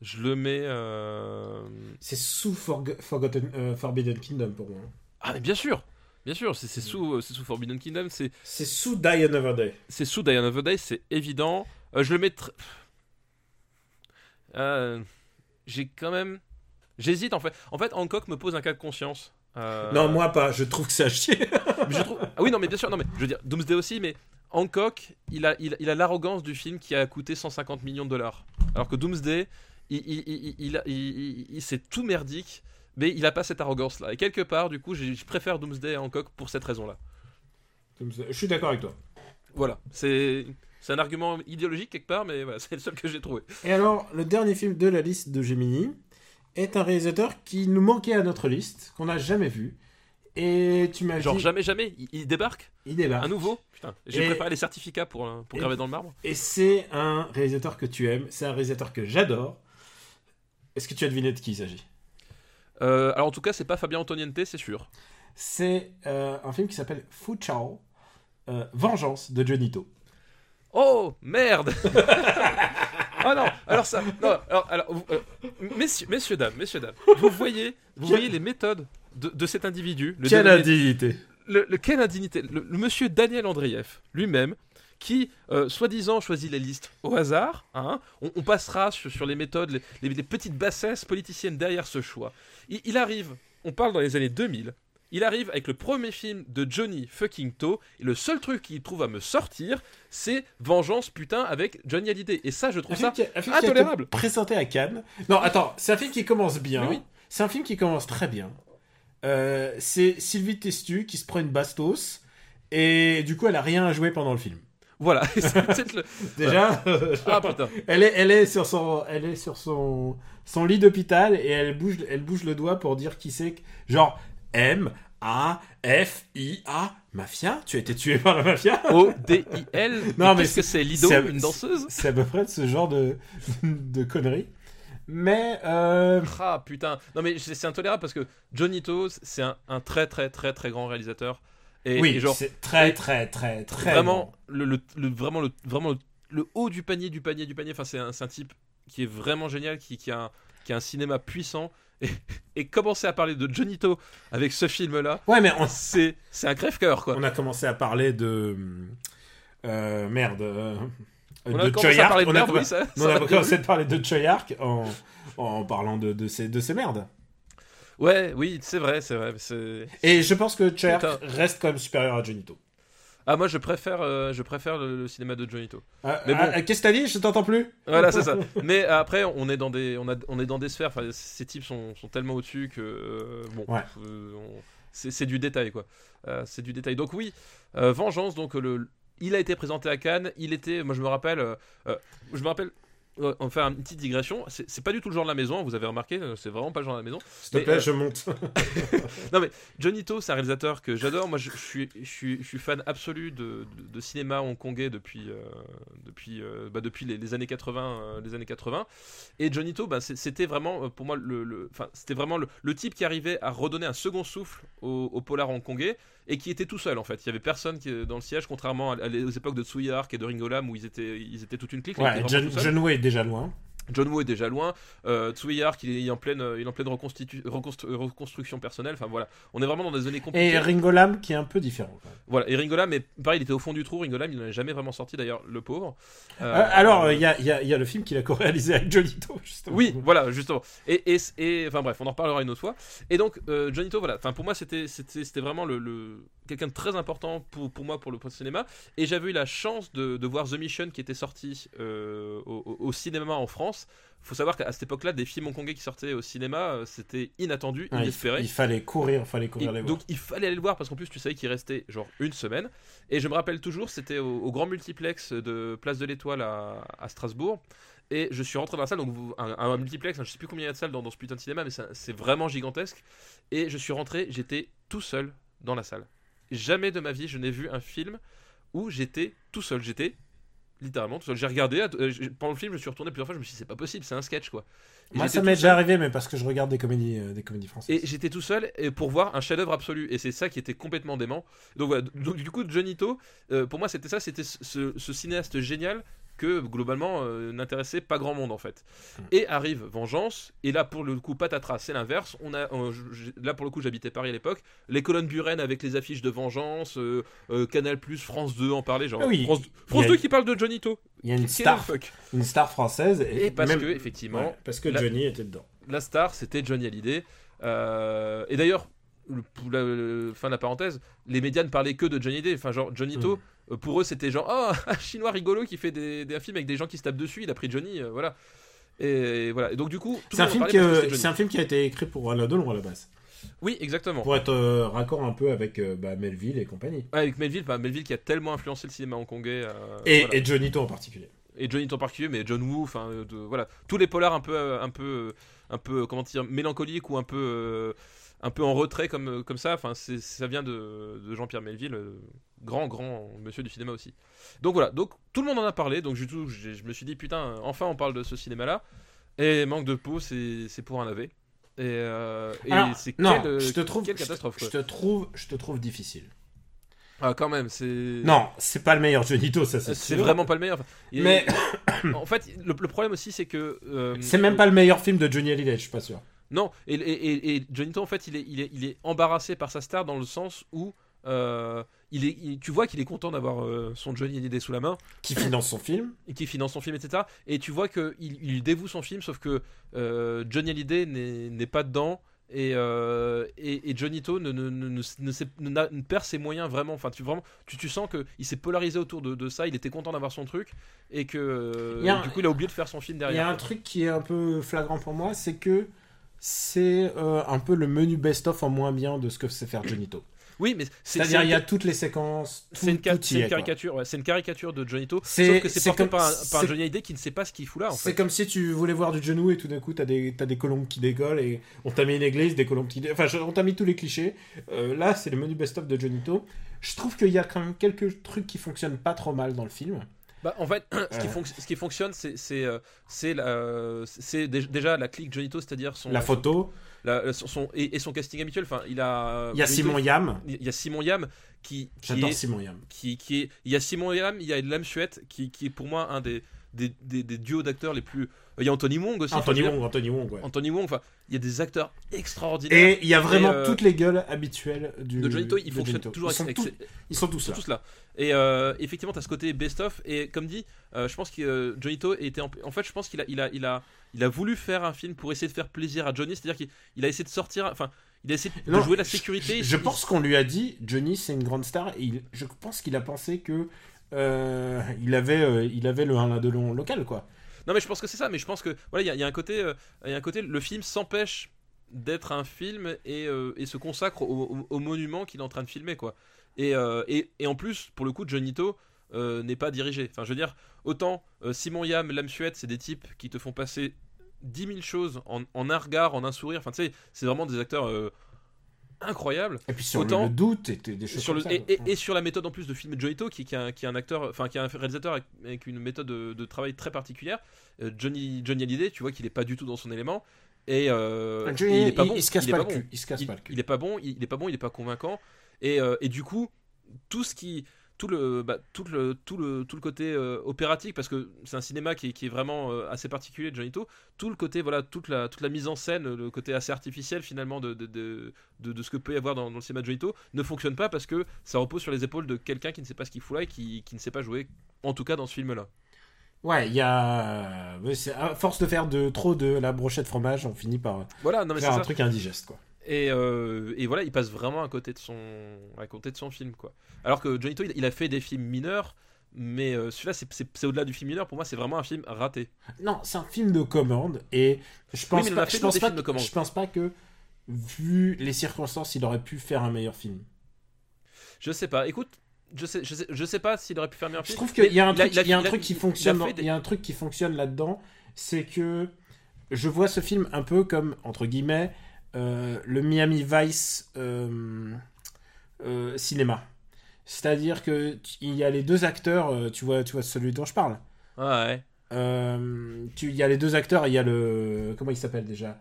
Je le mets. euh, C'est sous Forg- Forgotten, euh, Forbidden Kingdom pour moi. Ah, mais bien sûr Bien sûr, c'est sous, euh, sous Forbidden Kingdom, c'est sous Die Another Day. c'est sous Diana of the Day, c'est évident. Euh, je le mets. tr- Euh, J'ai quand même. J'hésite en fait. En fait, Hancock me pose un cas de conscience. Euh, Non, moi pas, je trouve que c'est à chier. mais je trouve... Ah oui, non, mais bien sûr, non, mais je veux dire, Doomsday aussi, mais Hancock, il a, il, il a l'arrogance du film qui a coûté 150 millions de dollars. Alors que Doomsday, il, il, il, il, a- il- il- il- c'est tout merdique, mais il a pas cette arrogance-là. Et quelque part, du coup, j'ai- je préfère Doomsday à Hancock pour cette raison-là. je suis d'accord avec toi. Voilà, c'est. C'est un argument idéologique quelque part, mais voilà, c'est le seul que j'ai trouvé. Et alors, le dernier film de la liste de Gemini est un réalisateur qui nous manquait à notre liste, qu'on n'a jamais vu. Et tu m'as Genre dit, jamais, jamais, il, il débarque il débarque. Un nouveau Putain, j'ai Et- préparé les certificats pour, pour Et- graver dans le marbre. Et c'est un réalisateur que tu aimes, c'est un réalisateur que j'adore. Est-ce que tu as deviné de qui il s'agit? Euh, alors en tout cas, c'est pas Fabien Antoniente, c'est sûr. C'est euh, un film qui s'appelle Fu Chao, euh, Vengeance de Jonito. Oh merde Oh non, alors ça, non, alors, alors, messieurs, messieurs dames, messieurs dames, vous voyez, vous voyez les méthodes de, de cet individu, le, Quelle indignité le, le- quelle indignité, le, le monsieur Daniel Andrieff lui-même, qui euh, soi-disant choisit les listes au hasard, hein, on, on passera sur, sur les méthodes, les, les- les petites bassesses politiciennes derrière ce choix. Il, il arrive, on parle dans les années 2000. Il arrive avec le premier film de Johnny fucking To, et le seul truc qu'il trouve à me sortir, c'est Vengeance putain avec Johnny Hallyday. Et ça, je trouve ça qui intolérable. présenté à Cannes. Non, attends, c'est un film qui commence bien. Oui. C'est un film qui commence très bien. Euh, c'est Sylvie Testu qui se prend une bastos et du coup elle a rien à jouer pendant le film. Voilà. Le- Déjà, Ah putain. elle est, elle est sur son, elle est sur son, son lit d'hôpital et elle bouge, elle bouge le doigt pour dire qui c'est, genre M A F I A mafia? Tu as été tué par la mafia? O-D-I-L. Non, mais Qu'est-ce que c'est Lido, une danseuse? C'est à peu près ce genre de, de conneries. Mais euh, Ah putain. Non mais c'est intolérable parce que Johnny To, c'est un, un très très très très grand réalisateur. Et, oui, et genre c'est très très très très vraiment bon. le, le- le- vraiment le vraiment le, le haut du panier du panier du panier. Enfin c'est un, c'est un type qui est vraiment génial, qui, qui a un, qui a un cinéma puissant. Et, et commencer à parler de Johnny To avec ce film là, Ouais, mais on, c'est c'est un crève-cœur quoi. on a commencé à parler de euh, merde. euh, On a de commencé à parler de On a merde, comm- oui, ça- on ça a commencé à parler de Choyark en, en parlant de, de, ces, de ces merdes. Ouais, oui, c'est vrai, c'est vrai. Et je pense que Putain. reste quand même supérieur à Jonito. Ah moi je préfère euh, je préfère le, le cinéma de Johnny To. Ah, Mais bon. ah, Qu'est-ce que t'as dit? Je t'entends plus Voilà, c'est ça. Mais après, on est dans des, on a, on est dans des sphères. Enfin, ces types sont, sont tellement au-dessus que euh, bon, Ouais. euh, c'est du détail quoi. Euh, c'est du détail. Donc oui, euh, Vengeance. Donc le, il a été présenté à Cannes. Il était, moi je me rappelle, euh, euh, je me rappelle. On va faire une petite digression. C'est pas du tout le genre de la maison. Vous avez remarqué, euh, c'est vraiment pas le genre de la maison. S'il te Mais, plaît, euh, je monte. Johnny To, c'est un réalisateur que j'adore. Moi, je, je suis, je, suis, je suis fan absolu de, de, de cinéma hongkongais depuis, euh, depuis, euh, bah, depuis les, les années 80, euh, les années 80. Et Johnny To, bah, c'était vraiment pour moi le, le- enfin, c'était vraiment le, le type qui arrivait à redonner un second souffle au, au polar hongkongais et qui était tout seul en fait. Il y avait personne qui, dans le siège, contrairement à, à- aux époques de Tsui Hark et de Ringo Lam où ils étaient, ils étaient toute une clique. Ouais, John, est déjà loin. John Woo est déjà loin. Euh, Tsui Hark, il est en pleine, il est en pleine reconstitu- reconstru- reconstruction personnelle. Enfin voilà, on est vraiment dans des années compliquées. Et Ringo Lam qui est un peu différent. Voilà, et Ringolam, mais pareil, il était au fond du trou. Ringolam, il n'en est jamais vraiment sorti d'ailleurs, le pauvre. Euh, Euh, alors, il y, a, y a- y a le film qu'il a co-réalisé avec Johnny To, justement. Oui, voilà, justement. Et, et, et- enfin bref, on en reparlera une autre fois. Et donc, euh, Johnny To, voilà. Enfin, pour moi, c'était, vraiment le, le- quelqu'un de très important pour, pour moi pour le cinéma. Et j'avais eu la chance de, de voir The Mission qui était sorti euh, au cinéma en France. Faut savoir qu'à cette époque-là, des films hongkongais qui sortaient au cinéma, euh, c'était inattendu, il, inespéré. il fallait courir, il fallait Et courir les voir. donc il fallait aller le voir parce qu'en plus tu savais qu'il restait genre une semaine. Et je me rappelle toujours, c'était au, au grand multiplex de Place de l'Étoile à, à Strasbourg. Et je suis rentré dans la salle, donc un, un multiplex, hein, je sais plus combien il y a de salles dans, dans ce putain de cinéma, mais c'est vraiment gigantesque. Et je suis rentré, j'étais tout seul dans la salle. Jamais de ma vie je n'ai vu un film où j'étais tout seul. J'étais littéralement tout seul. J'ai regardé, euh, pendant le film, je me suis retourné plusieurs fois, je me suis dit c'est pas possible, c'est un sketch quoi. Et Moi, ça m'est déjà arrivé, mais parce que je regarde des comédies, euh, des comédies françaises. Et j'étais tout seul et pour voir un chef-d'œuvre absolu. Et c'est ça qui était complètement dément. Donc voilà. Donc du coup, Johnny To, euh, pour moi, c'était ça. C'était ce cinéaste génial que globalement euh, n'intéressait pas grand monde en fait. Hmm. Et arrive Vengeance. Et là, pour le coup, patatras, c'est l'inverse. On a, euh, là pour le coup, j'habitais Paris à l'époque. Les colonnes Buren avec les affiches de Vengeance, euh, Canal France 2 en parlait. Genre Ah oui, France, il y France a- 2 qui parle de Johnny To. Il y a une star, une star française. Et, Et parce même- que effectivement, Ouais, parce que la- Johnny était dedans. la star, c'était Johnny Hallyday. Et d'ailleurs, le- pour la, le- fin de la parenthèse, les médias ne parlaient que de Johnny Hallyday. Enfin, genre, Johnny To, euh, pour eux, c'était genre, oh, un chinois rigolo qui fait des, des films avec des gens qui se tapent dessus, il a pris Johnny, euh, voilà. Et voilà. Et donc, du coup, C'est un, film qui, euh, c'est un film qui a été écrit pour Alain Delon à la base. Oui, exactement. Pour être euh, raccord un peu avec euh, bah, Melville et compagnie. Ouais, avec Melville, bah, Melville qui a tellement influencé le cinéma hongkongais. euh, Et, voilà. et Johnny To en particulier. et Johnny en particulier, mais John Woo, enfin euh, voilà, tous les polars un peu, euh, un peu, euh, un peu, comment dire, mélancoliques ou un peu, euh, un peu en retrait comme, euh, comme ça. Enfin, ça vient de, de Jean-Pierre Melville, euh, grand, grand monsieur du cinéma aussi. Donc voilà, donc tout le monde en a parlé, donc tout, j'ai- je me suis dit putain, enfin on parle de ce cinéma-là. Et manque de peau, c'est pour un navet. Et, euh, et c'est non, quelle, je te trouve, quelle je te- catastrophe. Je te trouve, je te trouve difficile. Ah, quand même, c'est. Non, c'est pas le meilleur Johnny To, ça c'est C'est vraiment pas le meilleur. Il Mais en fait, le, le problème aussi, c'est que. euh, c'est même pas le meilleur film de Johnny Hallyday, je suis pas sûr. Non, et, et, et, en fait, il est, il, est, il est embarrassé par sa star dans le sens où euh, il est, il- tu vois qu'il est content d'avoir euh, son Johnny Hallyday sous la main Qui finance son film et qu'il finance son film, etc. Et tu vois qu'il il dévoue son film, sauf que euh, Johnny Hallyday n'est pas dedans. Et, et, et Johnny To ne, ne, ne, perd ses moyens vraiment. Enfin, tu, vraiment, tu, tu sens qu'il s'est polarisé autour de, de ça. Il était content d'avoir son truc. Et que un- du coup, il a oublié de faire son film Il y a derrière. un truc qui est un peu flagrant pour moi, c'est que c'est euh, un peu le menu best-of en moins bien de ce que sait faire Johnny To. Oui, mais c'est C'est-à-dire, c'est- il y a toutes les séquences, tout, C'est une, ca- caricature, ouais, c'est une caricature de Johnny To. C'est- Sauf que c'est porté comme- par un, par Johnny Hallyday qui ne sait pas ce qu'il fout là. En C'est comme si tu voulais voir du genou et tout d'un coup t'as des, t'as des colombes qui décollent et on t'a mis une église, des colombes qui dé- Enfin, on t'a mis tous les clichés. Euh, là, c'est le menu best-of de Johnny To. Je trouve qu'il y a quand même quelques trucs qui fonctionnent pas trop mal dans le film. Bah, en fait, ce qui, Euh. fonc- ce qui fonctionne, c'est euh, déjà la clique Johnny To, c'est-à-dire son La photo, la- son, son- et, et son casting habituel. Enfin, il a il y a Simon Yam. il y a Simon Yam qui, qui J'adore Simon Yam. qui, qui est il y a Simon Yam, il y a Lam Suette qui, qui est pour moi un des des, des, des duos d'acteurs les plus. Il y a Anthony Wong aussi. Anthony. Wong, Anthony Wong, ouais. Anthony Wong. Enfin, il y a des acteurs extraordinaires. Et il y a vraiment Et, euh, toutes les gueules habituelles du, de Johnny To, il de fonctionne Johnny To. toujours ils sont, avec, tous, avec- ils sont tous Ils sont là. tous là. Et euh, effectivement, tu as ce côté best-of. Et comme dit, euh, je pense que euh, Johnny To était. En, en fait, je pense qu'il a, il a, il a, il a voulu faire un film pour essayer de faire plaisir à Johnny. C'est-à-dire qu'il il a essayé de sortir. Enfin, il a essayé de Non, jouer la sécurité. Je, pense qu'on lui a dit, Johnny, c'est une grande star. Et il- je pense qu'il a pensé que euh, il avait, euh, il avait le 1 de long local, quoi. Non, mais je pense que c'est ça. Mais je pense que voilà, il y a, un côté, euh, il un côté. Le film s'empêche d'être un film et, se consacre au, monument qu'il est en train de filmer, quoi. Et, et, en plus, pour le coup, Johnny To euh, n'est pas dirigé. Enfin, je veux dire, autant Simon Yam, Lam Suette, c'est des types qui te font passer 10 000 choses en, un regard, en un sourire. Enfin, tu sais, c'est vraiment des acteurs incroyables. Et puis sur Autant- le, doute et des choses Sur comme le, ça. et, quoi. et- et sur la méthode en plus de filmer Johnny To, qui, qui, est un, qui est un acteur, enfin qui est un réalisateur avec, avec une méthode de, de travail très particulière. Euh, Johnny Johnny Hallyday, tu vois qu'il est pas du tout dans son élément. Et, euh, Johnny, et il est pas il- bon. il se casse pas le bon. cul, il se casse Il, pas le cul. il est pas bon. Il, il est pas bon. Il est pas convaincant. Et, euh, et du coup, tout ce qui tout le, bah, tout le, tout le, tout le côté euh, opératique, parce que c'est un cinéma qui est, qui est vraiment euh, assez particulier de Johnny To, tout le côté, voilà, toute la, toute la mise en scène, le côté assez artificiel finalement de, de, de, de, ce que peut y avoir dans, le cinéma de Johnny To, ne fonctionne pas parce que ça repose sur les épaules de quelqu'un qui ne sait pas ce qu'il fout là et qui, qui ne sait pas jouer, en tout cas dans ce film-là. Ouais, il y a. À force de faire de trop de la brochette fromage, on finit par voilà, non, mais faire un truc indigeste, quoi. Et, euh, et, voilà, il passe vraiment à côté de son, à côté de son film, quoi. Alors que Johnny To, il, a fait des films mineurs, mais euh, celui-là, c'est au-delà du film mineur. Pour moi, c'est vraiment un film raté. Non, c'est un film de commande, et je pense pas, je pense pas, je pense pas que, vu les circonstances, il aurait pu faire un meilleur film. Je sais pas. Écoute, je sais, je sais, je sais pas s'il aurait pu faire un meilleur film. Je trouve qu'il y a un truc, il y a un truc qui fonctionne. Il y a un truc qui fonctionne là-dedans, c'est que je vois ce film un peu comme entre guillemets le Miami Vice euh, euh, cinéma. C'est-à-dire que il y a les deux acteurs, tu vois, tu vois celui dont je parle. ouais. tu, il y a les deux acteurs, il y a le comment il s'appelle déjà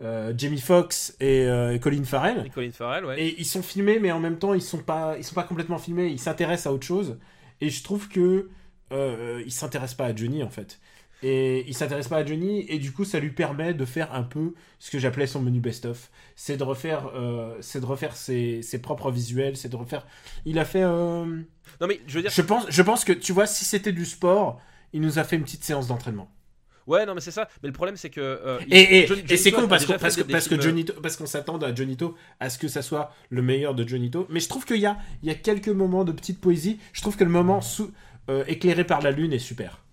Jamie Foxx et, Colin Farrell. Et Colin Farrell, ouais. Et ils sont filmés, mais en même temps ils sont pas, ils sont pas complètement filmés. Ils s'intéressent à autre chose. Et je trouve que euh, ils s'intéressent pas à Johnny en fait. Et il s'intéresse pas à Johnny, et du coup, ça lui permet de faire un peu ce que j'appelais son menu best-of. C'est de refaire, euh, c'est de refaire ses, ses, propres visuels, c'est de refaire. Il a fait. Euh, non, mais je veux dire. Je pense, je pense que, tu vois, si c'était du sport, il nous a fait une petite séance d'entraînement. Ouais, non, mais c'est ça. Mais le problème, c'est que. Euh, et, et, c'est con parce, que, parce, que, parce que Johnny parce qu'on s'attend à Johnito à ce que ça soit le meilleur de Johnito. Mais je trouve qu'il y a, il y a quelques moments de petite poésie. Je trouve que le moment sous, éclairé par la lune est super.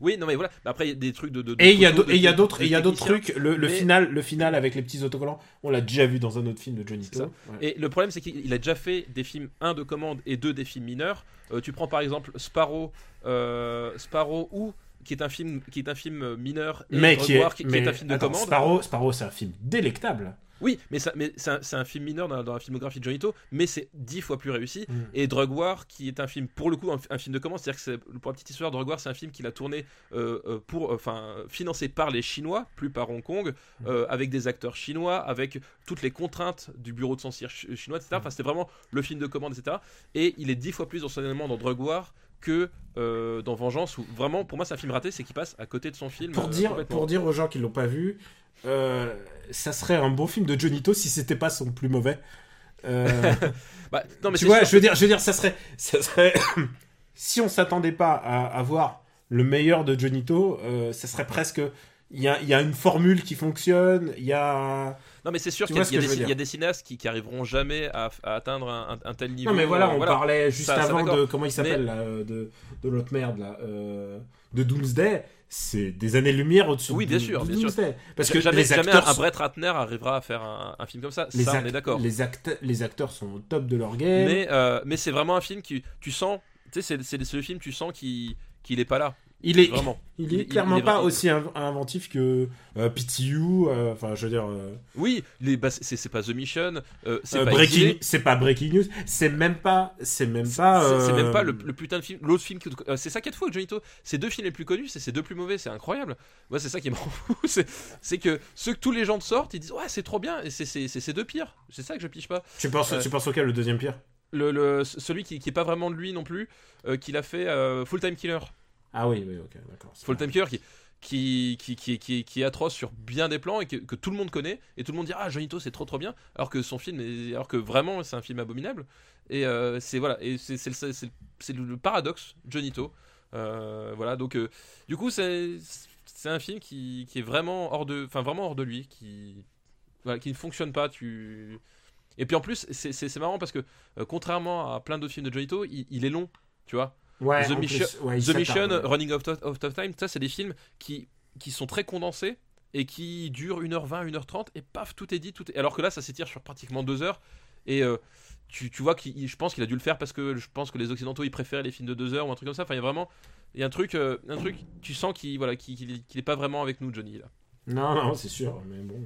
Oui, non mais voilà. Après, il y a des trucs de. et il y a d'autres, il y a d'autres trucs. Le, final, le final avec les petits autocollants, on l'a déjà vu dans un autre film de Johnny To. Et le problème, c'est qu'il a déjà fait des films un de commande et deux des films mineurs. Euh, tu prends par exemple Sparrow, euh, Sparrow ou qui est un film qui est un film mineur et mais qui, est, qui, est, un film de commande. Sparrow, Sparrow c'est un film délectable. Oui, mais, ça, mais c'est un, un, film mineur dans, la filmographie de Johnny To, mais c'est dix fois plus réussi. Mm. Et Drug War, qui est un film, pour le coup, un, film de commande, c'est-à-dire que pour la petite histoire, Drug War, c'est un film qu'il a tourné euh, euh, pour, enfin, financé par les Chinois, plus par Hong Kong, mm. euh, avec des acteurs chinois, avec toutes les contraintes du bureau de censure chinois, etc. Enfin, c'était vraiment le film de commande, etc. Et il est dix fois plus dans son élément dans Drug War que dans Vengeance, où vraiment, pour moi, c'est un film raté, c'est qu'il passe à côté de son film. Pour, dire, pour dire aux gens qui l'ont pas vu, euh, ça serait un bon film de Johnny To si c'était pas son plus mauvais. Euh, bah, non, mais tu vois, je veux dire, je veux dire, ça serait, ça serait si on s'attendait pas à, à, voir le meilleur de Johnny To, euh, ça serait presque il y a, y a, une formule qui fonctionne, il y a... Non mais c'est sûr qu'il y, y, a des cinéastes qui, qui arriveront jamais à, atteindre un, tel niveau. Non mais voilà, on parlait juste avant de... Comment il s'appelle de, de l'autre merde là De Doomsday c'est des années-lumière au-dessus oui, bien sûr, bien sûr. Parce que jamais, les acteurs un, Brett Ratner arrivera à faire un, film comme ça. Les ça, on est d'accord. Les, les acteurs sont au top de leur game. Mais, euh, mais c'est vraiment un film qui, tu sens, tu sais, c'est le film, tu sens qu'il qu'il est pas là. Il est, vraiment. Il est clairement pas aussi inventif que euh, PTU. Euh, enfin, je veux dire. Euh, oui, bah, c'est pas The Mission. c'est pas Breaking. C'est pas Breaking News. C'est même pas. C'est même pas. C'est même pas le, putain de film. L'autre film. c'est ça quatre fois Johnny To. Ces deux films les plus connus, c'est ces deux plus mauvais. C'est incroyable. Moi, c'est ça qui me rend fou. C'est que ceux que tous les gens sortent, ils disent ouais, c'est trop bien. Et c'est ces deux pires. C'est ça que je piche pas. Tu penses, tu penses auquel le deuxième pire? le, celui qui, qui est pas vraiment de lui non plus, qu'il a fait Full Time Killer. Ah oui, oui, ok, d'accord. Full Time Killer qui, qui, qui, qui, qui, est atroce sur bien des plans et que, tout le monde connaît et tout le monde dit ah Johnito c'est trop trop bien alors que son film est, alors que vraiment c'est un film abominable et euh, c'est voilà et c'est c'est le, paradoxe Johnito euh, voilà donc euh, du coup c'est un film qui, qui est vraiment hors de enfin vraiment hors de lui qui voilà, qui ne fonctionne pas tu et puis en plus c'est marrant parce que contrairement à plein d'autres films de Johnito il, il est long tu vois The, Mission, Running Out of, Time, ça c'est des films qui, qui sont très condensés et qui durent 1h20, 1h30 et paf, tout est dit. Tout est... Alors que là, ça s'étire sur pratiquement 2 heures. Et euh, tu, tu, vois que je pense qu'il a dû le faire parce que je pense que les Occidentaux ils préfèrent les films de 2 heures ou un truc comme ça. Enfin, il y a vraiment. Il y a un truc, euh, un truc tu sens qu'il voilà, qu'il est pas vraiment avec nous, Johnny. Là. Non, non, c'est sûr, mais bon.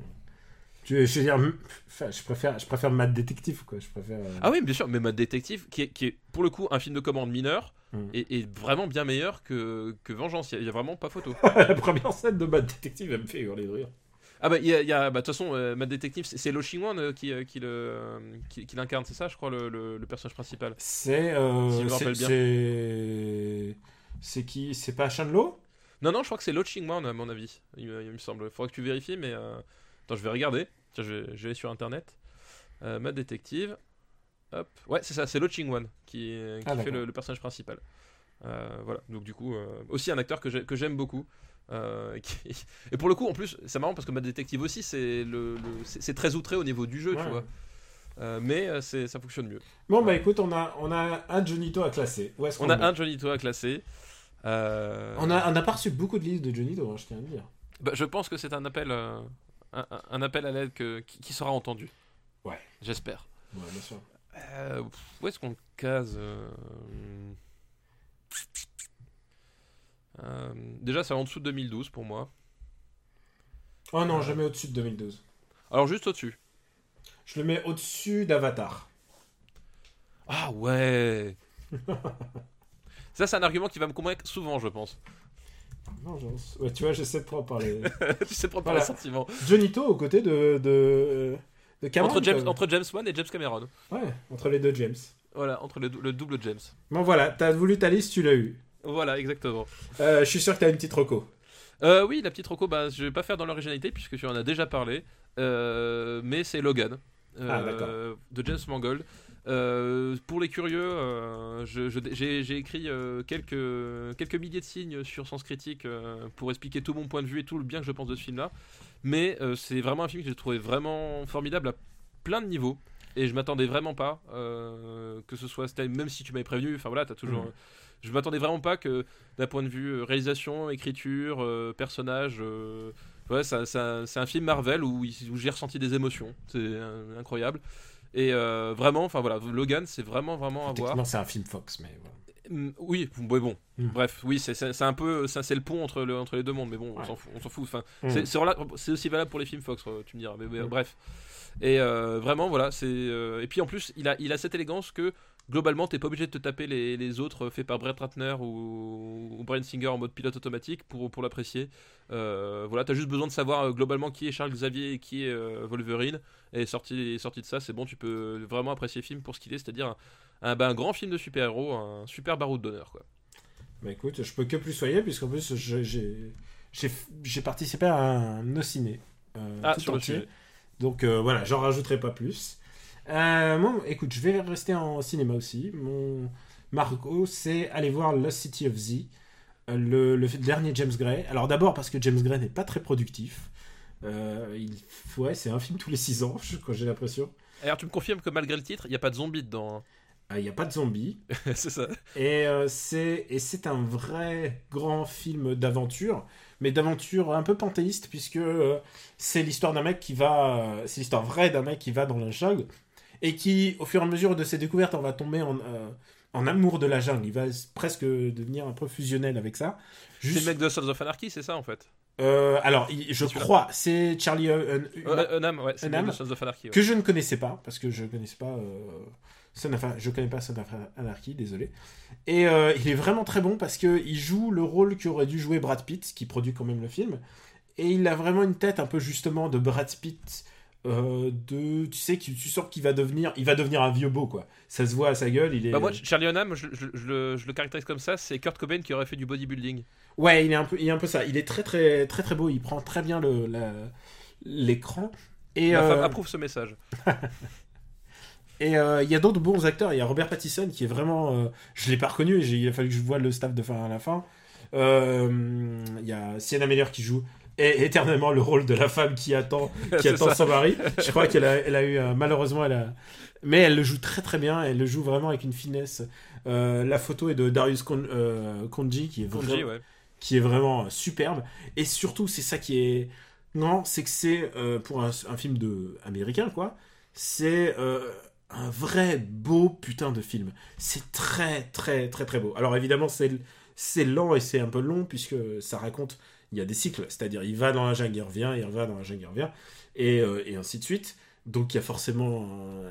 Je, je veux dire, je préfère, je préfère Mad Detective, quoi. Je préfère, euh, Ah oui, bien sûr, mais Mad Detective, qui est, qui est pour le coup un film de commande mineur, mm. est, vraiment bien meilleur que, que Vengeance. Il n'y a, vraiment pas photo. la première scène de Mad Detective, elle me fait hurler de rire. Ah bah il y a, y a- bah, de toute façon euh, Mad Detective c'est- Lo Ching-wan euh, qui, euh, qui le euh, qui, qui l'incarne c'est ça je crois le, le- le personnage principal. C'est. euh, Si c'est- qui C'est pas Shanlo Non non je crois que c'est Lo Ching-wan à mon avis il, me- il me semble. Faudra que tu vérifies mais euh, attends je vais regarder. Tiens je vais, je vais sur internet. Euh, Mad Detective. Hop ouais c'est ça c'est Lo Ching-wan qui, qui Ah, fait le, le personnage principal. Euh, voilà donc du coup euh, aussi un acteur que j'ai- que j'aime beaucoup. Euh, qui- Et pour le coup, en plus, c'est marrant parce que Mad Detective aussi, c'est le, le- très outré au niveau du jeu, Ouais. tu vois. Euh, mais euh, ça fonctionne mieux. Bon, bah écoute, on a, on a un Johnito à classer. Où On a un met Johnny To à classer. Euh, On a, on a pas reçu beaucoup de listes de Johnito, hein, je tiens à le dire. bah, je pense que c'est un appel, euh, un, appel à l'aide que- qui, qui sera entendu. Ouais. J'espère. Ouais, bien sûr. Euh, où est-ce qu'on le case euh, euh, Déjà, c'est en dessous de 2012 pour moi. Oh non, mets au-dessus de 2012. Alors, juste au-dessus. Je le mets au-dessus d'Avatar. Ah ouais Ça, c'est un argument qui va me convaincre souvent, je pense. Non, je- ouais, tu vois, j'essaie de pas en parler. tu sais prendre par Voilà. les sentiments. Johnito aux côtés de, de, de Cameron. Entre James, entre James Wan et James Cameron. Ouais, entre les deux James. Voilà, entre le, dou- le double James. Bon, voilà, t'as voulu ta liste, tu l'as eu. Voilà, exactement. Euh, je suis sûr que t'as une petite reco. Euh, oui, la petite Rocco, bah, je vais pas faire dans l'originalité puisque tu en as déjà parlé. Euh, mais c'est Logan euh, Ah, d'accord. de James Mangold. Euh, pour les curieux, euh, j'ai écrit euh, quelques, quelques milliers de signes sur Sens Critique pour expliquer tout mon point de vue et tout le bien que je pense de ce film-là. Mais c'est vraiment un film que j'ai trouvé vraiment formidable à plein de niveaux. Et je m'attendais vraiment pas que ce soit même si tu m'avais prévenu. Enfin voilà, t'as toujours. Mhm. Je m'attendais vraiment pas que d'un point de vue réalisation, écriture, personnage. ouais, ça- ça- c'est un film Marvel où, j'ai ressenti des émotions. C'est incroyable. Et euh, vraiment, enfin voilà, Logan, c'est vraiment vraiment à voir. C'est un film Fox, mais voilà. Mm, Oui, bon, bon. Mm. Bref, oui, c'est- un peu, ça c'est le pont entre, le, entre les deux mondes, mais bon, on Ouais. s'en fout. On s'en fout. Enfin, Mm. c'est- aussi valable pour les films Fox, euh, tu me diras. Mais, mais, Mm. bref. Et euh, vraiment, voilà, c'est. et puis en plus, il a, il a cette élégance que globalement, t'es pas obligé de te taper les, les autres faits par Brett Ratner ou, ou Brian Singer en mode pilote automatique pour, pour l'apprécier. Euh, voilà, t'as juste besoin de savoir euh, globalement qui est Charles Xavier et qui est euh, Wolverine. Et sorti, sorti de ça, c'est bon, tu peux vraiment apprécier le film pour ce qu'il est, c'est-à-dire un, un- bah, un grand film de super-héros, un super baroud d'honneur, quoi. Bah écoute, je peux que plus soyer, puisqu'en plus, j'ai participé à un no ciné. euh, Ah, tout sur le entier. Donc voilà, j'en rajouterai pas plus. Euh, moi, écoute, je vais rester en cinéma aussi. Mon Marco, c'est aller voir Lost City of Z, euh, le, le dernier James Gray. Alors d'abord parce que James Gray n'est pas très productif. Euh, il, ouais, c'est un film tous les 6 ans, quand j'ai l'impression. Alors, tu me confirmes que malgré le titre, il n'y a pas de zombies dedans. hein. Ah, Il n'y a pas de zombies. c'est ça. Et euh, c'est et c'est un vrai grand film d'aventure, mais d'aventure un peu panthéiste puisque euh, c'est l'histoire d'un mec qui va, euh, c'est l'histoire vraie d'un mec qui va dans la jungle et qui, au fur et à mesure de ses découvertes, on va tomber en, euh, en amour de la jungle. Il va presque devenir un peu fusionnel avec ça. C'est Juste- le mec de Sons of Anarchy, c'est ça en fait? Euh, alors, je crois, c'est Charlie euh, Unam, ouais, c'est le mec Unam. de Sons of Anarchy. ouais. que je ne connaissais pas parce que je connaissais pas Son of- je connais pas Son of Anarchy désolé et il est vraiment très bon parce que il joue le rôle qu'aurait dû jouer Brad Pitt qui produit quand même le film et il a vraiment une tête un peu justement de Brad Pitt euh, de tu sais qui tu sens qu'il va devenir il va devenir un vieux beau quoi ça se voit à sa gueule il est Bah moi, Charlie Hunnam, je, je- je le, je le caractérise comme ça, c'est Kurt Cobain qui aurait fait du bodybuilding. ouais il est un peu il est un peu ça il est très très très très beau il prend très bien le l'écran et Ma femme euh, approuve ce message. Et euh, il y a d'autres bons acteurs. Il y a Robert Pattinson qui est vraiment. je l'ai pas reconnu. et Il a fallu que je voie le staff de fin à la fin. Il y a Sienna Miller qui joue é- éternellement le rôle de la femme qui attend, qui attend ça. son mari. Je crois qu'elle a, elle a eu euh, malheureusement elle a. Mais elle le joue très très bien. Elle le joue vraiment avec une finesse. Euh, la photo est de Darius Kon- euh, Konji qui est Konji, vraiment ouais. qui est vraiment euh, superbe. Et surtout, c'est ça qui est. Non, c'est que c'est pour un, un film de américain, quoi. C'est un vrai beau putain de film. C'est très, très, très, très beau. Alors évidemment, c'est c'est lent et c'est un peu long puisque ça raconte. Il y a des cycles, c'est-à-dire il va dans la jungle, il revient, il va dans la jungle, il revient, et, euh, ainsi de suite. Donc il y a forcément.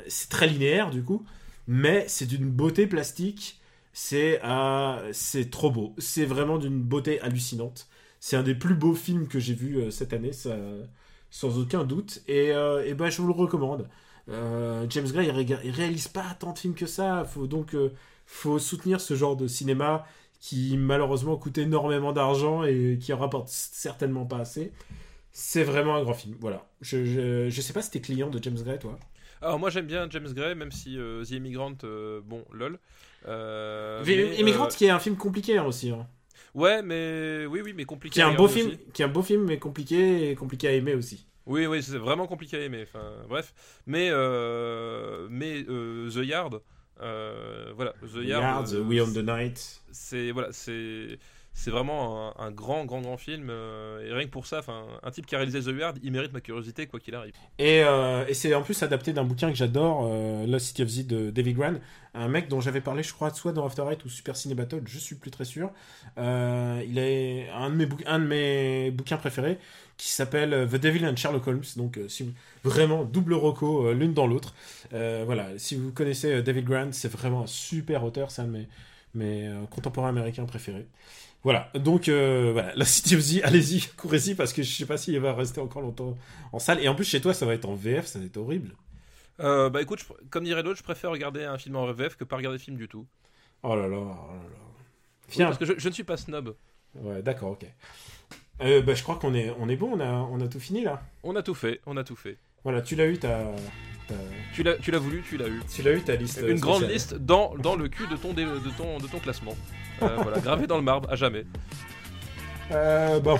c'est très linéaire du coup, mais c'est d'une beauté plastique. C'est euh, trop beau. C'est vraiment d'une beauté hallucinante. C'est un des plus beaux films que j'ai vu euh, cette année. Sans aucun doute. Et, euh, et ben, je vous le recommande. James Gray, il, réga- il réalise pas tant de films que ça. Faut donc faut soutenir ce genre de cinéma qui malheureusement coûte énormément d'argent et qui en rapporte certainement pas assez. C'est vraiment un grand film. Voilà. Je, je, je sais pas si t'es client de James Gray, toi. Alors moi j'aime bien James Gray, même si euh, The Immigrant, euh, bon, lol. Euh, Mais, Immigrant, euh, qui est un film compliqué hein, aussi. hein. Ouais, mais oui, oui, mais compliqué. Qui est un beau film, aussi. qui est un beau film, mais compliqué et compliqué à aimer aussi. Oui, oui, c'est vraiment compliqué à aimer. Enfin, bref. Mais, mais The Yard, voilà, The Yard, Yards, euh, We on the Night. c'est voilà, c'est c'est vraiment un, grand, grand, grand film. euh, et rien que pour ça, un type qui a réalisé The Yard, il mérite ma curiosité quoi qu'il arrive. Et, euh, et c'est en plus adapté d'un bouquin que j'adore, euh, Lost City of Z de David Gran, un mec dont j'avais parlé, je crois, soit dans After Eight ou Super Ciné Battle, je suis plus très sûr. Euh, il est un de mes, bouquins préférés qui s'appelle The Devil and Sherlock Holmes. Donc, vraiment double roco l'une dans l'autre. Voilà, si vous connaissez David Grant, c'est vraiment un super auteur, c'est un de mes, contemporains américains préférés. Voilà, donc euh, voilà, la City of Z, allez-y, courez-y parce que je sais pas s'il va rester encore longtemps en salle. Et en plus, chez toi, ça va être en VF, ça va être horrible. Euh, bah écoute, je comme dirait l'autre, je préfère regarder un film en VF que pas regarder le film du tout. Oh là là, oh là là. Oui, parce que je, je ne suis pas snob. ouais, d'accord, ok. Euh, bah, je crois qu'on est, on est bon, on a, on a tout fini là. On a tout fait, on a tout fait. Voilà, tu l'as eu ta- Tu l'as, tu l'as voulu, tu l'as eu. tu l'as eu ta liste. euh, Une grande liste dans, dans le cul de ton, dé- de ton, de ton classement. Euh, voilà, gravé dans le marbre, à jamais. Euh, bon,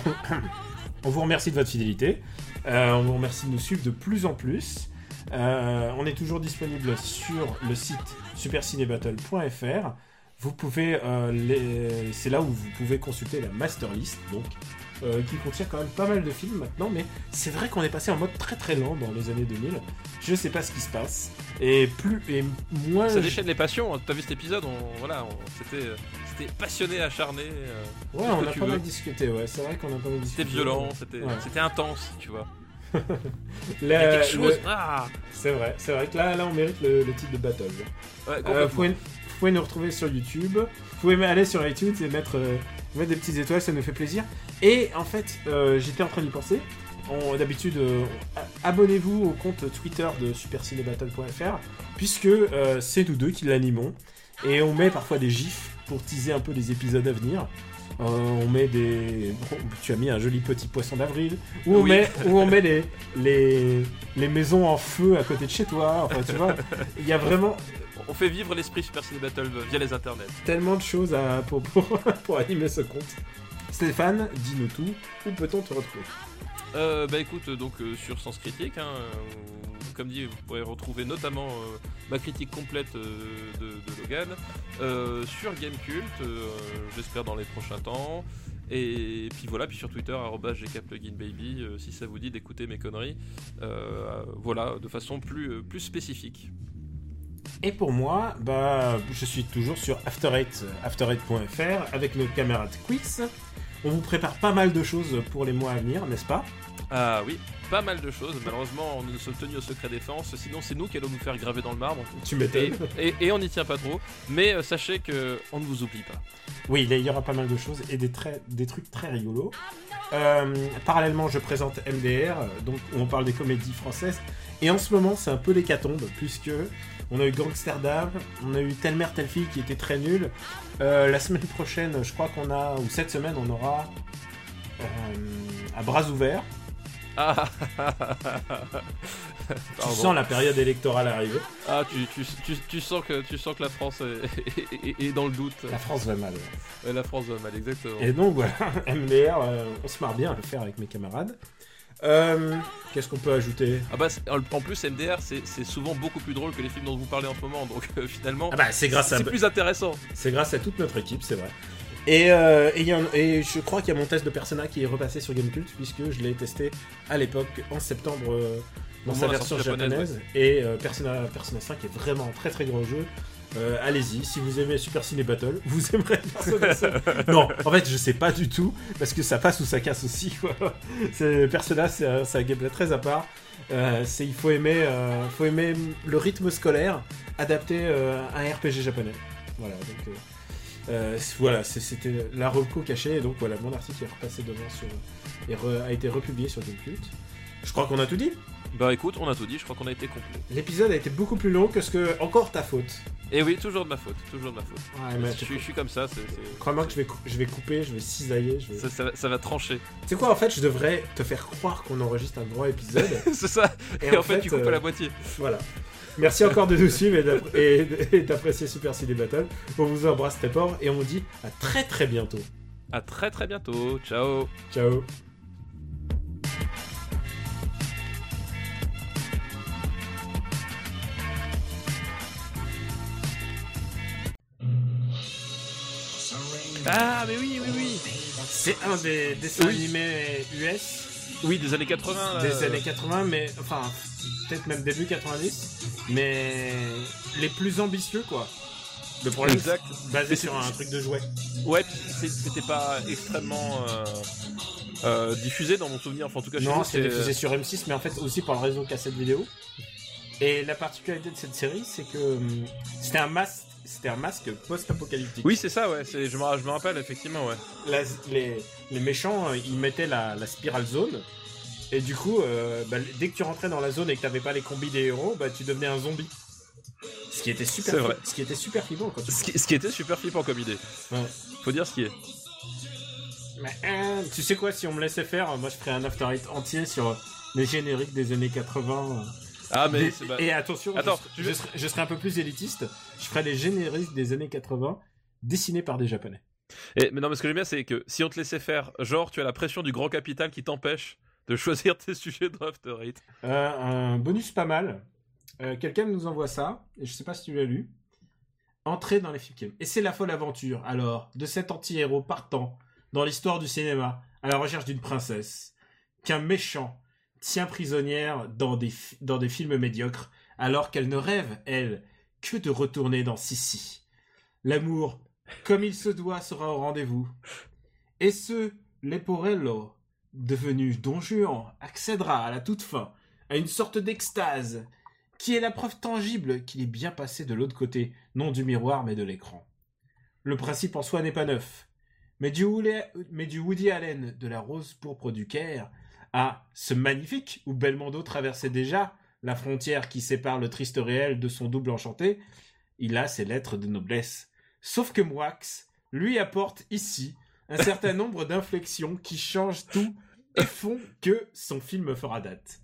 on vous remercie de votre fidélité. Euh, on vous remercie de nous suivre de plus en plus. Euh, on est toujours disponible sur le site supercinébattle.fr. Vous pouvez, euh, les- c'est là où vous pouvez consulter la master list, donc euh, qui contient quand même pas mal de films maintenant. Mais c'est vrai qu'on est passé en mode très très lent dans les années 2000. Je sais pas ce qui se passe. Et plus et moins. Ça déchaîne les passions. hein. T'as vu cet épisode on, Voilà, c'était, euh, c'était passionné, acharné. euh, Ouais, on a pas mal discuté. Ouais, c'est vrai qu'on a pas mal discuté. C'était violent, c'était, Ouais. c'était intense, tu vois. La- Il y a quelque chose. le- Ah C'est vrai, c'est vrai que là, là, on mérite le, le titre de battle. Ouais, Euh, vous, pouvez, vous pouvez nous retrouver sur YouTube. Vous pouvez aller sur iTunes et mettre, euh, mettre des petites étoiles, ça nous fait plaisir. Et en fait, euh, j'étais en train d'y penser. D'habitude, euh, abonnez-vous au compte Twitter de supercinébattle.fr, puisque euh, c'est nous deux qui l'animons. Et on met parfois des gifs pour teaser un peu les épisodes à venir. Euh, on met des. bon, tu as mis un joli petit poisson d'avril. Où on Oui. met, où on met les, les, les maisons en feu à côté de chez toi. Enfin, tu vois, il y a vraiment On fait vivre l'esprit Super Ciné Battle via les internets. tellement de choses à, pour, pour, pour animer ce compte. Stéphane, dis-nous tout. Où peut-on te retrouver Euh, bah écoute, euh, donc euh, sur Sens Critique, hein, où, comme dit, vous pourrez retrouver notamment euh, ma critique complète euh, de, de Logan, euh, sur Gamecult, euh, j'espère dans les prochains temps, et puis voilà, puis sur Twitter, euh, si ça vous dit d'écouter mes conneries, euh, voilà, de façon plus, euh, plus spécifique. Et pour moi, bah, je suis toujours sur After Eight, after8.fr avec nos camarades Quiz. On vous prépare pas mal de choses pour les mois à venir, n'est-ce pas? Ah oui, pas mal de choses, malheureusement nous nous sommes tenus au secret défense, sinon c'est nous qui allons nous faire graver dans le marbre, Tu et, m'étonnes. et, et on n'y tient pas trop, mais euh, sachez que on ne vous oublie pas. Oui, il y aura pas mal de choses et des, très, des trucs très rigolos. Euh, parallèlement, je présente MDR, donc où on parle des comédies françaises. Et en ce moment, c'est un peu l'hécatombe, puisque on a eu Gangsterdam, on a eu Telle mère, telle fille qui était très nul. Euh, la semaine prochaine, je crois qu'on a, ou cette semaine, on aura euh, à bras ouverts. Ah, Tu sens la période électorale arriver. Ah, tu, tu, tu, tu sens que, tu sens que la France est, est- est- est dans le doute. La France va mal. Ouais, La France va mal, exactement. Et donc voilà, MDR, euh, on se marre bien à le faire avec mes camarades. Euh, Qu'est-ce qu'on peut ajouter? Ah bah, en plus, MDR, c'est souvent beaucoup plus drôle que les films dont vous parlez en ce moment, donc euh, finalement, Ah bah c'est grâce c'est plus intéressant. C'est grâce à toute notre équipe, c'est vrai. Et, euh, et, il y a un- et je crois qu'il y a mon test de Persona qui est repassé sur Gamecult, puisque je l'ai testé à l'époque, en septembre, dans sa version japonaise. Et Persona, Persona 5 est vraiment un très très gros jeu. Euh, Allez-y, si vous aimez Super Ciné Battle, vous aimerez Persona 5. non, en fait, je sais pas du tout, parce que ça passe ou ça casse aussi. Quoi. Persona, c'est un, un gameplay très à part. Euh, il faut aimer, euh, faut le rythme scolaire adapté à un RPG japonais. Voilà, voilà, c'était la reco cachée. Et donc voilà, mon article est repassé devant sur, et a été republié sur Gamecult. Je crois qu'on a tout dit. Bah écoute, on a tout dit, je crois qu'on a été complet. L'épisode a été beaucoup plus long que ce que. Encore ta faute. Et oui, toujours de ma faute, toujours de ma faute. Ouais, mais je, suis, je suis comme ça, Crois-moi que je vais, je vais couper, je vais cisailler. Je vais... Ça, ça va, ça va trancher. Tu sais quoi, en fait, je devrais te faire croire qu'on enregistre un grand épisode. c'est ça. Et, en, fait, tu coupes euh, à la moitié. Voilà. Merci encore de nous suivre et d'app- et et d'apprécier Super Ciné Battle. On vous embrasse très fort et on vous dit à très très bientôt. À très très bientôt. Ciao. Ciao. Ah, mais oui, oui, oui. C'est un des dessins Oui. animés US Oui, des années 80. là. des années 80, mais enfin, peut-être même début 90, mais les plus ambitieux quoi. Le problème, Exact. c'est basé sur un truc de jouet. Ouais, c'était pas extrêmement euh, euh, diffusé dans mon souvenir. Enfin, en tout cas, Non, c'est diffusé sur M6, mais en fait aussi par le réseau cassette vidéo. Et la particularité de cette série, c'est que hum, c'était un masque, c'était un masque post-apocalyptique. Oui, c'est ça, ouais. Je me, je me rappelle, effectivement, ouais. La- les, les méchants, euh, ils mettaient la, la spirale zone. Et du coup, euh, bah, dès que tu rentrais dans la zone et que t'avais pas les combis des héros, bah, tu devenais un zombie. Ce qui était super, vrai. ce qui était super flippant quand tu. Ce qui, ce qui était super flippant comme idée. Ouais. Faut dire ce qui est. Mais, euh, tu sais quoi, si on me laissait faire, moi je ferais un after eight entier sur les génériques des années 80. Ah, mais Des- Et attention, Attends, je, je serais un peu plus élitiste. Je ferais les génériques des années 80 dessinés par des japonais. Et, mais non, mais ce que j'aime bien, c'est que si on te laissait faire, genre, tu as la pression du grand capital qui t'empêche de choisir tes sujets de After Eight. Euh, un bonus pas mal. Euh, Quelqu'un nous envoie ça, et je sais pas si tu l'as lu. Entrer dans les films. Et c'est la folle aventure, alors, de cet anti-héros partant dans l'histoire du cinéma à la recherche d'une princesse, qu'un méchant tient prisonnière dans des, films médiocres, alors qu'elle ne rêve, elle, que de retourner dans Sissi. L'amour, comme il se doit, sera au rendez-vous. Et ce, Leporello, devenu don Juan, accédera à la toute fin à une sorte d'extase, qui est la preuve tangible qu'il est bien passé de l'autre côté, non du miroir mais de l'écran. Le principe en soi n'est pas neuf, mais du, Woody, mais du Woody Allen de la rose pourpre du Caire à ce magnifique où Belmondo traversait déjà la frontière qui sépare le triste réel de son double enchanté, il a ses lettres de noblesse. Sauf que Moix lui apporte ici un certain nombre d'inflexions qui changent tout et font que son film fera date.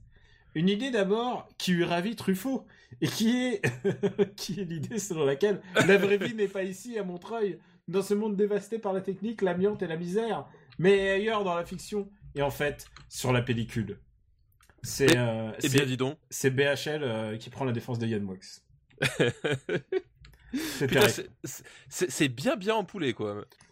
Une idée d'abord qui eut ravi Truffaut et qui est qui est l'idée selon laquelle la vraie vie n'est pas ici à Montreuil dans ce monde dévasté par la technique, l'amiante et la misère, mais ailleurs dans la fiction et en fait sur la pellicule. C'est euh, Eh c'est- bien, dis donc. c'est BHL euh, qui prend la défense de Yann Moix. C'est bien, bien empoulé, quoi.